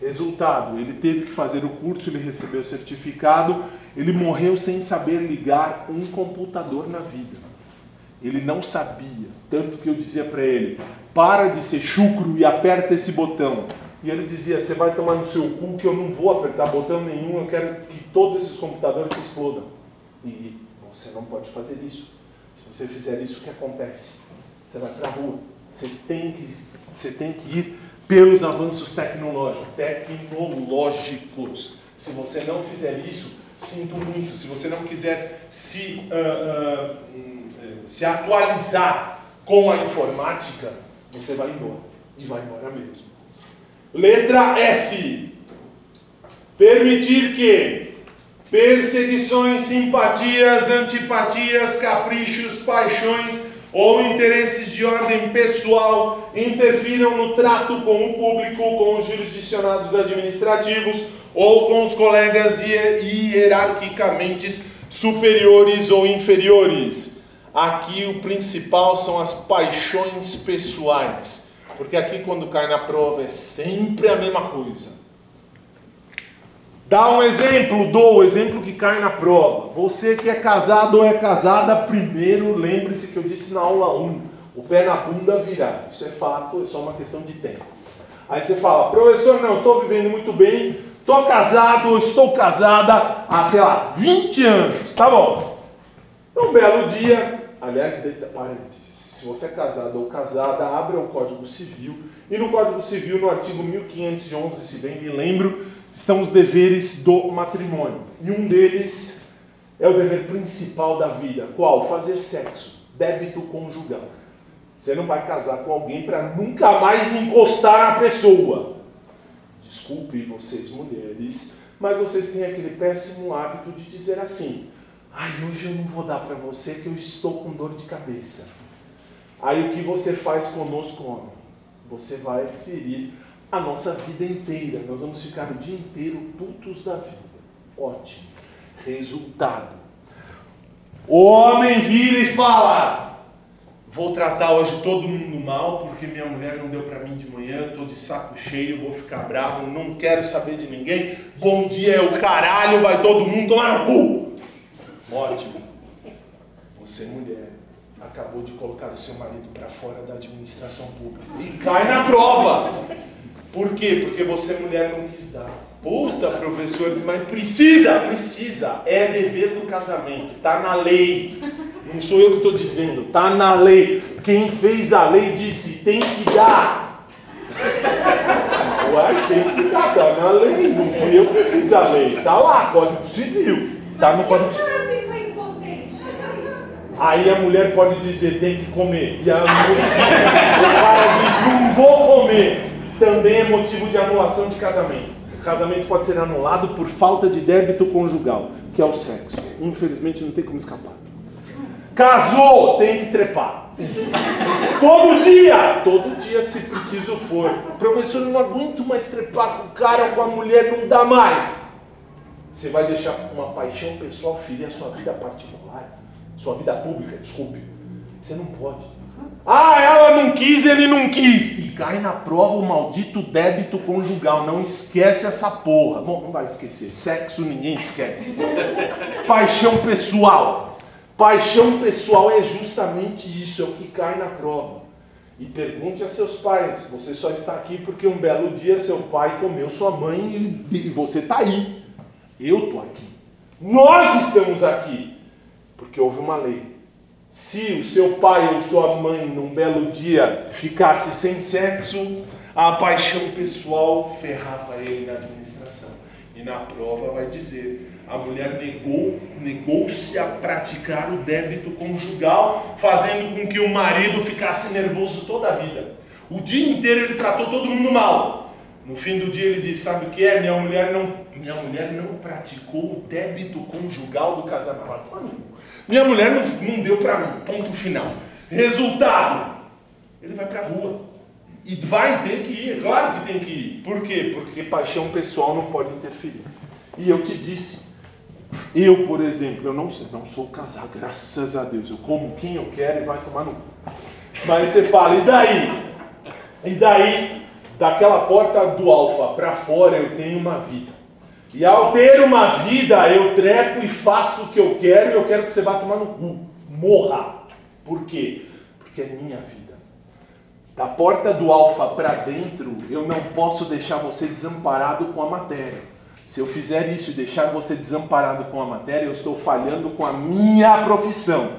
Resultado: ele teve que fazer o curso, ele recebeu o certificado, ele morreu sem saber ligar um computador na vida. Ele não sabia, tanto que eu dizia para ele: para de ser chucro e aperta esse botão. E ele dizia: você vai tomar no seu cu que eu não vou apertar botão nenhum, eu quero que todos esses computadores se explodam. E você não pode fazer isso. Se você fizer isso, o que acontece? Você vai para a rua. Você tem que, você tem que ir pelos avanços tecnológicos. tecnológicos. Se você não fizer isso, sinto muito. Se você não quiser se, uh, uh, se atualizar com a informática, você vai embora. E vai embora mesmo. Letra F. Permitir que perseguições, simpatias, antipatias, caprichos, paixões ou interesses de ordem pessoal interfiram no trato com o público, com os jurisdicionados administrativos ou com os colegas hierarquicamente superiores ou inferiores. Aqui o principal são as paixões pessoais, porque aqui quando cai na prova é sempre a mesma coisa. Dá um exemplo, dou o exemplo que cai na prova. Você que é casado ou é casada, primeiro lembre-se que eu disse na aula 1, o pé na bunda virar. Isso é fato, é só uma questão de tempo. Aí você fala, professor, não, estou vivendo muito bem, estou casado, estou casada há, sei lá, 20 anos, tá bom. Um belo dia, aliás, se você é casado ou casada, abra o Código Civil, e no Código Civil, no artigo 1511, se bem me lembro, estão os deveres do matrimônio. E um deles é o dever principal da vida. Qual? Fazer sexo. Débito conjugal. Você não vai casar com alguém para nunca mais encostar na pessoa. Desculpe vocês mulheres, mas vocês têm aquele péssimo hábito de dizer assim: "Ai, hoje eu não vou dar para você que eu estou com dor de cabeça". Aí o que você faz conosco, homem? Você vai ferir a nossa vida inteira. Nós vamos ficar o dia inteiro putos da vida. Ótimo. Resultado. O homem vira e fala: Vou tratar hoje todo mundo mal porque minha mulher não deu para mim de manhã, estou de saco cheio, vou ficar bravo, não quero saber de ninguém. Bom dia é o caralho, vai todo mundo tomar no cu. Ótimo. Você, mulher, acabou de colocar o seu marido para fora da administração pública e cai na prova. Por quê? Porque você, mulher, não quis dar. Puta, professor, mas precisa, precisa. É dever do casamento, tá na lei. Não sou eu que estou dizendo, tá na lei. Quem fez a lei disse, tem que dar. Uai, tem que dar, tá na lei. Não fui eu que fiz a lei. Tá lá, Código Civil. Tá no Código Civil. Aí a mulher pode dizer, tem que comer. E a mulher, o cara diz, não vou comer também é motivo de anulação de casamento. O casamento pode ser anulado por falta de débito conjugal, que é o sexo. Infelizmente não tem como escapar. Casou, tem que trepar. Todo dia, todo dia se preciso for. Professor, não aguento mais trepar com o cara, com a mulher, não dá mais. Você vai deixar uma paixão pessoal ferir a sua vida particular, sua vida pública, desculpe. Você não pode. Ah, ela não quis, ele não quis. E cai na prova o maldito débito conjugal. Não esquece essa porra. Bom, não vai esquecer. Sexo ninguém esquece. Paixão pessoal. Paixão pessoal é justamente isso, é o que cai na prova. E pergunte a seus pais: você só está aqui porque um belo dia seu pai comeu sua mãe e você está aí. Eu estou aqui. Nós estamos aqui porque houve uma lei. Se o seu pai ou sua mãe, num belo dia, ficasse sem sexo, a paixão pessoal ferrava ele na administração. E na prova vai dizer: a mulher negou, negou-se a praticar o débito conjugal, fazendo com que o marido ficasse nervoso toda a vida. O dia inteiro ele tratou todo mundo mal. No fim do dia ele disse: Sabe o que é? Minha mulher não, minha mulher não praticou o débito conjugal do casamento. Minha mulher não, não deu para mim. Ponto final. Resultado: ele vai para a rua. E vai ter que ir, é claro que tem que ir. Por quê? Porque paixão pessoal não pode interferir. E eu te disse, eu, por exemplo, eu não sei, não sou casado, graças a Deus. Eu como quem eu quero e vai tomar no. Mas você fala, e daí? E daí, daquela porta do alfa para fora, eu tenho uma vida. E ao ter uma vida, eu trepo e faço o que eu quero e eu quero que você vá tomar no cu. Morra. Por quê? Porque é minha vida. Da porta do alfa para dentro, eu não posso deixar você desamparado com a matéria. Se eu fizer isso e deixar você desamparado com a matéria, eu estou falhando com a minha profissão.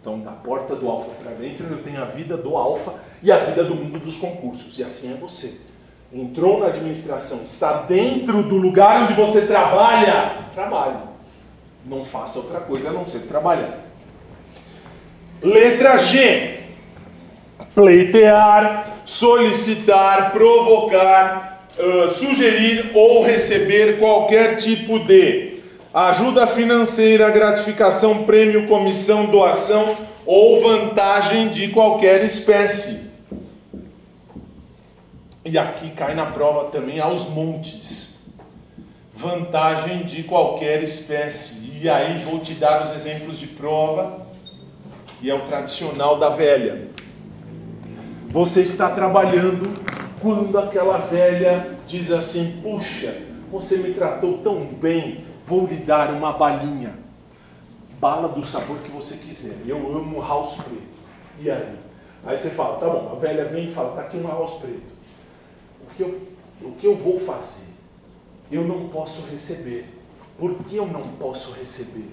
Então, da porta do alfa para dentro, eu tenho a vida do alfa e a vida do mundo dos concursos. E assim é você. Entrou na administração, está dentro do lugar onde você trabalha, trabalhe. Não faça outra coisa a não ser trabalhar. Letra G. Pleitear, solicitar, provocar, uh, sugerir ou receber qualquer tipo de ajuda financeira, gratificação, prêmio, comissão, doação ou vantagem de qualquer espécie. E aqui cai na prova também aos montes. Vantagem de qualquer espécie. E aí vou te dar os exemplos de prova. E é o tradicional da velha. Você está trabalhando quando aquela velha diz assim: Puxa, você me tratou tão bem, vou lhe dar uma balinha. Bala do sabor que você quiser. Eu amo house preto. E aí? Aí você fala: Tá bom, a velha vem e fala: Tá aqui uma house preto. Que eu, o que eu vou fazer? Eu não posso receber. Por que eu não posso receber?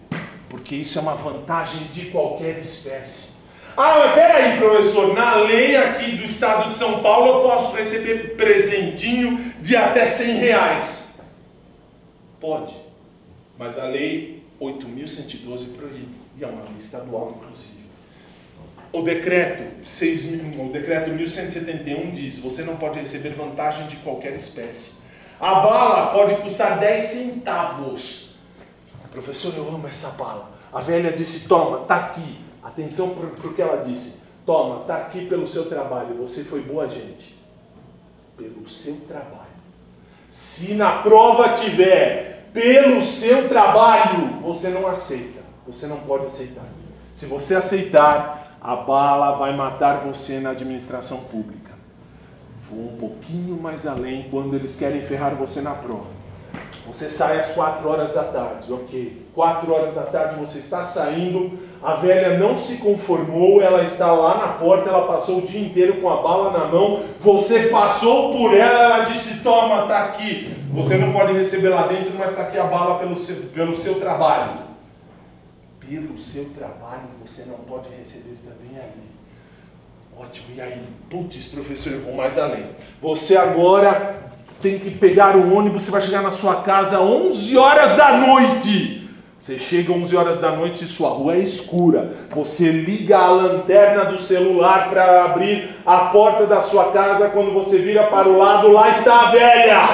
Porque isso é uma vantagem de qualquer espécie. Ah, mas peraí, professor, na lei aqui do estado de São Paulo eu posso receber presentinho de até 100 reais. Pode, mas a lei 8.112 proíbe, e é uma lei estadual, inclusive. O decreto, 6, o decreto 1171 diz: você não pode receber vantagem de qualquer espécie. A bala pode custar 10 centavos. Professor, eu amo essa bala. A velha disse: toma, tá aqui. Atenção para o que ela disse. Toma, está aqui pelo seu trabalho. Você foi boa gente. Pelo seu trabalho. Se na prova tiver pelo seu trabalho, você não aceita. Você não pode aceitar. Se você aceitar, a bala vai matar você na administração pública. Vou um pouquinho mais além quando eles querem ferrar você na prova. Você sai às 4 horas da tarde, ok. 4 horas da tarde você está saindo, a velha não se conformou, ela está lá na porta, ela passou o dia inteiro com a bala na mão, você passou por ela, ela disse: Toma, está aqui. Você não pode receber lá dentro, mas está aqui a bala pelo seu, pelo seu trabalho. Pelo seu trabalho você não pode receber também ali. Ótimo, e aí? Putz, professor, eu vou mais além. Você agora tem que pegar o ônibus, você vai chegar na sua casa 11 horas da noite. Você chega 11 horas da noite e sua rua é escura. Você liga a lanterna do celular para abrir a porta da sua casa. Quando você vira para o lado, lá está a velha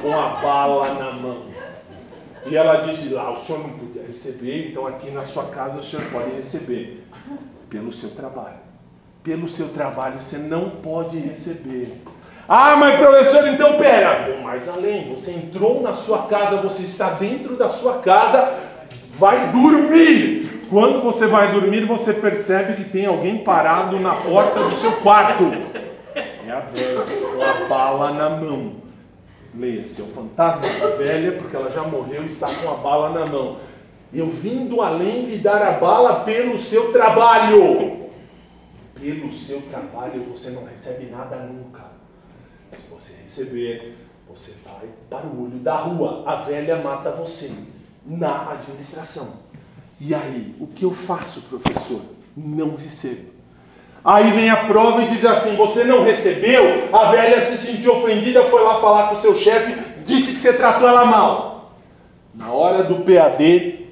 com a bala na. E ela disse lá, o senhor não podia receber, então aqui na sua casa o senhor pode receber. Pelo seu trabalho. Pelo seu trabalho você não pode receber. Ah, mas professor, então pera, vou mais além. Você entrou na sua casa, você está dentro da sua casa, vai dormir. Quando você vai dormir, você percebe que tem alguém parado na porta do seu quarto. É a velha, com a bala na mão. Leia-se, é o fantasma da velha, porque ela já morreu e está com a bala na mão. Eu vim do além lhe dar a bala pelo seu trabalho. Pelo seu trabalho você não recebe nada nunca. Se você receber, você vai para o olho da rua. A velha mata você na administração. E aí, o que eu faço, professor? Não recebo. Aí vem a prova e diz assim: você não recebeu? A velha se sentiu ofendida, foi lá falar com o seu chefe, disse que você tratou ela mal. Na hora do PAD,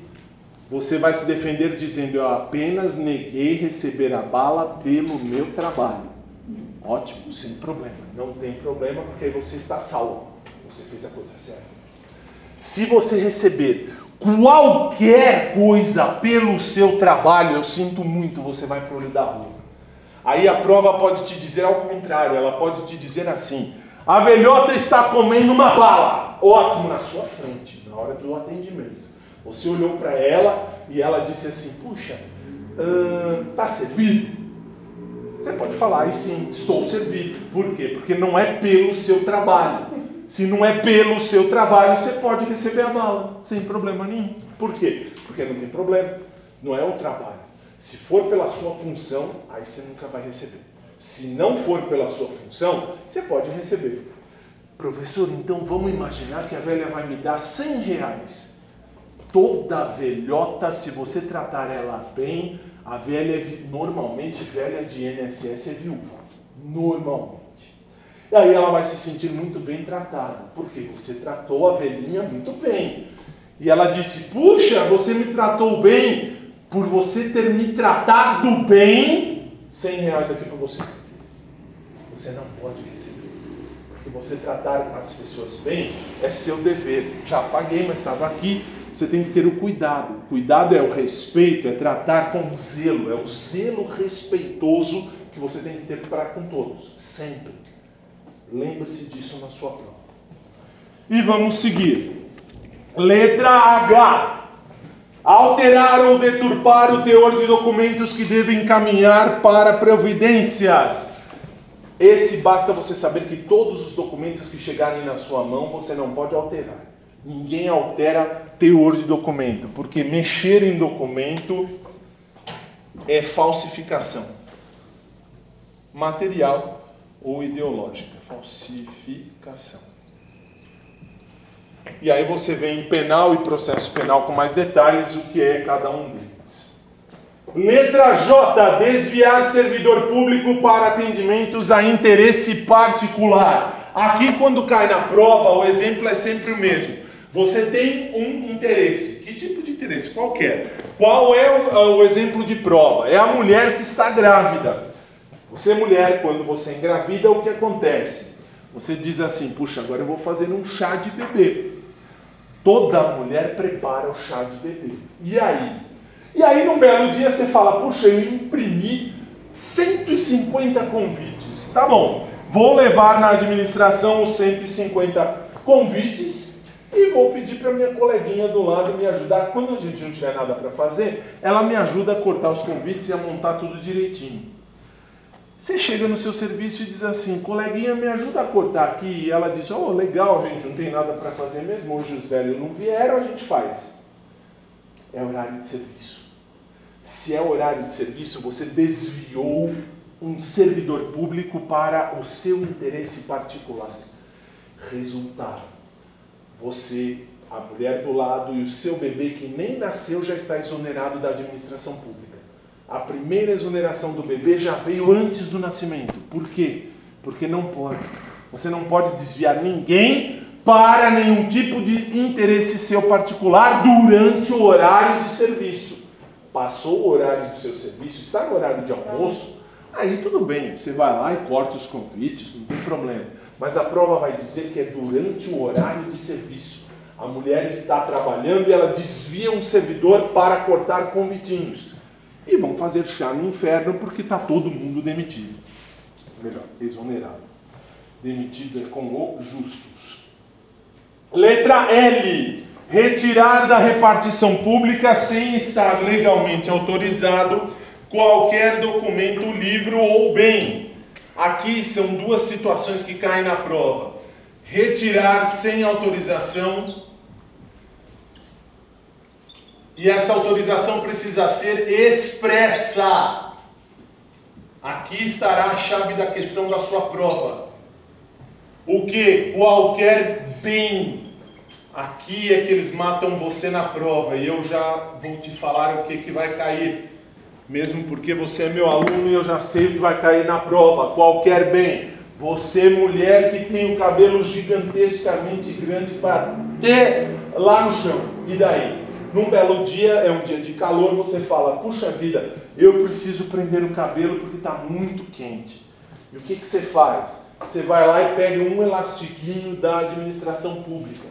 você vai se defender dizendo: eu apenas neguei receber a bala pelo meu trabalho. Ótimo, sem problema. Não tem problema, porque aí você está salvo. Você fez a coisa certa. Se você receber qualquer coisa pelo seu trabalho, eu sinto muito, você vai para o olho da rua. Aí a prova pode te dizer ao contrário, ela pode te dizer assim: a velhota está comendo uma bala. Ótimo, na sua frente, na hora do atendimento. Você olhou para ela e ela disse assim: puxa, está servido? Você pode falar, e sim, estou servido. Por quê? Porque não é pelo seu trabalho. Se não é pelo seu trabalho, você pode receber a bala, sem problema nenhum. Por quê? Porque não tem problema. Não é o trabalho. Se for pela sua função, aí você nunca vai receber. Se não for pela sua função, você pode receber. Professor, então vamos imaginar que a velha vai me dar 100 reais. Toda velhota, se você tratar ela bem, a velha é, normalmente velha de INSS é viúva. Normalmente. E aí ela vai se sentir muito bem tratada, porque você tratou a velhinha muito bem. E ela disse: Puxa, você me tratou bem, por você ter me tratado bem, 100 reais aqui para você. Você não pode receber. Porque você tratar as pessoas bem é seu dever. Já paguei, mas estava aqui. Você tem que ter o cuidado. Cuidado é o respeito, é tratar com zelo. É o zelo respeitoso que você tem que ter para com todos. Sempre. Lembre-se disso na sua prova. E vamos seguir. Letra H alterar ou deturpar o teor de documentos que devem caminhar para providências. Esse basta você saber que todos os documentos que chegarem na sua mão você não pode alterar. Ninguém altera teor de documento, porque mexer em documento é falsificação material ou ideológica. Falsificação. E aí você vê em penal e processo penal com mais detalhes o que é cada um deles. Letra J. Desviar servidor público para atendimentos a interesse particular. Aqui, quando cai na prova, o exemplo é sempre o mesmo. Você tem um interesse. Que tipo de interesse? Qualquer. Qual é o, o exemplo de prova? É a mulher que está grávida. Você, mulher, quando você engravida, o que acontece? Você diz assim: puxa, agora eu vou fazer um chá de bebê. Toda mulher prepara o chá de bebê. E aí? E aí, num belo dia, você fala: puxa, eu imprimi 150 convites. Tá bom, vou levar na administração os 150 convites e vou pedir para minha coleguinha do lado me ajudar. Quando a gente não tiver nada para fazer, ela me ajuda a cortar os convites e a montar tudo direitinho. Você chega no seu serviço e diz assim, coleguinha, me ajuda a cortar aqui. E ela diz, oh, legal, gente, não tem nada para fazer mesmo. Hoje os velhos não vieram, a gente faz. É horário de serviço. Se é horário de serviço, você desviou um servidor público para o seu interesse particular. Resultado: você, a mulher do lado e o seu bebê que nem nasceu já está exonerado da administração pública. A primeira exoneração do bebê já veio antes do nascimento. Por quê? Porque não pode. Você não pode desviar ninguém para nenhum tipo de interesse seu particular durante o horário de serviço. Passou o horário do seu serviço, está no horário de almoço, aí tudo bem, você vai lá e corta os convites, não tem problema. Mas a prova vai dizer que é durante o horário de serviço. A mulher está trabalhando e ela desvia um servidor para cortar convitinhos. E vão fazer chá no inferno porque está todo mundo demitido. Melhor, exonerado. Demitido é com o justos. Letra L. Retirar da repartição pública sem estar legalmente autorizado qualquer documento, livro ou bem. Aqui são duas situações que caem na prova. Retirar sem autorização e essa autorização precisa ser expressa. Aqui estará a chave da questão da sua prova. O que? Qualquer bem. Aqui é que eles matam você na prova e eu já vou te falar o que, que vai cair. Mesmo porque você é meu aluno e eu já sei o que vai cair na prova. Qualquer bem. Você, mulher que tem o cabelo gigantescamente grande, bater lá no chão. E daí? Num belo dia, é um dia de calor, você fala: Puxa vida, eu preciso prender o cabelo porque está muito quente. E o que, que você faz? Você vai lá e pega um elastiquinho da administração pública.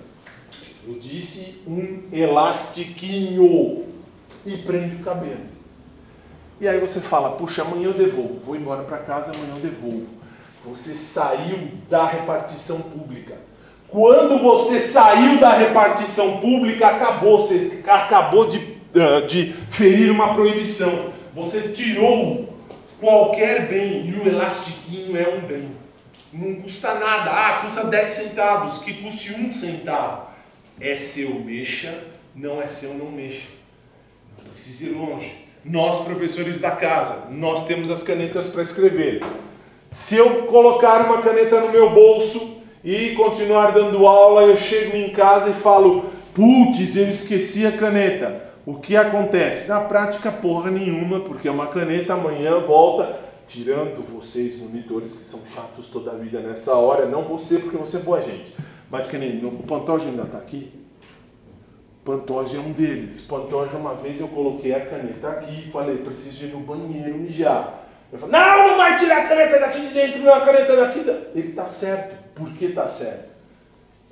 Eu disse um elastiquinho e prende o cabelo. E aí você fala: Puxa, amanhã eu devolvo. Vou embora para casa, amanhã eu devolvo. Você saiu da repartição pública quando você saiu da repartição pública, acabou, você acabou de, de ferir uma proibição. Você tirou qualquer bem e o elastiquinho é um bem. Não custa nada. Ah, custa 10 centavos, que custe um centavo. É seu, mexa. Não é seu, não mexa. Não precisa ir longe. Nós, professores da casa, nós temos as canetas para escrever. Se eu colocar uma caneta no meu bolso, e continuar dando aula, eu chego em casa e falo: putz, eu esqueci a caneta. O que acontece? Na prática, porra nenhuma, porque é uma caneta, amanhã volta, tirando vocês, monitores, que são chatos toda a vida nessa hora, não você, porque você é boa gente. Mas que nem o Pantoja ainda está aqui. Pantoja é um deles. Pantoja, uma vez eu coloquei a caneta aqui e falei: preciso ir no banheiro mijar. Eu falei: não, não vai tirar a caneta daqui de dentro, não, a caneta daqui. Ele está certo porque está certo.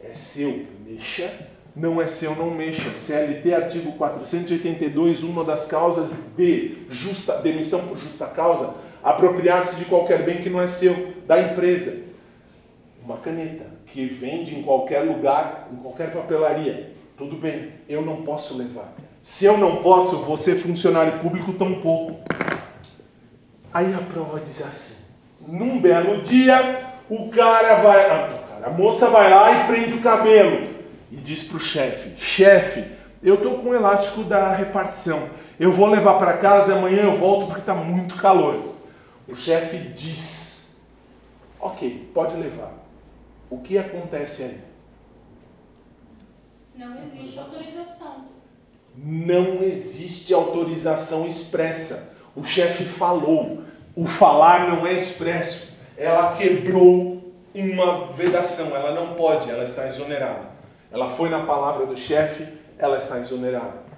É seu, mexa. Não é seu, não mexa. CLT, artigo 482, uma das causas de justa, demissão por justa causa, apropriar-se de qualquer bem que não é seu, da empresa. Uma caneta que vende em qualquer lugar, em qualquer papelaria. Tudo bem, eu não posso levar. Se eu não posso, você, funcionário público, tampouco. Aí a prova diz assim: num belo dia, o cara vai, a, cara, a moça vai lá e prende o cabelo e diz para o chefe: chefe, eu estou com o elástico da repartição. Eu vou levar para casa e amanhã eu volto porque está muito calor. O chefe diz: ok, pode levar. O que acontece aí? Não existe autorização. Não existe autorização expressa. O chefe falou. O falar não é expresso ela quebrou uma vedação, ela não pode, ela está exonerada. Ela foi na palavra do chefe, ela está exonerada.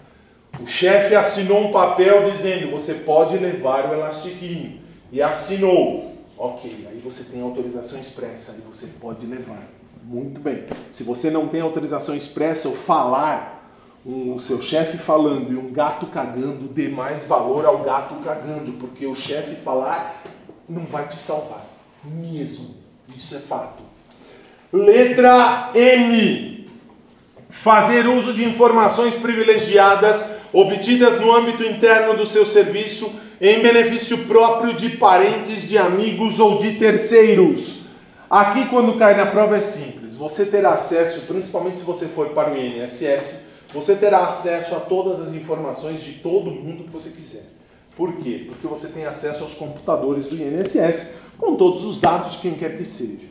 O chefe assinou um papel dizendo: você pode levar o elastiquinho. E assinou. Ok, aí você tem autorização expressa e você pode levar. Muito bem. Se você não tem autorização expressa, o falar, o seu chefe falando e um gato cagando, dê mais valor ao gato cagando, porque o chefe falar não vai te salvar mesmo. Isso é fato. Letra M. Fazer uso de informações privilegiadas obtidas no âmbito interno do seu serviço em benefício próprio de parentes, de amigos ou de terceiros. Aqui, quando cai na prova, é simples. Você terá acesso, principalmente se você for para o INSS, você terá acesso a todas as informações de todo mundo que você quiser. Por quê? Porque você tem acesso aos computadores do INSS com todos os dados de quem quer que seja.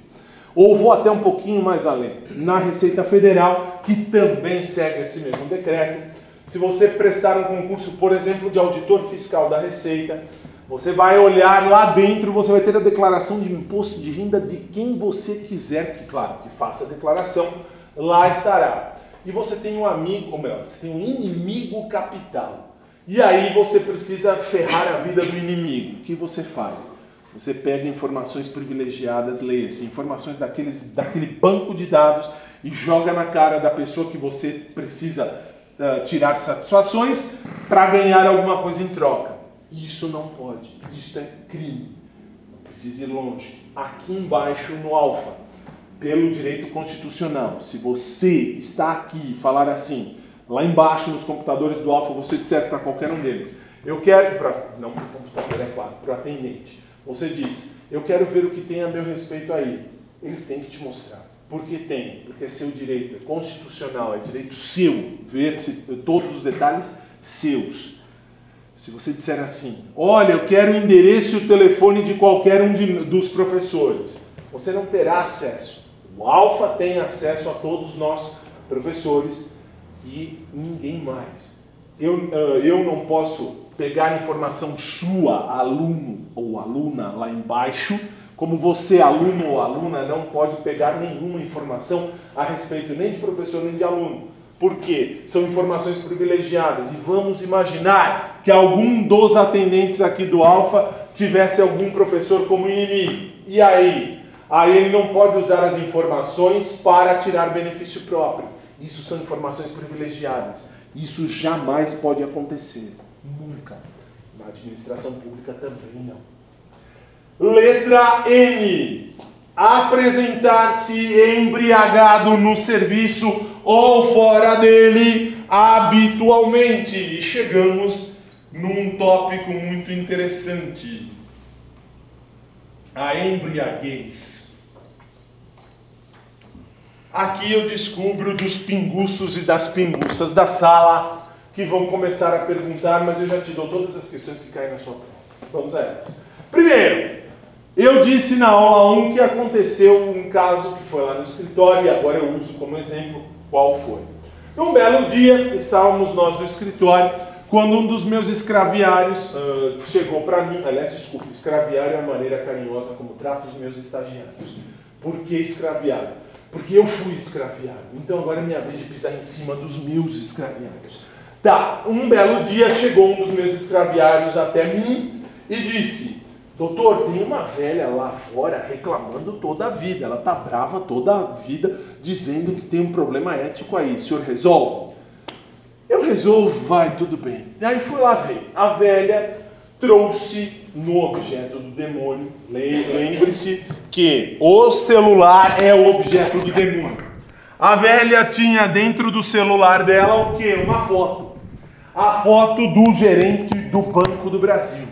Ou vou até um pouquinho mais além. Na Receita Federal, que também segue esse mesmo decreto, se você prestar um concurso, por exemplo, de auditor fiscal da Receita, você vai olhar lá dentro, você vai ter a declaração de imposto de renda de quem você quiser, que claro, que faça a declaração, lá estará. E você tem um amigo, ou melhor, você tem um inimigo capital. E aí você precisa ferrar a vida do inimigo. O que você faz? Você pega informações privilegiadas, leia-se, informações daqueles, daquele banco de dados e joga na cara da pessoa que você precisa uh, tirar satisfações para ganhar alguma coisa em troca. Isso não pode, isso é crime. Não precisa ir longe. Aqui embaixo no alfa, pelo direito constitucional, se você está aqui e falar assim, lá embaixo nos computadores do alfa, você disser para qualquer um deles, eu quero, pra, não para o computador, é claro, para o atendente, você diz, eu quero ver o que tem a meu respeito aí. Eles têm que te mostrar. Porque tem, porque é seu direito, é constitucional, é direito seu ver se, todos os detalhes seus. Se você disser assim, olha, eu quero o endereço e o telefone de qualquer um de, dos professores, você não terá acesso. O Alfa tem acesso a todos nós, professores, e ninguém mais. Eu, eu não posso pegar informação sua, aluno ou aluna, lá embaixo como você, aluno ou aluna, não pode pegar nenhuma informação a respeito nem de professor nem de aluno. Por quê? São informações privilegiadas. E vamos imaginar que algum dos atendentes aqui do Alfa tivesse algum professor como inimigo. E aí? Aí ele não pode usar as informações para tirar benefício próprio. Isso são informações privilegiadas. Isso jamais pode acontecer. Nunca. Na administração pública também não. Letra N. Apresentar-se embriagado no serviço ou fora dele habitualmente. E chegamos num tópico muito interessante. A embriaguez. Aqui eu descubro dos pinguços e das pinguças da sala que vão começar a perguntar, mas eu já te dou todas as questões que caem na sua prova. Vamos a elas. Primeiro, eu disse na aula 1 que aconteceu um caso que foi lá no escritório e agora eu uso como exemplo qual foi. Um belo dia, estávamos nós no escritório, quando um dos meus escraviários uh, chegou para mim. Aliás, desculpe, escraviário é a maneira carinhosa como trato os meus estagiários. Por que escraviário? Porque eu fui escraviário. Então agora é minha vez de pisar em cima dos meus escraviários. Tá, um belo dia chegou um dos meus escraviários até mim e disse: Doutor, tem uma velha lá fora reclamando toda a vida. Ela tá brava toda a vida, dizendo que tem um problema ético aí. O senhor resolve? Eu resolvo, vai, tudo bem. Aí fui lá ver. A velha trouxe no objeto do demônio. Lembre-se que o celular é o objeto do demônio. A velha tinha dentro do celular dela o quê? Uma foto. A foto do gerente do Banco do Brasil.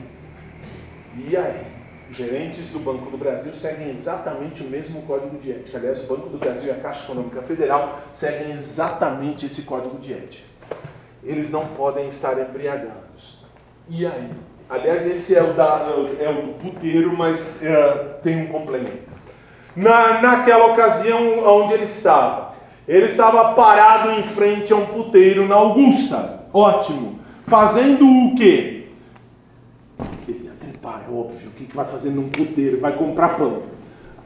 E aí? Gerentes do Banco do Brasil seguem exatamente o mesmo código de ética. Aliás, o Banco do Brasil e a Caixa Econômica Federal seguem exatamente esse código de ética. Eles não podem estar embriagados. E aí? Aliás, esse é o, da, é o do puteiro, mas é, tem um complemento. Na, naquela ocasião onde ele estava, ele estava parado em frente a um puteiro na Augusta. Ótimo. Fazendo o quê? é óbvio, o que, que vai fazer num puteiro? Vai comprar pão.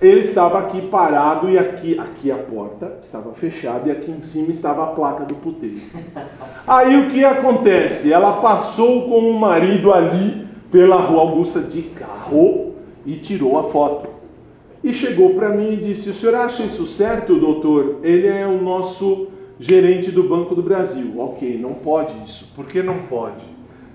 Ele estava aqui parado e aqui, aqui a porta estava fechada e aqui em cima estava a placa do puteiro. Aí o que acontece? Ela passou com o marido ali pela rua Augusta de carro e tirou a foto. E chegou para mim e disse: O senhor acha isso certo, doutor? Ele é o nosso gerente do Banco do Brasil. Ok, não pode isso. Por que não pode?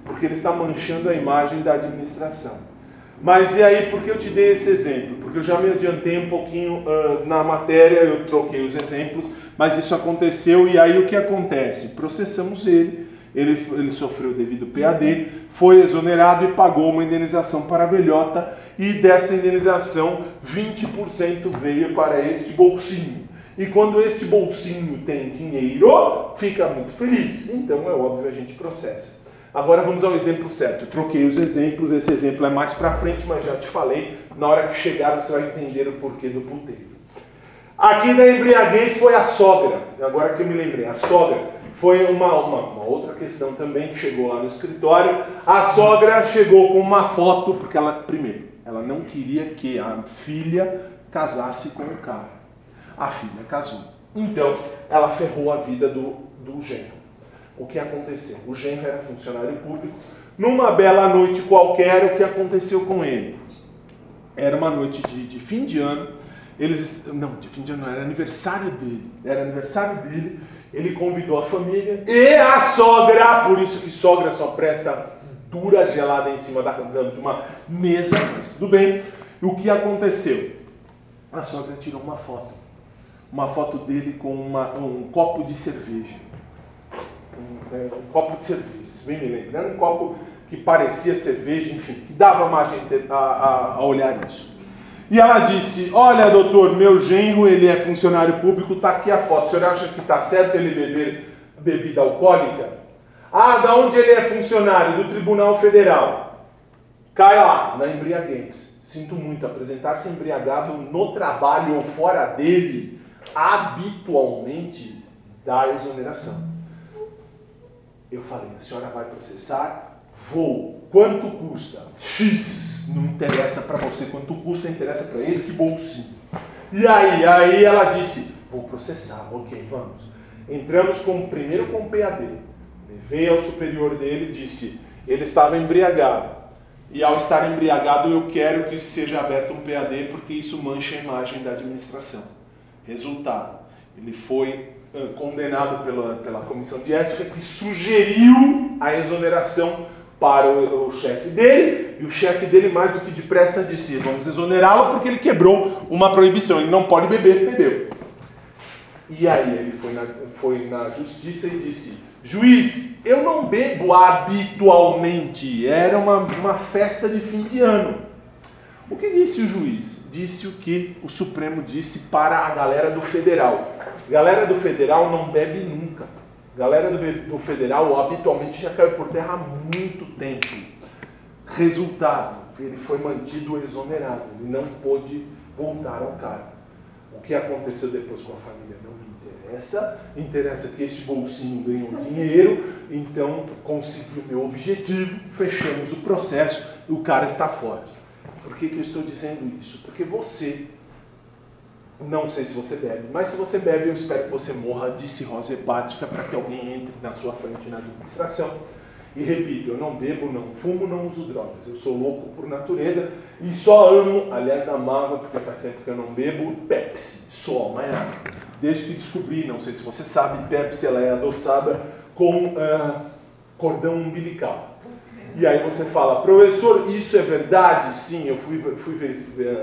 Porque ele está manchando a imagem da administração. Mas e aí, por que eu te dei esse exemplo? Porque eu já me adiantei um pouquinho uh, na matéria, eu troquei os exemplos, mas isso aconteceu e aí o que acontece? Processamos ele, ele, ele sofreu devido PAD, foi exonerado e pagou uma indenização para a velhota e desta indenização 20% veio para este bolsinho. E quando este bolsinho tem dinheiro, fica muito feliz. Então é óbvio a gente processa. Agora vamos ao exemplo certo. Eu troquei os exemplos, esse exemplo é mais para frente, mas já te falei. Na hora que chegar você vai entender o porquê do puteiro. Aqui da embriaguez foi a sogra. Agora que eu me lembrei, a sogra foi uma, uma, uma, outra questão também que chegou lá no escritório. A sogra chegou com uma foto, porque ela, primeiro, ela não queria que a filha casasse com o cara. A filha casou. Então, ela ferrou a vida do, do genro o que aconteceu. O genro era funcionário público. Numa bela noite qualquer, o que aconteceu com ele? Era uma noite de, de fim de ano Eles não, de fim de ano era aniversário dele. Era aniversário dele. Ele convidou a família e a sogra, por isso que sogra só presta dura gelada em cima da, de uma mesa, mas tudo bem. E o que aconteceu? A sogra tirou uma foto. Uma foto dele com uma, um copo de cerveja. Um, é, um copo de cerveja, se bem me lembro. Era um copo que parecia cerveja, enfim, que dava margem a, a, a olhar isso. E ela disse: Olha, doutor, meu genro, ele é funcionário público, está aqui a foto. O senhor acha que está certo ele beber bebida alcoólica? Ah, da onde ele é funcionário? Do Tribunal Federal. Cai lá, na embriaguez. Sinto muito, apresentar-se embriagado no trabalho ou fora dele, habitualmente dá exoneração. Eu falei, a senhora vai processar? Vou. Quanto custa? X. Não interessa para você quanto custa, interessa para esse bolsinho. E aí, aí ela disse, vou processar, ok, vamos. Entramos com, primeiro com o PAD. Levei ao superior dele e disse, ele estava embriagado. E ao estar embriagado, eu quero que seja aberto um PAD, porque isso mancha a imagem da administração. Resultado, ele foi condenado pela, pela comissão de ética, que sugeriu a exoneração para o, o chefe dele, e o chefe dele, mais do que depressa, disse: Vamos exonerá-lo porque ele quebrou uma proibição, ele não pode beber, bebeu. E aí ele foi na, foi na justiça e disse: Juiz, eu não bebo habitualmente, era uma, uma festa de fim de ano. O que disse o juiz? Disse o que o Supremo disse para a galera do federal. Galera do federal não bebe nunca. Galera do, do federal habitualmente já caiu por terra há muito tempo. Resultado, ele foi mantido exonerado, ele não pôde voltar ao cargo. O que aconteceu depois com a família não me interessa, interessa que este bolsinho ganhou dinheiro, então consegui o meu objetivo, fechamos o processo, o cara está fora. Por que, que eu estou dizendo isso? Porque você, não sei se você bebe, mas se você bebe, eu espero que você morra de cirrose hepática para que alguém entre na sua frente na administração. E repito, eu não bebo, não fumo, não uso drogas. Eu sou louco por natureza e só amo, aliás, amava, porque faz tempo que eu não bebo, Pepsi. Só, mais nada. Desde que descobri, não sei se você sabe, Pepsi ela é adoçada com uh, cordão umbilical. E aí você fala, professor, isso é verdade? Sim, eu fui, fui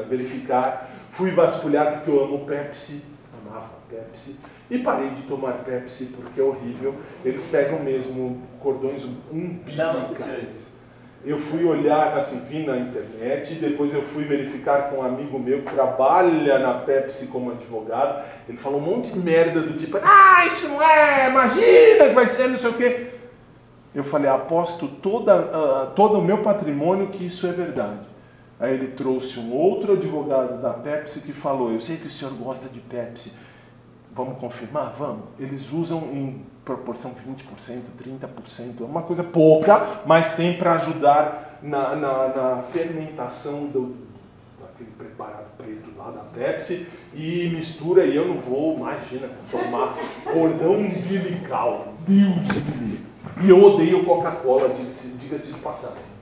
verificar, fui vasculhar porque eu amo Pepsi, amava Pepsi, e parei de tomar Pepsi porque é horrível. Eles pegam mesmo cordões umbilicais. Eu fui olhar, assim, vi na internet, depois eu fui verificar com um amigo meu que trabalha na Pepsi como advogado. Ele falou um monte de merda do tipo, ah, isso não é, imagina que vai ser não sei o quê. Eu falei, aposto toda, uh, todo o meu patrimônio que isso é verdade. Aí ele trouxe um outro advogado da Pepsi que falou, eu sei que o senhor gosta de Pepsi, vamos confirmar? Vamos. Eles usam em proporção 20%, 30%, é uma coisa pouca, mas tem para ajudar na, na, na, fermentação do, daquele preparado preto lá da Pepsi e mistura, e eu não vou, imagina, tomar cordão umbilical. Deus me livre. E eu odeio Coca-Cola, diga-se diga de passagem.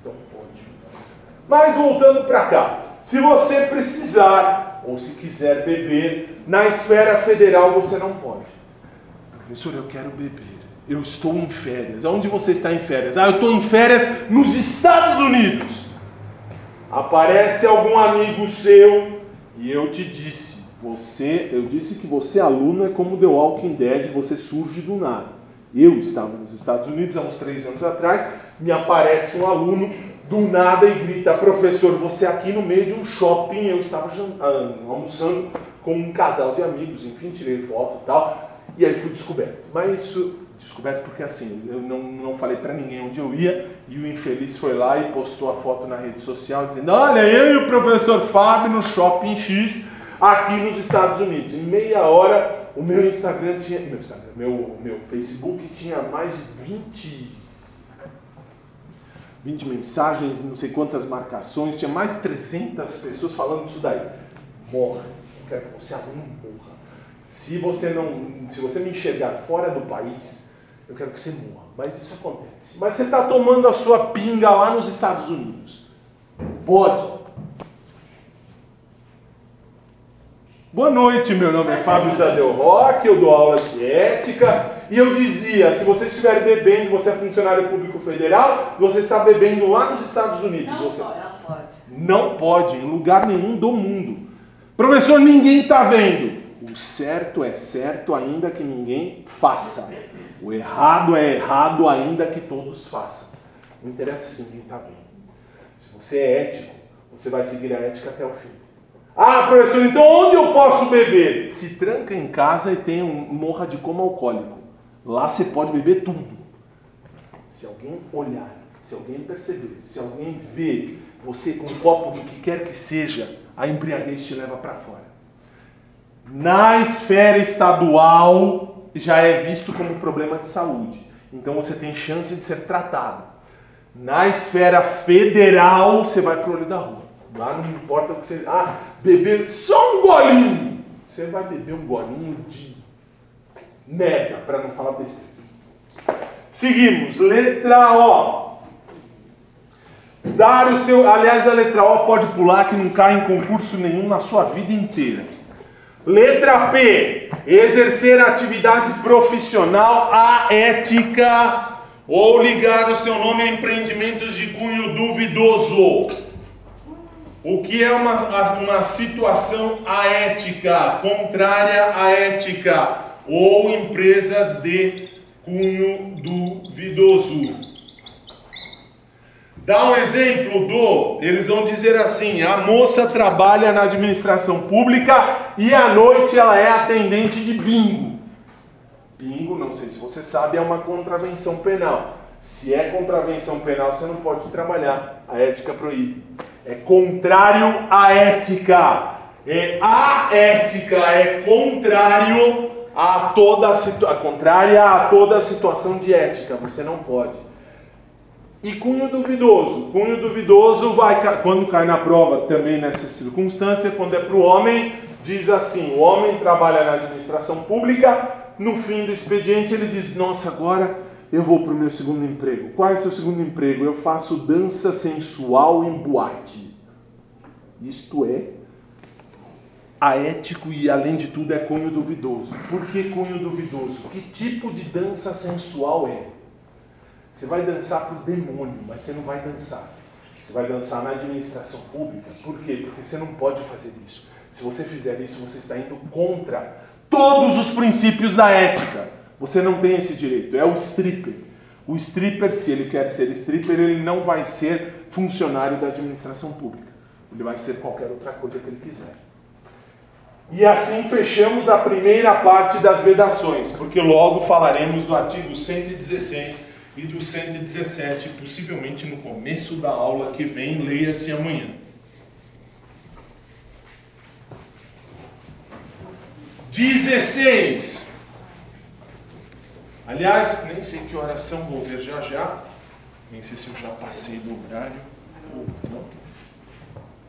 Mas voltando para cá, se você precisar ou se quiser beber, na esfera federal você não pode. Professor, eu quero beber. Eu estou em férias. Onde você está em férias? Ah, eu estou em férias nos Estados Unidos. Aparece algum amigo seu e eu te disse, você, eu disse que você aluno é como The Walking Dead, você surge do nada. Eu estava nos Estados Unidos há uns três anos atrás, me aparece um aluno do nada e grita, professor, você aqui no meio de um shopping, eu estava almoçando com um casal de amigos, enfim, tirei foto e tal. E aí fui descoberto. Mas isso, descoberto porque assim, eu não, não falei para ninguém onde eu ia, e o infeliz foi lá e postou a foto na rede social dizendo: Olha, eu e o professor Fábio no shopping X aqui nos Estados Unidos. Em meia hora, o meu Instagram tinha. Meu, Instagram, meu, meu Facebook tinha mais de 20. 20 mensagens, não sei quantas marcações, tinha mais de 300 pessoas falando isso daí. Morra, eu quero que você aluno morra. Se você não, se você me enxergar fora do país, eu quero que você morra. Mas isso acontece. Mas você está tomando a sua pinga lá nos Estados Unidos. Pode. Boa noite, meu nome é Fábio Tadeu Roque, eu dou aula de ética e eu dizia: se você estiver bebendo, você é funcionário público federal, você está bebendo lá nos Estados Unidos. Não você... pode. Não pode, em lugar nenhum do mundo. Professor, ninguém está vendo. O certo é certo, ainda que ninguém faça. O errado é errado, ainda que todos façam. Não interessa se ninguém está vendo. Se você é ético, você vai seguir a ética até o fim. Ah, professor, então onde eu posso beber? Se tranca em casa e tenha um morra de coma alcoólico. Lá você pode beber tudo. Se alguém olhar, se alguém perceber, se alguém ver você com um copo do que quer que seja, a embriaguez te leva para fora. Na esfera estadual já é visto como problema de saúde. Então você tem chance de ser tratado. Na esfera federal, você vai pro olho da rua. Lá não importa o que você. Ah, beber só um golinho. Você vai beber um golinho de merda, para não falar besteira. Seguimos, letra O. Dar o seu. Aliás, a letra O pode pular que não cai em concurso nenhum na sua vida inteira. Letra P. Exercer atividade profissional aética ou ligar o seu nome a empreendimentos de cunho duvidoso. O que é uma, uma situação aética, contrária à ética, ou empresas de cunho duvidoso. Dá um exemplo do, eles vão dizer assim: a moça trabalha na administração pública e à noite ela é atendente de bingo. Bingo, não sei se você sabe, é uma contravenção penal. Se é contravenção penal, você não pode trabalhar. A ética proíbe. É contrário à ética. É a ética é contrário a toda a situação, contrária a toda a situação de ética. Você não pode. E cunho duvidoso. Cunho duvidoso vai quando cai na prova também nessa circunstância, quando é para o homem, diz assim: o homem trabalha na administração pública, no fim do expediente ele diz: Nossa, agora eu vou para o meu segundo emprego. Qual é o seu segundo emprego? Eu faço dança sensual em boate. Isto é aético e, além de tudo, é cunho duvidoso. Por que cunho duvidoso? Que tipo de dança sensual é? Você vai dançar para o demônio, mas você não vai dançar. Você vai dançar na administração pública. Por quê? Porque você não pode fazer isso. Se você fizer isso, você está indo contra todos os princípios da ética. Você não tem esse direito. É o stripper. O stripper, se ele quer ser stripper, ele não vai ser funcionário da administração pública. Ele vai ser qualquer outra coisa que ele quiser. E assim fechamos a primeira parte das vedações, porque logo falaremos do artigo 116 e do 117, possivelmente no começo da aula que vem, leia-se amanhã. Dezesseis. Aliás, nem sei que oração vou ver já já. Nem sei se eu já passei do horário não.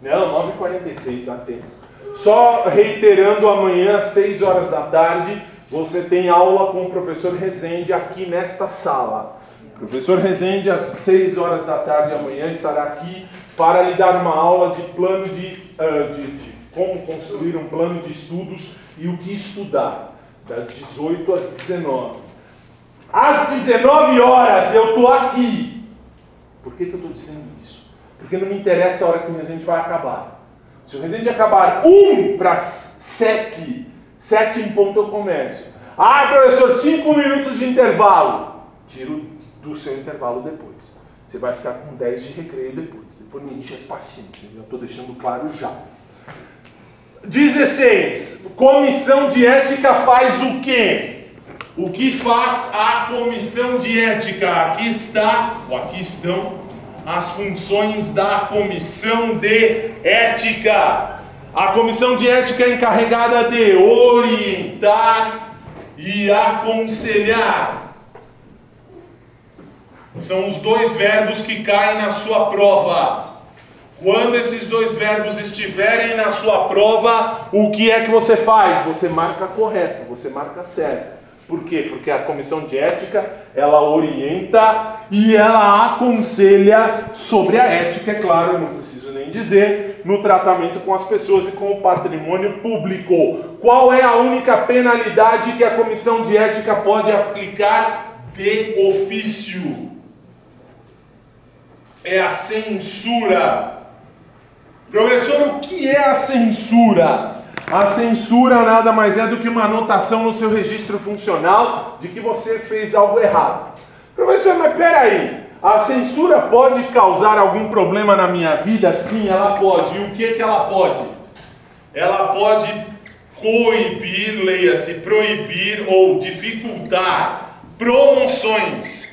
Não, 9h46 dá tempo. Só reiterando, amanhã, às 6 horas da tarde, você tem aula com o professor Rezende aqui nesta sala. O professor Rezende, às 6 horas da tarde amanhã, estará aqui para lhe dar uma aula de plano de, uh, de, de como construir um plano de estudos e o que estudar, das 18 às 19. Às 19 horas eu estou aqui. Por que, que eu estou dizendo isso? Porque não me interessa a hora que o Rezende vai acabar. Se o Rezende acabar 1 para 7, 7 em ponto eu começo. Ah, professor, 5 minutos de intervalo. Tiro do seu intervalo depois. Você vai ficar com 10 de recreio depois. Depois me enche as paciências. Eu estou deixando claro já. 16. Comissão de ética faz o quê? O que faz a comissão de ética? Aqui está, ou aqui estão, as funções da comissão de ética. A comissão de ética é encarregada de orientar e aconselhar. São os dois verbos que caem na sua prova. Quando esses dois verbos estiverem na sua prova, o que é que você faz? Você marca correto, você marca certo. Por quê? Porque a comissão de ética, ela orienta e ela aconselha sobre a ética, é claro, não preciso nem dizer, no tratamento com as pessoas e com o patrimônio público. Qual é a única penalidade que a comissão de ética pode aplicar de ofício? É a censura. Professor, o que é a censura? A censura nada mais é do que uma anotação no seu registro funcional de que você fez algo errado. Professor, mas peraí, a censura pode causar algum problema na minha vida? Sim, ela pode. E o que, que ela pode? Ela pode coibir, leia-se, proibir ou dificultar promoções.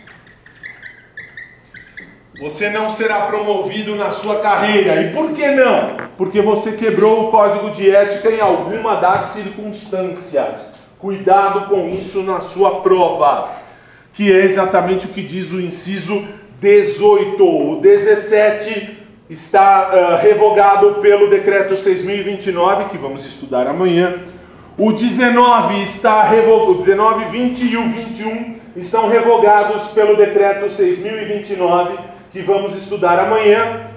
Você não será promovido na sua carreira. E por que não? Porque você quebrou o código de ética em alguma das circunstâncias. Cuidado com isso na sua prova, que é exatamente o que diz o inciso 18. O 17 está uh, revogado pelo decreto 6029, que vamos estudar amanhã. O 19 está revogado, o 19, 20 e o 21 estão revogados pelo decreto 6029, que vamos estudar amanhã.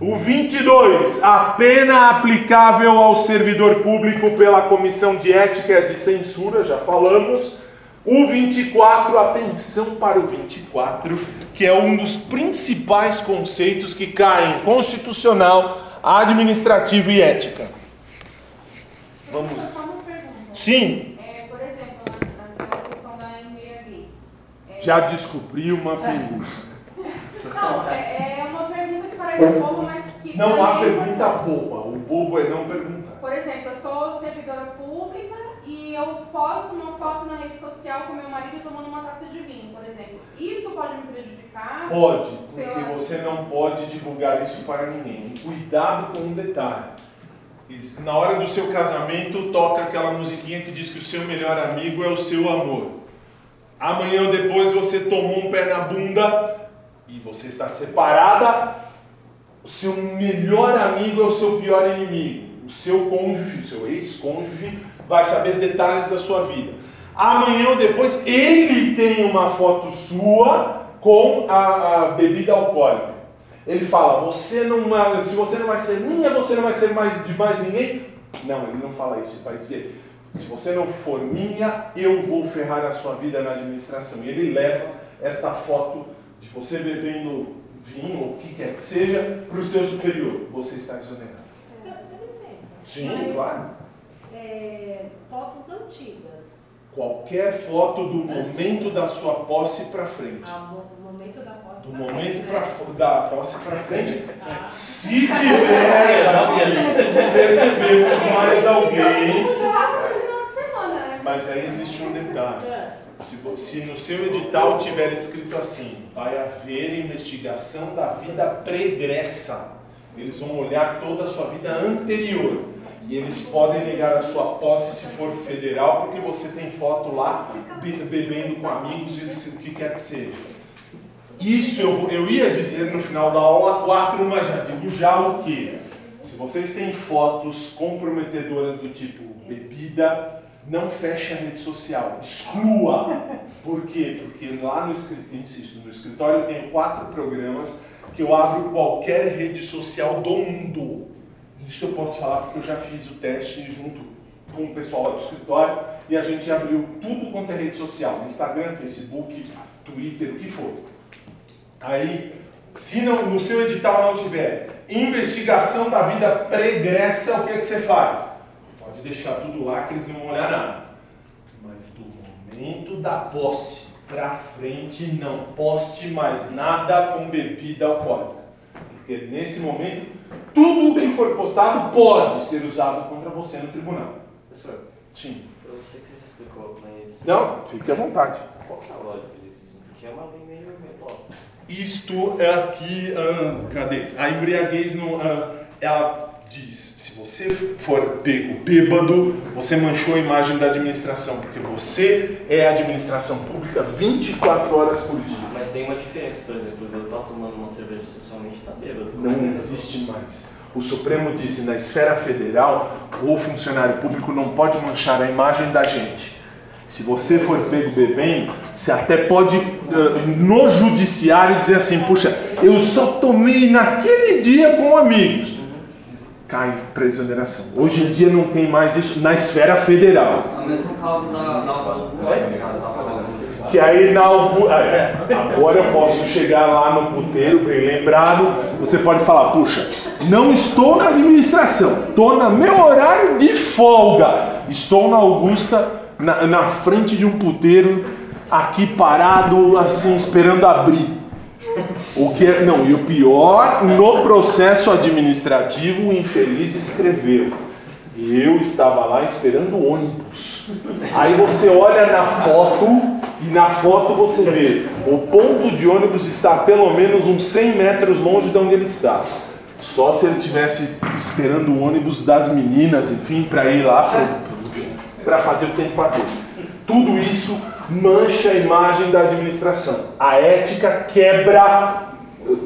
O 22, a pena aplicável ao servidor público pela comissão de ética de censura, já falamos. O 24, atenção para o 24, que é um dos principais conceitos que caem constitucional, administrativo e ética. Vamos. Só uma pergunta. Sim, por exemplo, na, na questão da embriaguez. Já descobri uma pergunta. Não, é, é uma pergunta que parece boba, mas que. Não há é pergunta boba, o bobo é não perguntar. Por exemplo, eu sou servidora pública e eu posto uma foto na rede social com meu marido tomando uma taça de vinho, por exemplo. Isso pode me prejudicar? Pode, porque você não pode divulgar isso para ninguém. Cuidado com um detalhe. Na hora do seu casamento, toca aquela musiquinha que diz que o seu melhor amigo é o seu amor. Amanhã ou depois você tomou um pé na bunda e você está separada. O seu melhor amigo é o seu pior inimigo. O seu cônjuge, o seu ex-cônjuge, vai saber detalhes da sua vida. Amanhã ou depois ele tem uma foto sua com a, a bebida alcoólica. Ele fala, você não se você não vai ser minha, você não vai ser mais de mais ninguém. Não, ele não fala isso, ele vai dizer, se você não for minha, eu vou ferrar a sua vida na administração. E ele leva esta foto você bebendo vinho, ou o que quer que seja, para o seu superior. Você está exonerado. Dá licença. Sim, Mas, claro. é, fotos antigas. Qualquer foto do momento da sua posse para frente. Ah, mo- momento da posse. Do momento frente, pra, né? da posse para frente. Ah. Se tiver, assim, percebemos mais alguém. De semana, né? Mas aí existe um detalhe. Se, se no seu edital tiver escrito assim, vai haver investigação da vida pregressa. Eles vão olhar toda a sua vida anterior. E eles podem negar a sua posse se for federal, porque você tem foto lá be- bebendo com amigos e o que quer que seja. Isso eu, eu ia dizer no final da aula 4, mas já digo já o que? Se vocês têm fotos comprometedoras do tipo bebida, não feche a rede social, exclua. Por quê? Porque lá no escritório, insisto, no escritório eu tenho quatro programas que eu abro qualquer rede social do mundo. Isso eu posso falar porque eu já fiz o teste junto com o pessoal lá do escritório e a gente abriu tudo quanto é rede social, Instagram, Facebook, Twitter, o que for. Aí, se não, no seu edital não tiver investigação da vida pregressa, o que, é que você faz? Deixar tudo lá que eles não vão olhar nada. Mas do momento da posse pra frente, não poste mais nada com bebida alcoólica. Porque nesse momento, tudo o que for postado pode ser usado contra você no tribunal. Professor, Sim. eu sei que você já explicou, mas Não, fique à vontade. qual que é a lógica disso? Porque é uma lei meio. Isto é aqui, ah, cadê? A embriaguez, não, ah, ela diz, se você for pego bêbado, você manchou a imagem da administração, porque você é a administração pública 24 horas por dia. Mas tem uma diferença, por exemplo, eu estar tomando uma cerveja socialmente tá bêbado. Não existe mais. O Supremo disse, na esfera federal, o funcionário público não pode manchar a imagem da gente. Se você for pego bebendo, você até pode, ah, no judiciário, dizer assim, puxa, eu só tomei naquele dia com amigos. Cai para exoneração. Hoje em dia não tem mais isso na esfera federal. É caso da, da Augusta. Que aí na ah, é, agora eu posso chegar lá no puteiro, bem lembrado, você pode falar, puxa, não estou na administração, estou no meu horário de folga. Estou na Augusta, na, na frente de um puteiro, aqui parado, assim, esperando abrir. O que é, não, e o pior, no processo administrativo, o infeliz escreveu. Eu estava lá esperando o ônibus. Aí você olha na foto e na foto você vê o ponto de ônibus está pelo menos uns 100 metros longe de onde ele está. Só se ele tivesse esperando o ônibus das meninas, enfim, para ir lá para fazer o que tem que fazer. Tudo isso mancha a imagem da administração. A ética quebra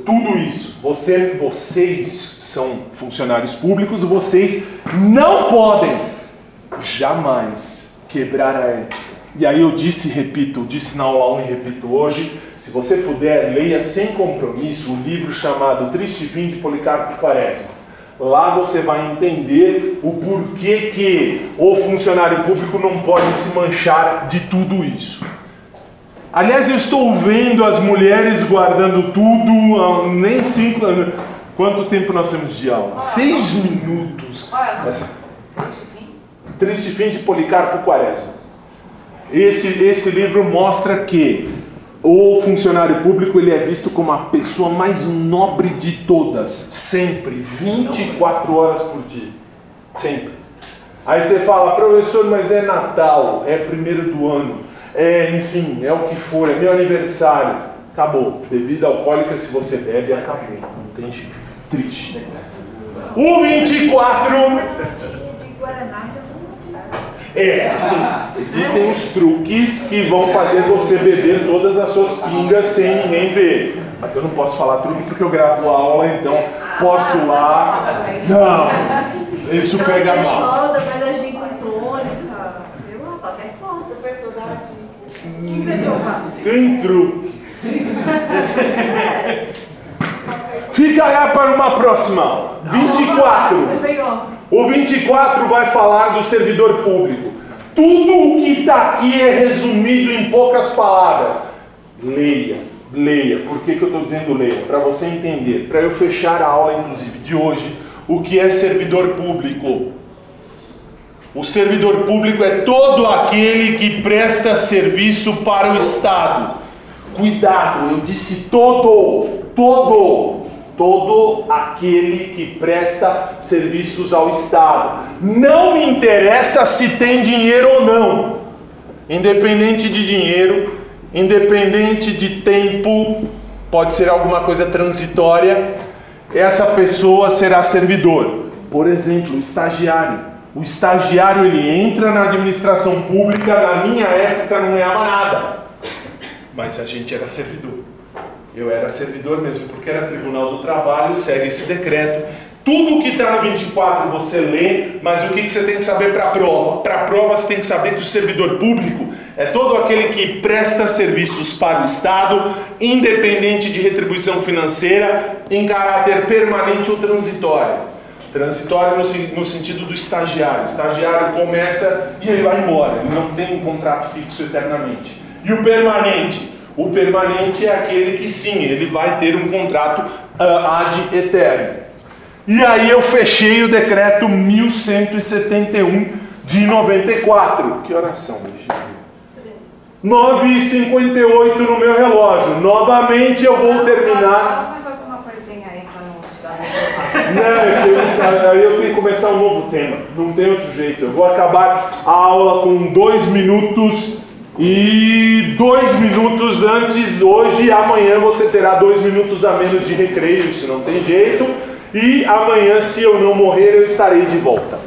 tudo isso. Você, vocês são funcionários públicos, vocês não podem jamais quebrar a ética. E aí eu disse, e repito, disse na aula 1 e repito hoje, se você puder, leia sem compromisso o livro chamado Triste Fim de Policarpo Quaresma. Lá você vai entender o porquê que o funcionário público não pode se manchar de tudo isso. Aliás, eu estou vendo as mulheres guardando tudo, nem cinco. Quanto tempo nós temos de aula? Seis minutos. Olha, Triste Fim de Policarpo Quaresma. Esse, esse livro mostra que o funcionário público ele é visto como a pessoa mais nobre de todas, sempre, 24 horas por dia. Sempre. Aí você fala, professor, mas é Natal, é primeiro do ano, é, enfim, é o que for, é meu aniversário. Acabou. Bebida alcoólica, se você bebe, acabou. Não tem jeito. Triste. O 24 de Guaraná já tudo certo. É, assim, existem os truques que vão fazer você beber todas as suas pingas sem ninguém ver. Mas eu não posso falar truque porque eu gravo a aula, então posto lá. Não, isso pega é mal. lá? Tem truque. Ficará para uma próxima aula. 24. O 24 vai falar do servidor público. Tudo o que está aqui é resumido em poucas palavras. Leia, leia. Por que, que eu estou dizendo leia? Para você entender, para eu fechar a aula, inclusive, de hoje, o que é servidor público. O servidor público é todo aquele que presta serviço para o Estado. Cuidado, eu disse todo, todo, todo aquele que presta serviços ao Estado. Não me interessa se tem dinheiro ou não. Independente de dinheiro, independente de tempo, pode ser alguma coisa transitória, essa pessoa será servidor. Por exemplo, estagiário. O estagiário ele entra na administração pública, na minha época não ganhava nada. Mas a gente era servidor. Eu era servidor mesmo, porque era Tribunal do Trabalho, segue esse decreto. Tudo que está no 24 você lê, mas o que, que você tem que saber para a prova? Para a prova você tem que saber que o servidor público é todo aquele que presta serviços para o Estado, independente de retribuição financeira, em caráter permanente ou transitório. Transitório no, no sentido do estagiário. O estagiário começa e ele vai embora, ele não tem um contrato fixo eternamente. E o permanente? O permanente é aquele que sim, ele vai ter um contrato ah, ad eterno. E aí eu fechei o decreto 1171 de 94. Que oração, Virgínia? 9h58 no meu relógio. Novamente eu vou terminar. Não é que eu, aí eu tenho que começar um novo tema. Não tem outro jeito. Eu vou acabar a aula com dois minutos e dois minutos antes. Hoje e amanhã você terá dois minutos a menos de recreio. Isso não tem jeito. E amanhã, se eu não morrer, eu estarei de volta.